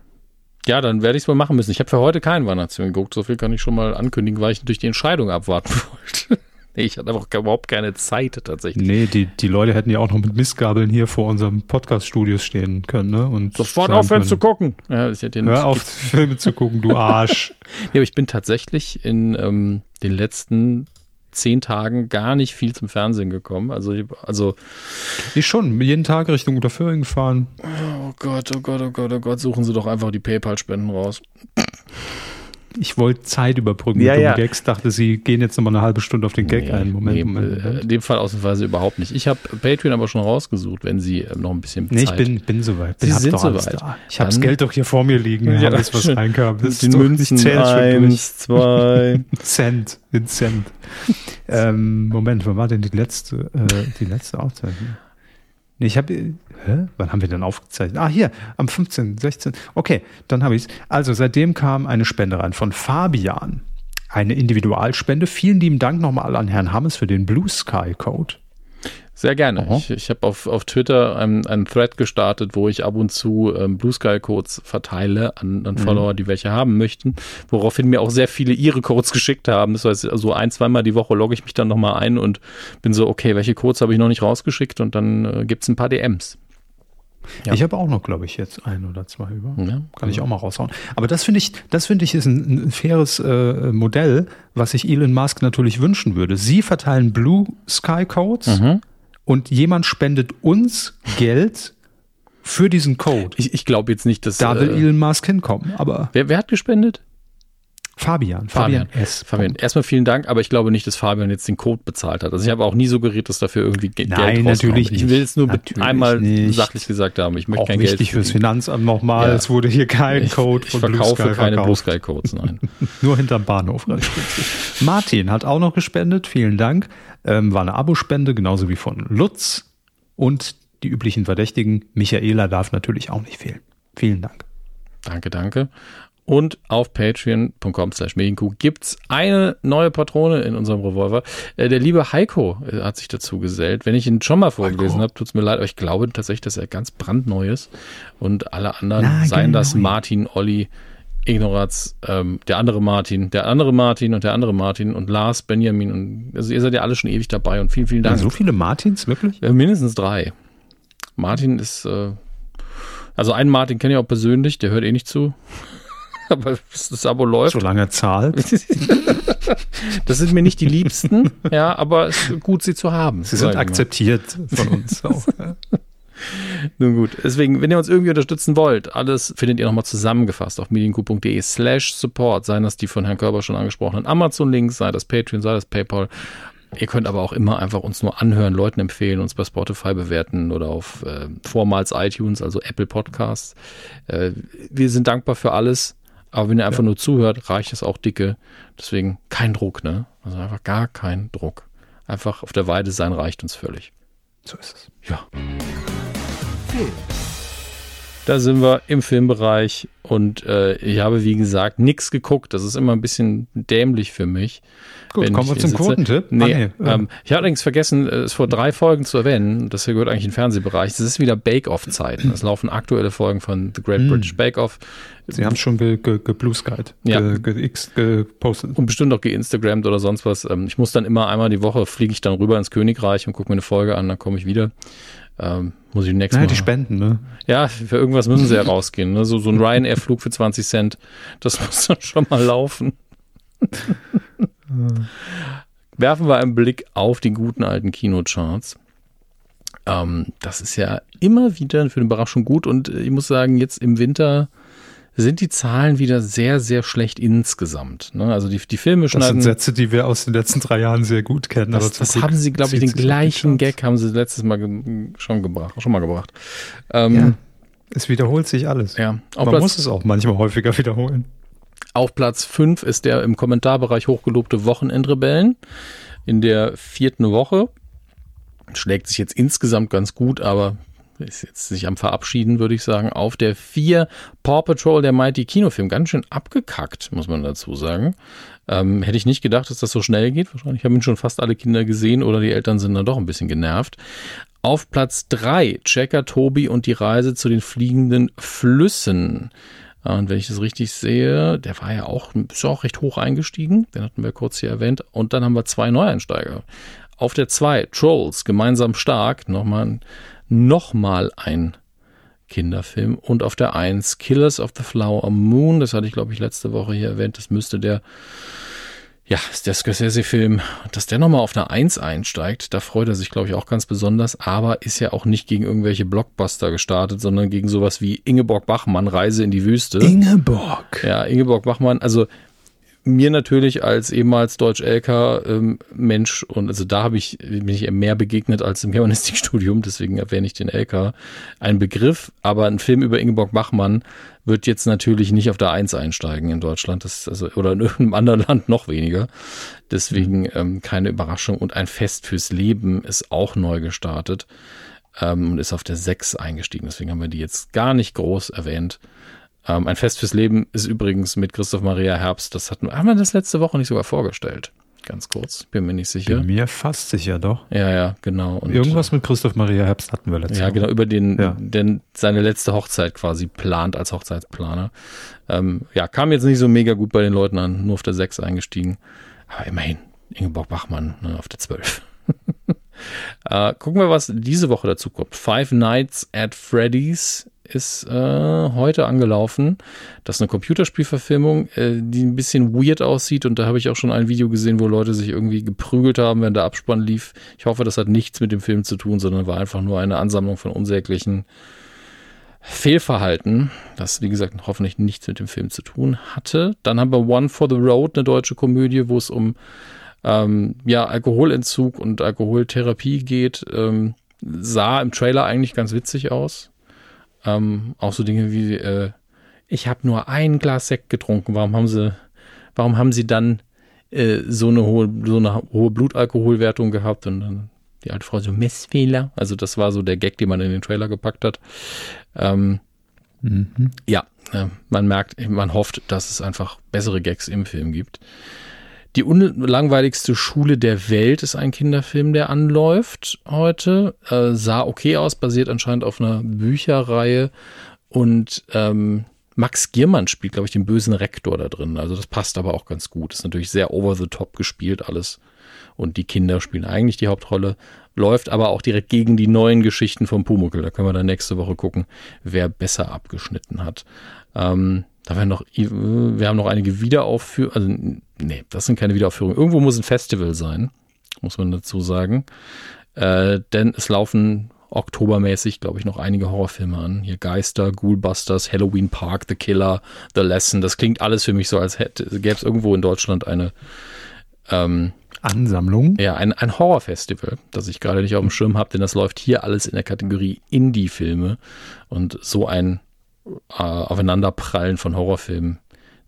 ja, dann werde ich es mal machen müssen. Ich habe für heute keinen Weihnachtsfilm geguckt. So viel kann ich schon mal ankündigen, weil ich natürlich die Entscheidung abwarten [laughs] wollte. nee, ich hatte einfach überhaupt keine Zeit tatsächlich. Nee, die, die Leute hätten ja auch noch mit Mistgabeln hier vor unserem Podcast-Studios stehen können. Ne? Und Sofort aufhören zu gucken. Ja, ich hätte Hör auf, Filme zu gucken, du [laughs] Arsch. nee, aber ich bin tatsächlich in ähm, den letzten zehn Tagen gar nicht viel zum Fernsehen gekommen. Also, also ich schon, jeden Tag Richtung Unterföhring gefahren. Oh Gott, oh Gott, oh Gott, oh Gott, suchen Sie doch einfach die PayPal-Spenden raus. Ich wollte Zeit überbrücken ja, mit ja. Gags, dachte, Sie gehen jetzt nochmal eine halbe Stunde auf den Gag nee, ein. Moment, nee, Moment, Moment. In dem Fall ausnahmsweise überhaupt nicht. Ich habe Patreon aber schon rausgesucht, wenn Sie äh, noch ein bisschen nee, Zeit... Nee, ich bin, bin soweit. Sie sind soweit. Ich habe das Geld doch hier vor mir liegen. Ja, alles, was [laughs] reinkam. Das die ist Münzen, nicht eins, zwei... [laughs] Cent, in Cent. ähm, Moment, wann war denn die letzte, äh, die letzte Aufzeichnung? Nee, ich habe. Hä? Wann haben wir denn aufgezeichnet? Ah, hier, am 15., 16. Okay, dann habe ich es. Also, seitdem kam eine Spende rein von Fabian. Eine Individualspende. Vielen lieben Dank nochmal an Herrn Hammes für den Blue Sky Code. Sehr gerne. Aha. Ich, ich habe auf, auf Twitter einen, einen Thread gestartet, wo ich ab und zu ähm, Blue Sky Codes verteile an, an mhm. Follower, die welche haben möchten, woraufhin mir auch sehr viele ihre Codes geschickt haben. Das heißt, also ein, zweimal die Woche logge ich mich dann nochmal ein und bin so, okay, welche Codes habe ich noch nicht rausgeschickt und dann äh, gibt es ein paar DMs. Ja. Ich habe auch noch, glaube ich, jetzt ein oder zwei über. Ja, Kann ich auch mal raushauen. Aber das finde ich, das finde ich ist ein, ein faires äh, Modell, was sich Elon Musk natürlich wünschen würde. Sie verteilen Blue Sky Codes mhm. und jemand spendet uns Geld für diesen Code. Ich, ich glaube jetzt nicht, dass. Da will äh, Elon Musk hinkommen, aber. Wer, wer hat gespendet? Fabian, Fabian, Fabian S. Fabian, erstmal vielen Dank, aber ich glaube nicht, dass Fabian jetzt den Code bezahlt hat. Also ich habe auch nie suggeriert, dass dafür irgendwie Geld Nein, natürlich nicht. Ich will es nur einmal nicht. sachlich gesagt haben. Ich möchte auch kein wichtig Geld. fürs Finanzamt nochmal. Ja. Es wurde hier kein ich, Code ich von verkaufe Blue Sky keine Blue Sky Codes, nein. [laughs] nur hinterm Bahnhof. [laughs] Martin hat auch noch gespendet. Vielen Dank. Ähm, war eine Abospende, genauso wie von Lutz. Und die üblichen Verdächtigen. Michaela darf natürlich auch nicht fehlen. Vielen Dank. Danke, danke. Und auf patreon.com slash medienkuh gibt's eine neue Patrone in unserem Revolver. Äh, der liebe Heiko äh, hat sich dazu gesellt. Wenn ich ihn schon mal vorgelesen habe, tut's mir leid, aber ich glaube tatsächlich, dass er ganz brandneu ist. Und alle anderen, Na, seien genau. das Martin, Olli, Ignoraz, ähm, der andere Martin, der andere Martin und der andere Martin und Lars, Benjamin und also ihr seid ja alle schon ewig dabei und vielen, vielen Dank. Ja, so viele Martins, wirklich? Äh, mindestens drei. Martin ist, äh, also einen Martin kenne ich auch persönlich, der hört eh nicht zu. [laughs] aber das Abo läuft. Solange er zahlt. [laughs] das sind mir nicht die Liebsten, [laughs] ja, aber es ist gut, sie zu haben. Sie sind akzeptiert von uns auch. Nun gut, deswegen, wenn ihr uns irgendwie unterstützen wollt, alles findet ihr nochmal zusammengefasst auf medienku.de slash support, seien das die von Herrn Körber schon angesprochenen Amazon-Links, sei das Patreon, sei das PayPal. Ihr könnt aber auch immer einfach uns nur anhören, Leuten empfehlen, uns bei Spotify bewerten oder auf äh, vormals iTunes, also Apple Podcasts. Äh, wir sind dankbar für alles. Aber wenn ihr einfach ja. nur zuhört, reicht es auch dicke. Deswegen kein Druck, ne? Also einfach gar kein Druck. Einfach auf der Weide sein reicht uns völlig. So ist es. Ja. Film. Da sind wir im Filmbereich und äh, ich habe, wie gesagt, nichts geguckt. Das ist immer ein bisschen dämlich für mich. Gut, kommen wir zum Quotentipp. Nee, ah, nee. Ähm, ich habe allerdings vergessen, es vor drei Folgen zu erwähnen. Das hier gehört eigentlich in den Fernsehbereich. Es ist wieder Bake-Off-Zeit. Es laufen aktuelle Folgen von The Great hm. British Bake-Off. Sie haben schon geblueskyed, ge, ge, ge, ja. ge, gepostet. Und bestimmt auch geinstagrammt oder sonst was. Ähm, ich muss dann immer einmal die Woche, fliege ich dann rüber ins Königreich und gucke mir eine Folge an, dann komme ich wieder. Ähm, muss ich nächstes naja, Mal. die spenden, ne? Ja, für irgendwas müssen sie ja rausgehen. Ne? So, so ein Ryanair-Flug für 20 Cent, das [laughs] muss dann schon mal laufen. Werfen wir einen Blick auf die guten alten Kinocharts. Ähm, das ist ja immer wieder für den Überraschung gut und ich muss sagen, jetzt im Winter sind die Zahlen wieder sehr, sehr schlecht insgesamt. Ne? Also die, die Filme schneiden. Das sind Sätze, die wir aus den letzten drei Jahren sehr gut kennen. Das, das haben sie, glaube ich, den gleichen Gag haben sie letztes Mal schon gebracht, schon mal gebracht. Ähm, ja, es wiederholt sich alles. Ja, Man Platz, muss es auch manchmal häufiger wiederholen. Auf Platz 5 ist der im Kommentarbereich hochgelobte Wochenendrebellen in der vierten Woche. Schlägt sich jetzt insgesamt ganz gut, aber ist jetzt sich am Verabschieden, würde ich sagen. Auf der 4 Paw Patrol, der Mighty Kinofilm. Ganz schön abgekackt, muss man dazu sagen. Ähm, hätte ich nicht gedacht, dass das so schnell geht. Wahrscheinlich haben ihn schon fast alle Kinder gesehen oder die Eltern sind dann doch ein bisschen genervt. Auf Platz 3 Checker Tobi und die Reise zu den fliegenden Flüssen. Und wenn ich das richtig sehe, der war ja auch, ist auch recht hoch eingestiegen. Den hatten wir kurz hier erwähnt. Und dann haben wir zwei Neueinsteiger. Auf der 2 Trolls, gemeinsam stark. Nochmal nochmal ein Kinderfilm. Und auf der 1 Killers of the Flower Moon, das hatte ich glaube ich letzte Woche hier erwähnt, das müsste der, ja, ist der Scorsese-Film, dass der nochmal auf der 1 einsteigt, da freut er sich glaube ich auch ganz besonders, aber ist ja auch nicht gegen irgendwelche Blockbuster gestartet, sondern gegen sowas wie Ingeborg Bachmann, Reise in die Wüste. Ingeborg. Ja, Ingeborg Bachmann, also mir natürlich als ehemals Deutsch-LK-Mensch ähm, und also da habe ich, bin ich mehr begegnet als im Germanistikstudium, deswegen erwähne ich den LK. Ein Begriff, aber ein Film über Ingeborg Bachmann wird jetzt natürlich nicht auf der Eins einsteigen in Deutschland, das also oder in irgendeinem anderen Land noch weniger. Deswegen ähm, keine Überraschung und ein Fest fürs Leben ist auch neu gestartet ähm, und ist auf der Sechs eingestiegen. Deswegen haben wir die jetzt gar nicht groß erwähnt. Ähm, ein Fest fürs Leben ist übrigens mit Christoph Maria Herbst. Das hatten, haben wir das letzte Woche nicht sogar vorgestellt. Ganz kurz, bin mir nicht sicher. Bin mir fast sicher, doch. Ja, ja, genau. Und Irgendwas mit Christoph Maria Herbst hatten wir letzte Ja, Woche. genau, über den, ja. den seine letzte Hochzeit quasi plant als Hochzeitsplaner. Ähm, ja, kam jetzt nicht so mega gut bei den Leuten an, nur auf der 6 eingestiegen. Aber immerhin, Ingeborg Bachmann ne, auf der 12. [laughs] Äh, gucken wir, was diese Woche dazu kommt. Five Nights at Freddy's ist äh, heute angelaufen. Das ist eine Computerspielverfilmung, äh, die ein bisschen weird aussieht. Und da habe ich auch schon ein Video gesehen, wo Leute sich irgendwie geprügelt haben, wenn der Abspann lief. Ich hoffe, das hat nichts mit dem Film zu tun, sondern war einfach nur eine Ansammlung von unsäglichen Fehlverhalten, das wie gesagt hoffentlich nichts mit dem Film zu tun hatte. Dann haben wir One for the Road, eine deutsche Komödie, wo es um ähm, ja, Alkoholentzug und Alkoholtherapie geht. Ähm, sah im Trailer eigentlich ganz witzig aus. Ähm, auch so Dinge wie, äh, ich habe nur ein Glas Sekt getrunken, warum haben sie, warum haben sie dann äh, so eine hohe, so eine hohe Blutalkoholwertung gehabt und dann die alte Frau so Messfehler. Also das war so der Gag, den man in den Trailer gepackt hat. Ähm, mhm. Ja, äh, man merkt, man hofft, dass es einfach bessere Gags im Film gibt. Die unlangweiligste Schule der Welt ist ein Kinderfilm, der anläuft heute. Äh, sah okay aus, basiert anscheinend auf einer Bücherreihe. Und ähm, Max Giermann spielt, glaube ich, den bösen Rektor da drin. Also das passt aber auch ganz gut. Ist natürlich sehr over the top gespielt alles und die Kinder spielen eigentlich die Hauptrolle, läuft aber auch direkt gegen die neuen Geschichten vom Pumuckel. Da können wir dann nächste Woche gucken, wer besser abgeschnitten hat. Ähm, da werden noch, wir haben noch einige Wiederaufführungen, also nee, das sind keine Wiederaufführungen. Irgendwo muss ein Festival sein, muss man dazu sagen. Äh, denn es laufen oktobermäßig, glaube ich, noch einige Horrorfilme an. Hier Geister, Ghoulbusters, Halloween Park, The Killer, The Lesson. Das klingt alles für mich so, als hätte, gäbe es irgendwo in Deutschland eine ähm, Ansammlung. Ja, ein, ein Horrorfestival, das ich gerade nicht auf dem Schirm habe, denn das läuft hier alles in der Kategorie Indie-Filme. Und so ein äh, Aufeinanderprallen von Horrorfilmen,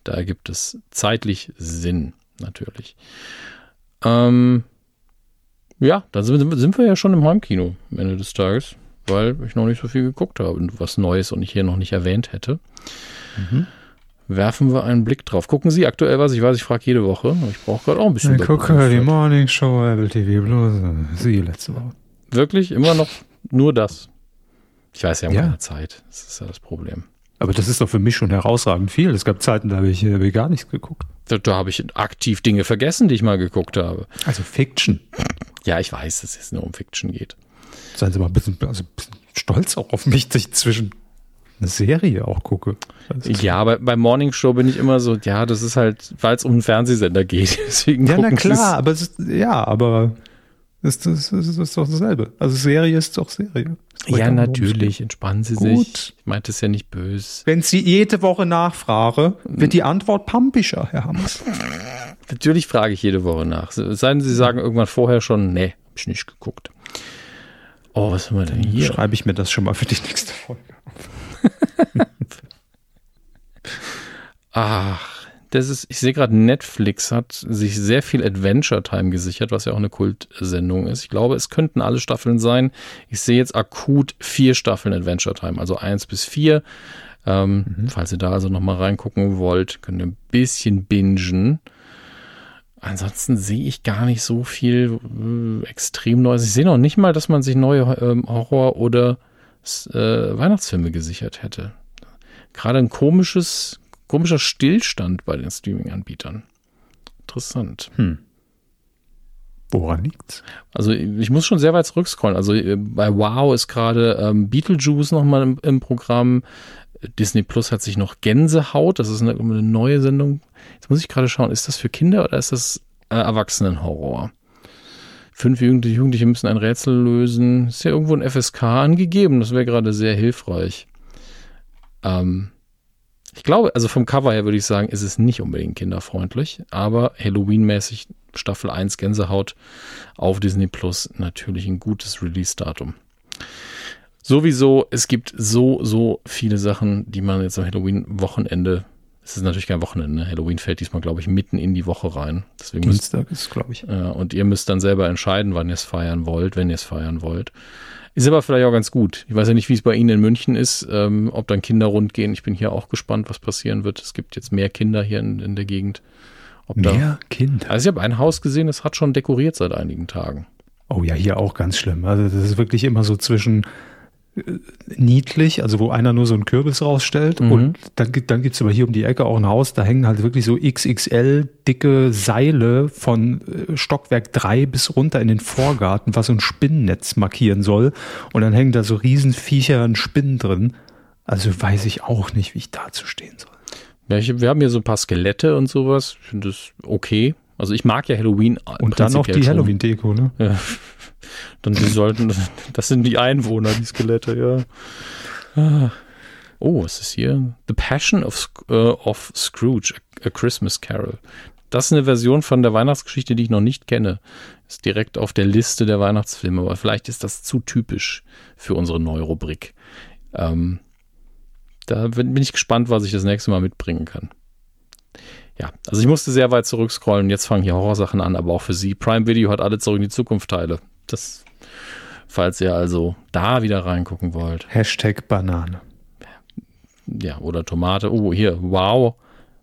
da gibt es zeitlich Sinn, natürlich. Ähm, ja, dann sind, sind wir ja schon im Heimkino am Ende des Tages, weil ich noch nicht so viel geguckt habe und was Neues und ich hier noch nicht erwähnt hätte. Mhm werfen wir einen Blick drauf. Gucken Sie aktuell was? Ich weiß, ich frage jede Woche. Ich brauche gerade auch ein bisschen. Ich gucke die Morning Show, Apple TV Plus. Sie letzte Woche. Wirklich? Immer noch nur das? Ich weiß, ja, haben ja. keine Zeit. Das ist ja das Problem. Aber das ist doch für mich schon herausragend viel. Es gab Zeiten, da habe ich, hab ich gar nichts geguckt. Da, da habe ich aktiv Dinge vergessen, die ich mal geguckt habe. Also Fiction. Ja, ich weiß, dass es nur um Fiction geht. Seien Sie mal ein bisschen, also ein bisschen stolz auch auf mich, dass ich zwischen eine Serie auch gucke. Ja, aber bei Morning Show bin ich immer so, ja, das ist halt, weil es um einen Fernsehsender geht. [laughs] Deswegen ja, na klar, aber ist, ja, aber es ist, es, ist, doch dasselbe. Also Serie ist doch Serie. Ja, natürlich, entspannen Sie Gut. sich. Ich meinte es ja nicht böse. Wenn Sie jede Woche nachfrage, wird die Antwort pampischer, Herr Hammers. [laughs] Natürlich frage ich jede Woche nach. Seien Sie sagen irgendwann vorher schon, nee, hab ich nicht geguckt. Oh, was haben wir denn hier? Schreibe ich mir das schon mal für die nächste Folge auf. [laughs] Ach, das ist, ich sehe gerade, Netflix hat sich sehr viel Adventure Time gesichert, was ja auch eine Kultsendung ist. Ich glaube, es könnten alle Staffeln sein. Ich sehe jetzt akut vier Staffeln Adventure Time, also eins bis vier. Ähm, mhm. Falls ihr da also nochmal reingucken wollt, könnt ihr ein bisschen bingen. Ansonsten sehe ich gar nicht so viel äh, extrem Neues. Ich sehe noch nicht mal, dass man sich neue ähm, Horror- oder äh, Weihnachtsfilme gesichert hätte. Gerade ein komisches, komischer Stillstand bei den Streaming-Anbietern. Interessant. Hm. Woran liegt's? Also ich muss schon sehr weit zurückscrollen. Also äh, bei Wow ist gerade ähm, Beetlejuice nochmal im, im Programm. Disney Plus hat sich noch Gänsehaut. Das ist eine, eine neue Sendung. Jetzt muss ich gerade schauen, ist das für Kinder oder ist das äh, Erwachsenenhorror? Fünf Jugendliche müssen ein Rätsel lösen. Ist ja irgendwo ein FSK angegeben. Das wäre gerade sehr hilfreich. Ähm, ich glaube, also vom Cover her würde ich sagen, ist es nicht unbedingt kinderfreundlich, aber Halloween-mäßig Staffel 1 Gänsehaut auf Disney Plus natürlich ein gutes Release-Datum. Sowieso, es gibt so, so viele Sachen, die man jetzt am Halloween-Wochenende es ist natürlich kein Wochenende. Ne? Halloween fällt diesmal, glaube ich, mitten in die Woche rein. Deswegen Dienstag müsst, ist, glaube ich. Ja, und ihr müsst dann selber entscheiden, wann ihr es feiern wollt, wenn ihr es feiern wollt. Ist aber vielleicht auch ganz gut. Ich weiß ja nicht, wie es bei Ihnen in München ist, ähm, ob dann Kinder rund gehen. Ich bin hier auch gespannt, was passieren wird. Es gibt jetzt mehr Kinder hier in, in der Gegend. Ob mehr Kinder? Also ich habe ein Haus gesehen, das hat schon dekoriert seit einigen Tagen. Oh ja, hier auch ganz schlimm. Also das ist wirklich immer so zwischen niedlich, also wo einer nur so einen Kürbis rausstellt. Mhm. Und dann, gibt- dann gibt's aber hier um die Ecke auch ein Haus, da hängen halt wirklich so XXL dicke Seile von äh, Stockwerk 3 bis runter in den Vorgarten, was so ein Spinnennetz markieren soll. Und dann hängen da so Riesenviecher und Spinnen drin. Also weiß ich auch nicht, wie ich dazu stehen soll. Ja, ich, wir haben hier so ein paar Skelette und sowas. Ich finde das okay. Also ich mag ja Halloween. Und dann noch die. Halloween-Deko, ne? Ja. [laughs] Dann die sollten, das sind die Einwohner, die Skelette, ja. Ah. Oh, was ist hier? The Passion of, äh, of Scrooge, a, Christmas Carol. Das ist eine Version von der Weihnachtsgeschichte, die ich noch nicht kenne. Ist direkt auf der Liste der Weihnachtsfilme, aber vielleicht ist das zu typisch für unsere neue Rubrik. Ähm, da bin ich gespannt, was ich das nächste Mal mitbringen kann. Ja, also ich musste sehr weit zurückscrollen. Jetzt fangen hier Horrorsachen an, aber auch für Sie. Prime Video hat alle zurück in die Zukunft Teile. Das, falls ihr also da wieder reingucken wollt. Hashtag Banane. Ja, oder Tomate. Oh, hier, wow.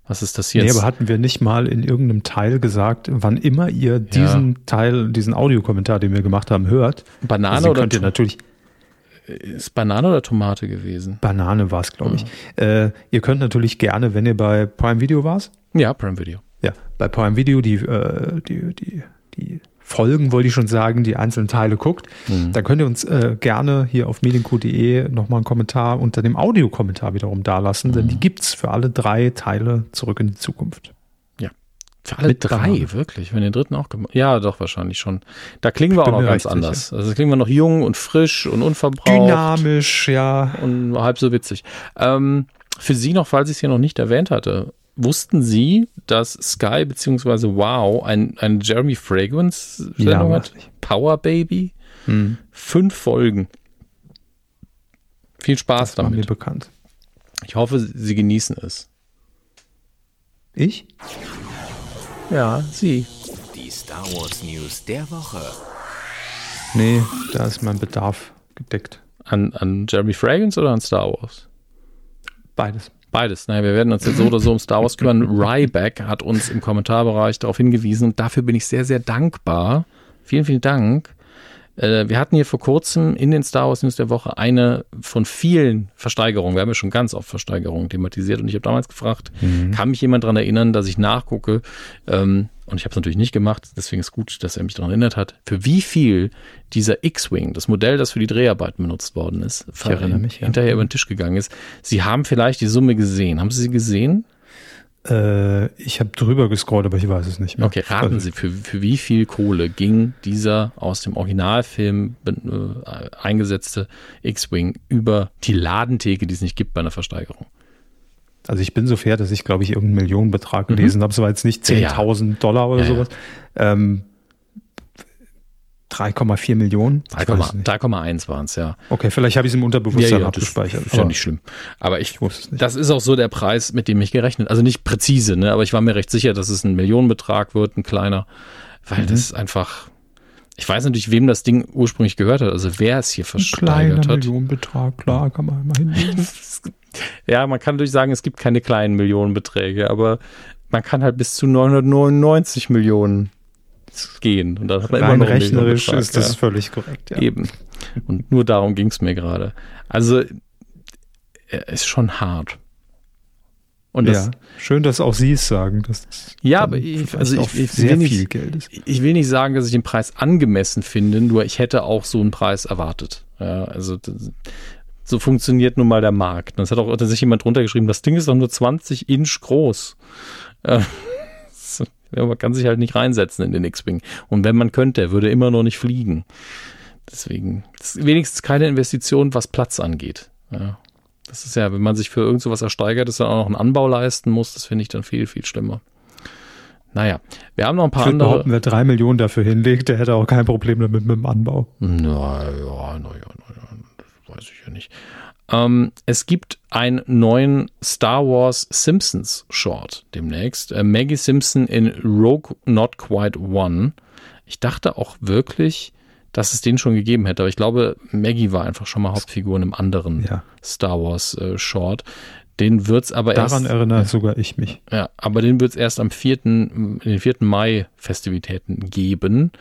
Was ist das Nee, jetzt? aber hatten wir nicht mal in irgendeinem Teil gesagt, wann immer ihr diesen Teil, diesen Audiokommentar, den wir gemacht haben, hört, Banane also oder könnt ihr natürlich, ist Banane oder Tomate gewesen? Banane war es, glaube ich. Ah. Äh, ihr könnt natürlich gerne, wenn ihr bei Prime Video warst, Ja, Prime Video. ja, bei Prime Video die, äh, die, die, die Folgen, wollte ich schon sagen, die einzelnen Teile guckt, Mhm. dann könnt ihr uns äh, gerne hier auf medienq.de nochmal einen Kommentar unter dem Audiokommentar wiederum dalassen, denn Mhm. die gibt's für alle drei Teile zurück in die Zukunft. Für alle Mit drei, Banane. wirklich. Wenn den dritten auch gemacht Ja, doch, wahrscheinlich schon. Da klingen wir auch noch ganz anders. Also klingen wir noch jung und frisch und unverbraucht. Dynamisch, ja. und halb so witzig. Ähm, für Sie noch, falls ich es hier noch nicht erwähnt hatte, wussten Sie, dass Sky bzw. Wow ein, eine Jeremy Fragrance-Sendung Ja, hat? Power Baby? Hm. Fünf Folgen. Viel Spaß Das war mir damit. bekannt. Ich hoffe, Sie genießen es. Ich? Ja, Sie. Die Star Wars News der Woche. Nee, da ist mein Bedarf gedeckt. An, an Jeremy Fragrance oder an Star Wars? Beides. Beides. Naja, wir werden uns jetzt so oder so um Star Wars kümmern. Ryback hat uns im Kommentarbereich darauf hingewiesen und dafür bin ich sehr, sehr dankbar. Vielen, vielen Dank. Äh, Wir hatten hier vor kurzem in den Star Wars News der Woche eine von vielen Versteigerungen. Wir haben ja schon ganz oft Versteigerungen thematisiert und ich habe damals gefragt, kann mich jemand daran erinnern, dass ich nachgucke? Ähm, Und ich habe es natürlich nicht gemacht, deswegen ist gut, dass er mich daran erinnert hat, für wie viel dieser X-Wing, das Modell, das für die Dreharbeiten benutzt worden ist, erinnere mich, ja. hinterher über den Tisch gegangen ist. Sie haben vielleicht die Summe gesehen. Haben Sie sie gesehen? Äh, ich habe drüber gescrollt, aber ich weiß es nicht mehr. Okay, raten Also, Sie, für, für wie viel Kohle ging dieser aus dem Originalfilm äh, eingesetzte X-Wing über die Ladentheke, die es nicht gibt bei einer Versteigerung? Also ich bin so fair, dass ich, glaube ich, irgendeinen Millionenbetrag gelesen habe. Es war jetzt nicht Mhm. Ja, ja. 10.000 Dollar oder ja. sowas. Ähm, 3,4 Millionen? Ich weiß es nicht. 3,1 waren es, ja. Okay, vielleicht habe ich es im Unterbewusstsein abgespeichert. Das ist ja nicht schlimm. Aber ich, ich wusste es nicht. das ist auch so der Preis, mit dem ich gerechnet Also nicht präzise, ne? aber ich war mir recht sicher, dass es ein Millionenbetrag wird, ein kleiner. Weil Mhm. das ist einfach. Ich weiß natürlich, wem das Ding ursprünglich gehört hat, also wer es hier Ein kleiner versteigert hat. Millionenbetrag, klar, kann man immer hinlegen. [laughs] Ja, man kann natürlich sagen, es gibt keine kleinen Millionenbeträge, aber man kann halt bis zu 999 Millionen gehen. Und dann hat man immer noch rechnerisch Millionenbetrag, ist das ja. völlig korrekt. Ja. Eben. Und nur darum ging es mir gerade. Also, er ist schon hart. Und das, ja, schön, dass auch Sie es sagen. Dass das Ja, aber ich- also ich- ich sehr will nicht- viel Geld ist. ich will nicht sagen, dass ich den Preis angemessen finde, nur ich hätte auch so einen Preis erwartet. Ja, also das, so funktioniert nun mal der Markt. Und es hat auch tatsächlich jemand drunter geschrieben, das Ding ist doch nur 20 Inch groß. Ja, man kann sich halt nicht reinsetzen in den X-Wing. Und wenn man könnte, er würde immer noch nicht fliegen. Deswegen ist wenigstens keine Investition, was Platz angeht. Ja. Das ist ja, wenn man sich für irgend sowas ersteigert, das dann auch noch einen Anbau leisten muss, das finde ich dann viel, viel schlimmer. Naja, wir haben noch ein Ich paar würde andere. behaupten, wer drei Millionen dafür hinlegt, der hätte auch kein Problem damit mit dem Anbau. Naja, naja, naja, das weiß ich ja nicht. Ähm, es gibt einen neuen Star Wars Simpsons Short demnächst. Äh, Maggie Simpson in Rogue Not Quite One. Ich dachte auch wirklich, dass es den schon gegeben hätte, aber ich glaube, Maggie war einfach schon mal Hauptfigur in einem anderen Ja. Star Wars äh, Short. Den wird's aber Daran erst. erinnere sogar ich mich. Ja, aber den wird es erst am 4., in den 4. Mai-Festivitäten geben,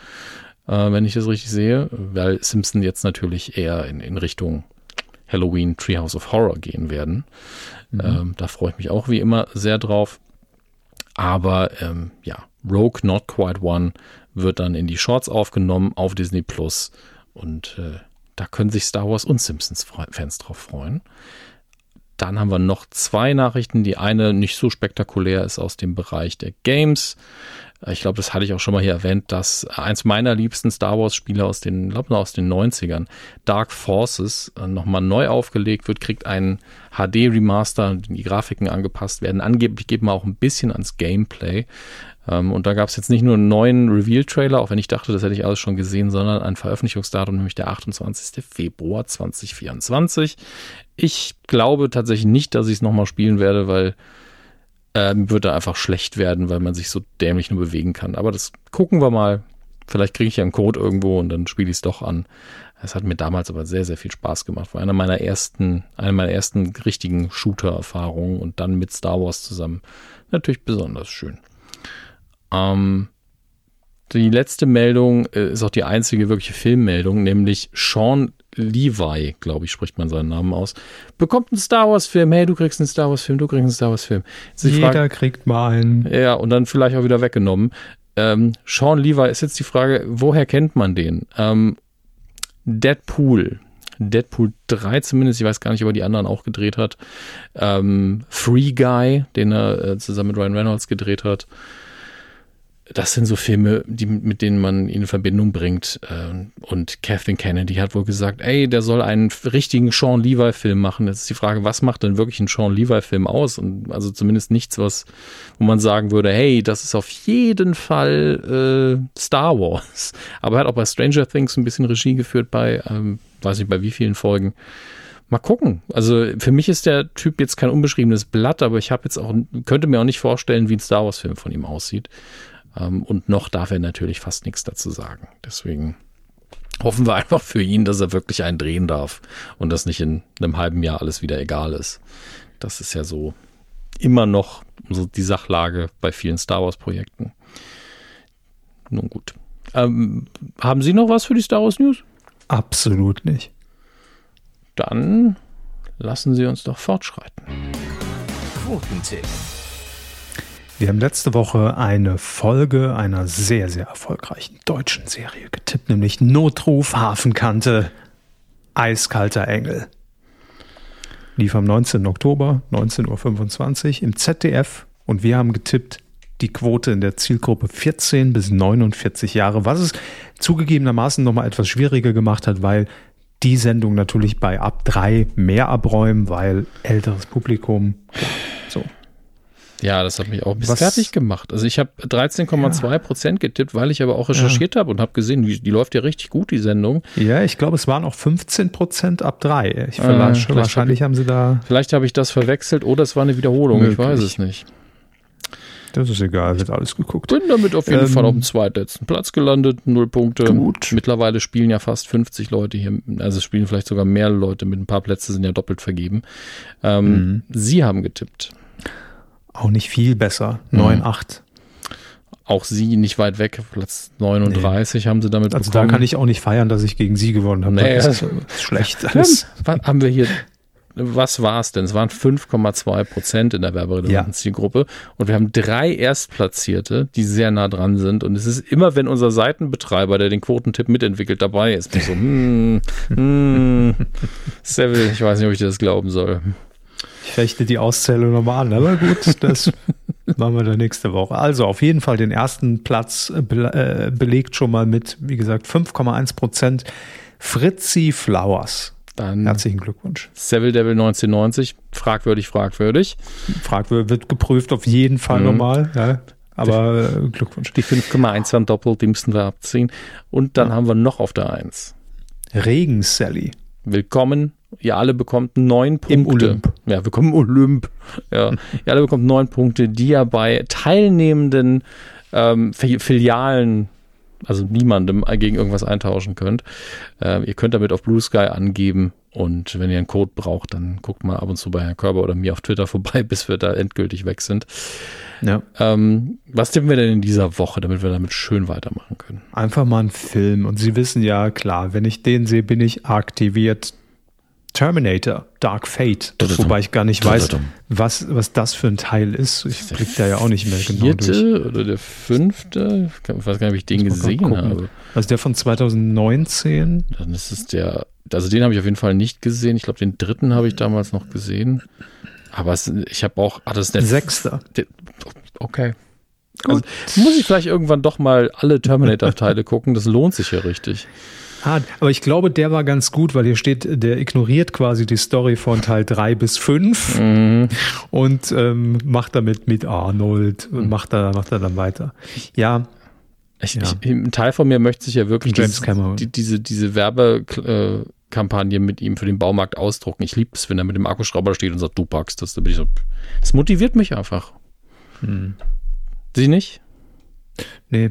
äh, wenn ich das richtig sehe, weil Simpson jetzt natürlich eher in, in Richtung Halloween Treehouse of Horror gehen werden. Mhm. Ähm, da freue ich mich auch wie immer sehr drauf. Aber ähm, ja, Rogue Not Quite One wird dann in die Shorts aufgenommen auf Disney Plus und äh, da können sich Star Wars und Simpsons-Fans drauf freuen. Dann haben wir noch zwei Nachrichten. Die eine nicht so spektakulär ist aus dem Bereich der Games. Äh, ich glaube, das hatte ich auch schon mal hier erwähnt, dass eins meiner liebsten Star Wars Spiele aus den, glaube aus den 90ern, Dark Forces, äh, nochmal neu aufgelegt wird, kriegt einen HD Remaster, die Grafiken angepasst werden. Angeblich geht man auch ein bisschen ans Gameplay. Ähm, und da gab es jetzt nicht nur einen neuen Reveal-Trailer, auch wenn ich dachte, das hätte ich alles schon gesehen, sondern ein Veröffentlichungsdatum, nämlich der 28. Februar 2024. Ich glaube tatsächlich nicht, dass ich es nochmal spielen werde, weil ähm, würde einfach schlecht werden, weil man sich so dämlich nur bewegen kann. Aber das gucken wir mal. Vielleicht kriege ich ja einen Code irgendwo und dann spiele ich es doch an. Es hat mir damals aber sehr, sehr viel Spaß gemacht. War einer meiner ersten, eine meiner ersten richtigen Shooter-Erfahrungen und dann mit Star Wars zusammen. Natürlich besonders schön. Ähm, die letzte Meldung äh, ist auch die einzige wirkliche Filmmeldung, nämlich Sean Levi, glaube ich, spricht man seinen Namen aus, bekommt einen Star Wars-Film. Hey, du kriegst einen Star Wars-Film, du kriegst einen Star Wars-Film. Jeder Frage, kriegt mal einen. Ja, und dann vielleicht auch wieder weggenommen. Ähm, Sean Levi ist jetzt die Frage, woher kennt man den? Ähm, Deadpool. Deadpool 3 zumindest, ich weiß gar nicht, ob er die anderen auch gedreht hat. Ähm, Free Guy, den er äh, zusammen mit Ryan Reynolds gedreht hat das sind so Filme, die, mit denen man ihn in Verbindung bringt. Äh, und Kathleen Kennedy hat wohl gesagt, ey, der soll einen richtigen Sean Levi-Film machen. Jetzt ist die Frage, was macht denn wirklich ein Sean Levi-Film aus? Und also zumindest nichts, was, wo man sagen würde, hey, das ist auf jeden Fall äh, Star Wars. [laughs] Aber er hat auch bei Stranger Things ein bisschen Regie geführt bei, ähm, weiß nicht bei wie vielen Folgen. Mal gucken. Also für mich ist der Typ jetzt kein unbeschriebenes Blatt, aber ich habe jetzt auch, könnte mir auch nicht vorstellen, wie ein Star Wars-Film von ihm aussieht. Ähm, und noch darf er natürlich fast nichts dazu sagen. Deswegen hoffen wir [laughs] einfach für ihn, dass er wirklich einen drehen darf und dass nicht in einem halben Jahr alles wieder egal ist. Das ist ja so immer noch so die Sachlage bei vielen Star Wars Projekten. Nun gut. Ähm, haben Sie noch was für die Star Wars News? Absolut nicht. Dann lassen Sie uns doch fortschreiten. Quotentipp. Wir haben letzte Woche eine Folge einer sehr, sehr erfolgreichen deutschen Serie getippt, nämlich Notruf Hafenkante, Eiskalter Engel. Lief am 19. Oktober, 19.25 Uhr im ZDF und wir haben getippt, die Quote in der Zielgruppe 14 bis 49 Jahre, was es zugegebenermaßen nochmal etwas schwieriger gemacht hat, weil die Sendung natürlich bei ab drei mehr abräumen, weil älteres Publikum, so. Ja, das hat mich auch ein bisschen Was? fertig gemacht. Also ich habe 13,2 ja. Prozent getippt, weil ich aber auch recherchiert ja. habe und habe gesehen, die, die, läuft ja richtig gut, die Sendung. Ja, ich glaube, es waren auch 15 Prozent ab drei. Ich äh, wahrscheinlich hab haben sie da. Vielleicht habe ich das verwechselt oder es war eine Wiederholung. Möglich. Ich weiß es nicht. Das ist egal, wird alles geguckt. Bin damit auf jeden ähm, Fall auf dem zweitletzten Platz gelandet, null Punkte. Gut. Mittlerweile spielen ja fast 50 Leute hier, also spielen vielleicht sogar mehr Leute mit ein paar Plätze sind ja doppelt vergeben. Ähm, mhm. Sie haben getippt. Auch nicht viel besser. 9,8. Auch sie nicht weit weg, Platz 39 nee. haben sie damit Also bekommen. da kann ich auch nicht feiern, dass ich gegen sie gewonnen habe. Nee, das ist schlecht. Alles. haben wir hier was war es denn? Es waren 5,2 Prozent in der werberelevanten ja. Gruppe und wir haben drei Erstplatzierte, die sehr nah dran sind. Und es ist immer, wenn unser Seitenbetreiber, der den Quotentipp mitentwickelt, dabei ist, so, hm, hm, [laughs] Seville, ich weiß nicht, ob ich dir das glauben soll. Ich rechne die Auszählung nochmal an, aber gut, das [laughs] machen wir dann nächste Woche. Also auf jeden Fall den ersten Platz äh, be äh, belegt schon mal mit, wie gesagt, 5,1 Prozent. Fritzi Flowers. Dann Herzlichen Glückwunsch. Seville Devil 1990, fragwürdig, fragwürdig. Fragwürdig wird geprüft, auf jeden Fall mhm. nochmal. Ja. Aber die, Glückwunsch. Die 5,1 waren doppelt, die müssten wir abziehen. Und dann ja. haben wir noch auf der 1. Regen Sally. Willkommen Ihr alle bekommt neun Punkte. Im Olymp. Ja, wir kommen Olymp. Ja, ihr alle bekommt neun Punkte, die ihr bei teilnehmenden ähm, Filialen, also niemandem gegen irgendwas eintauschen könnt. Äh, ihr könnt damit auf Blue Sky angeben und wenn ihr einen Code braucht, dann guckt mal ab und zu bei Herrn Körber oder mir auf Twitter [laughs] vorbei, bis wir da endgültig weg sind. Ja. Ähm, was tippen wir denn in dieser Woche, damit wir damit schön weitermachen können? Einfach mal einen Film. Und Sie wissen ja, klar, wenn ich den sehe, bin ich aktiviert Terminator, Dark Fate. Wobei ich gar nicht weiß, was, was das für ein Teil ist. Ich blick da ja auch nicht mehr genau durch. Vierte oder der fünfte? Ich weiß gar nicht, ob ich den gesehen habe. Also der von 2019? Dann ist es der, also den habe ich auf jeden Fall nicht gesehen. Ich glaube, den dritten habe ich damals noch gesehen. Aber es, ich habe auch, ah, das ist der Sechster. Der, okay. Also, muss ich vielleicht irgendwann doch mal alle Terminator-Teile [laughs] gucken. Das lohnt sich ja richtig. Ah, aber ich glaube, der war ganz gut, weil hier steht, der ignoriert quasi die Story von Teil 3 bis 5 mhm. und ähm, macht damit mit Arnold und mhm. macht, da, macht da dann weiter. Ja. Ich, ja. Ich, ein Teil von mir möchte sich ja wirklich dieses, die, diese, diese Werbekampagne mit ihm für den Baumarkt ausdrucken. Ich liebe es, wenn er mit dem Akkuschrauber steht und sagt, du packst das. Da bin ich so, das motiviert mich einfach. Hm. Sie nicht? Nee,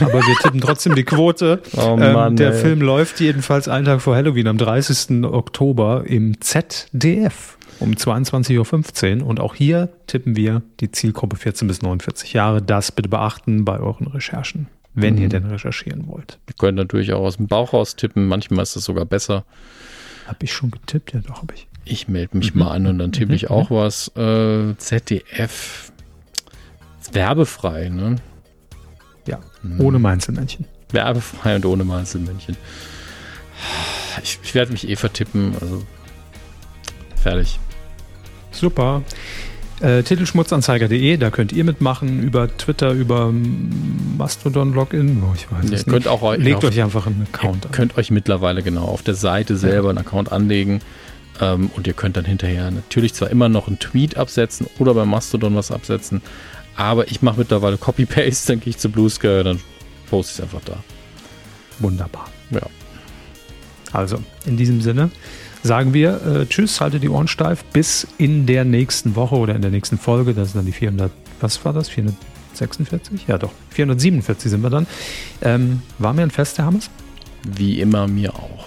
aber wir tippen trotzdem die Quote. [laughs] Oh Mann, ähm, der ey. Film läuft jedenfalls einen Tag vor Halloween am 30. Oktober im ZDF um 22.15 Uhr. Und auch hier tippen wir die Zielgruppe 14 bis 49 Jahre. Das bitte beachten bei euren Recherchen, wenn mhm. ihr denn recherchieren wollt. Ihr könnt natürlich auch aus dem Bauch raus tippen. Manchmal ist das sogar besser. Habe ich schon getippt? Ja, doch, habe ich. Ich melde mich mhm. mal an und dann tippe ich mhm. auch was. Äh, ZDF. Werbefrei, ne? Ja, mhm. ohne Mainzelmännchen. Werbefrei und ohne Mainzelmännchen. Ich, ich werde mich eh vertippen, also fertig. Super. Äh, Titelschmutzanzeiger.de, da könnt ihr mitmachen, über Twitter, über Mastodon-Login. Oh, ich weiß ja, es nicht. Auch, Legt euch einfach einen Account an. könnt euch mittlerweile genau auf der Seite selber einen Account anlegen. Ähm, und ihr könnt dann hinterher natürlich zwar immer noch einen Tweet absetzen oder bei Mastodon was absetzen, aber ich mache mittlerweile Copy-Paste, dann gehe ich zu Blue Sky, dann poste ich es einfach da. Wunderbar. Ja. Also, in diesem Sinne sagen wir äh, Tschüss, haltet die Ohren steif, bis in der nächsten Woche oder in der nächsten Folge. Das ist dann die 400, was war das? 446? Ja, doch. 447 sind wir dann. Ähm, war mir ein Fest, Herr Hammes? Wie immer, mir auch.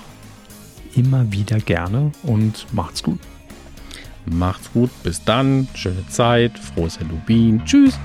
Immer wieder gerne und macht's gut. Macht's gut, bis dann, schöne Zeit, frohes Halloween, tschüss.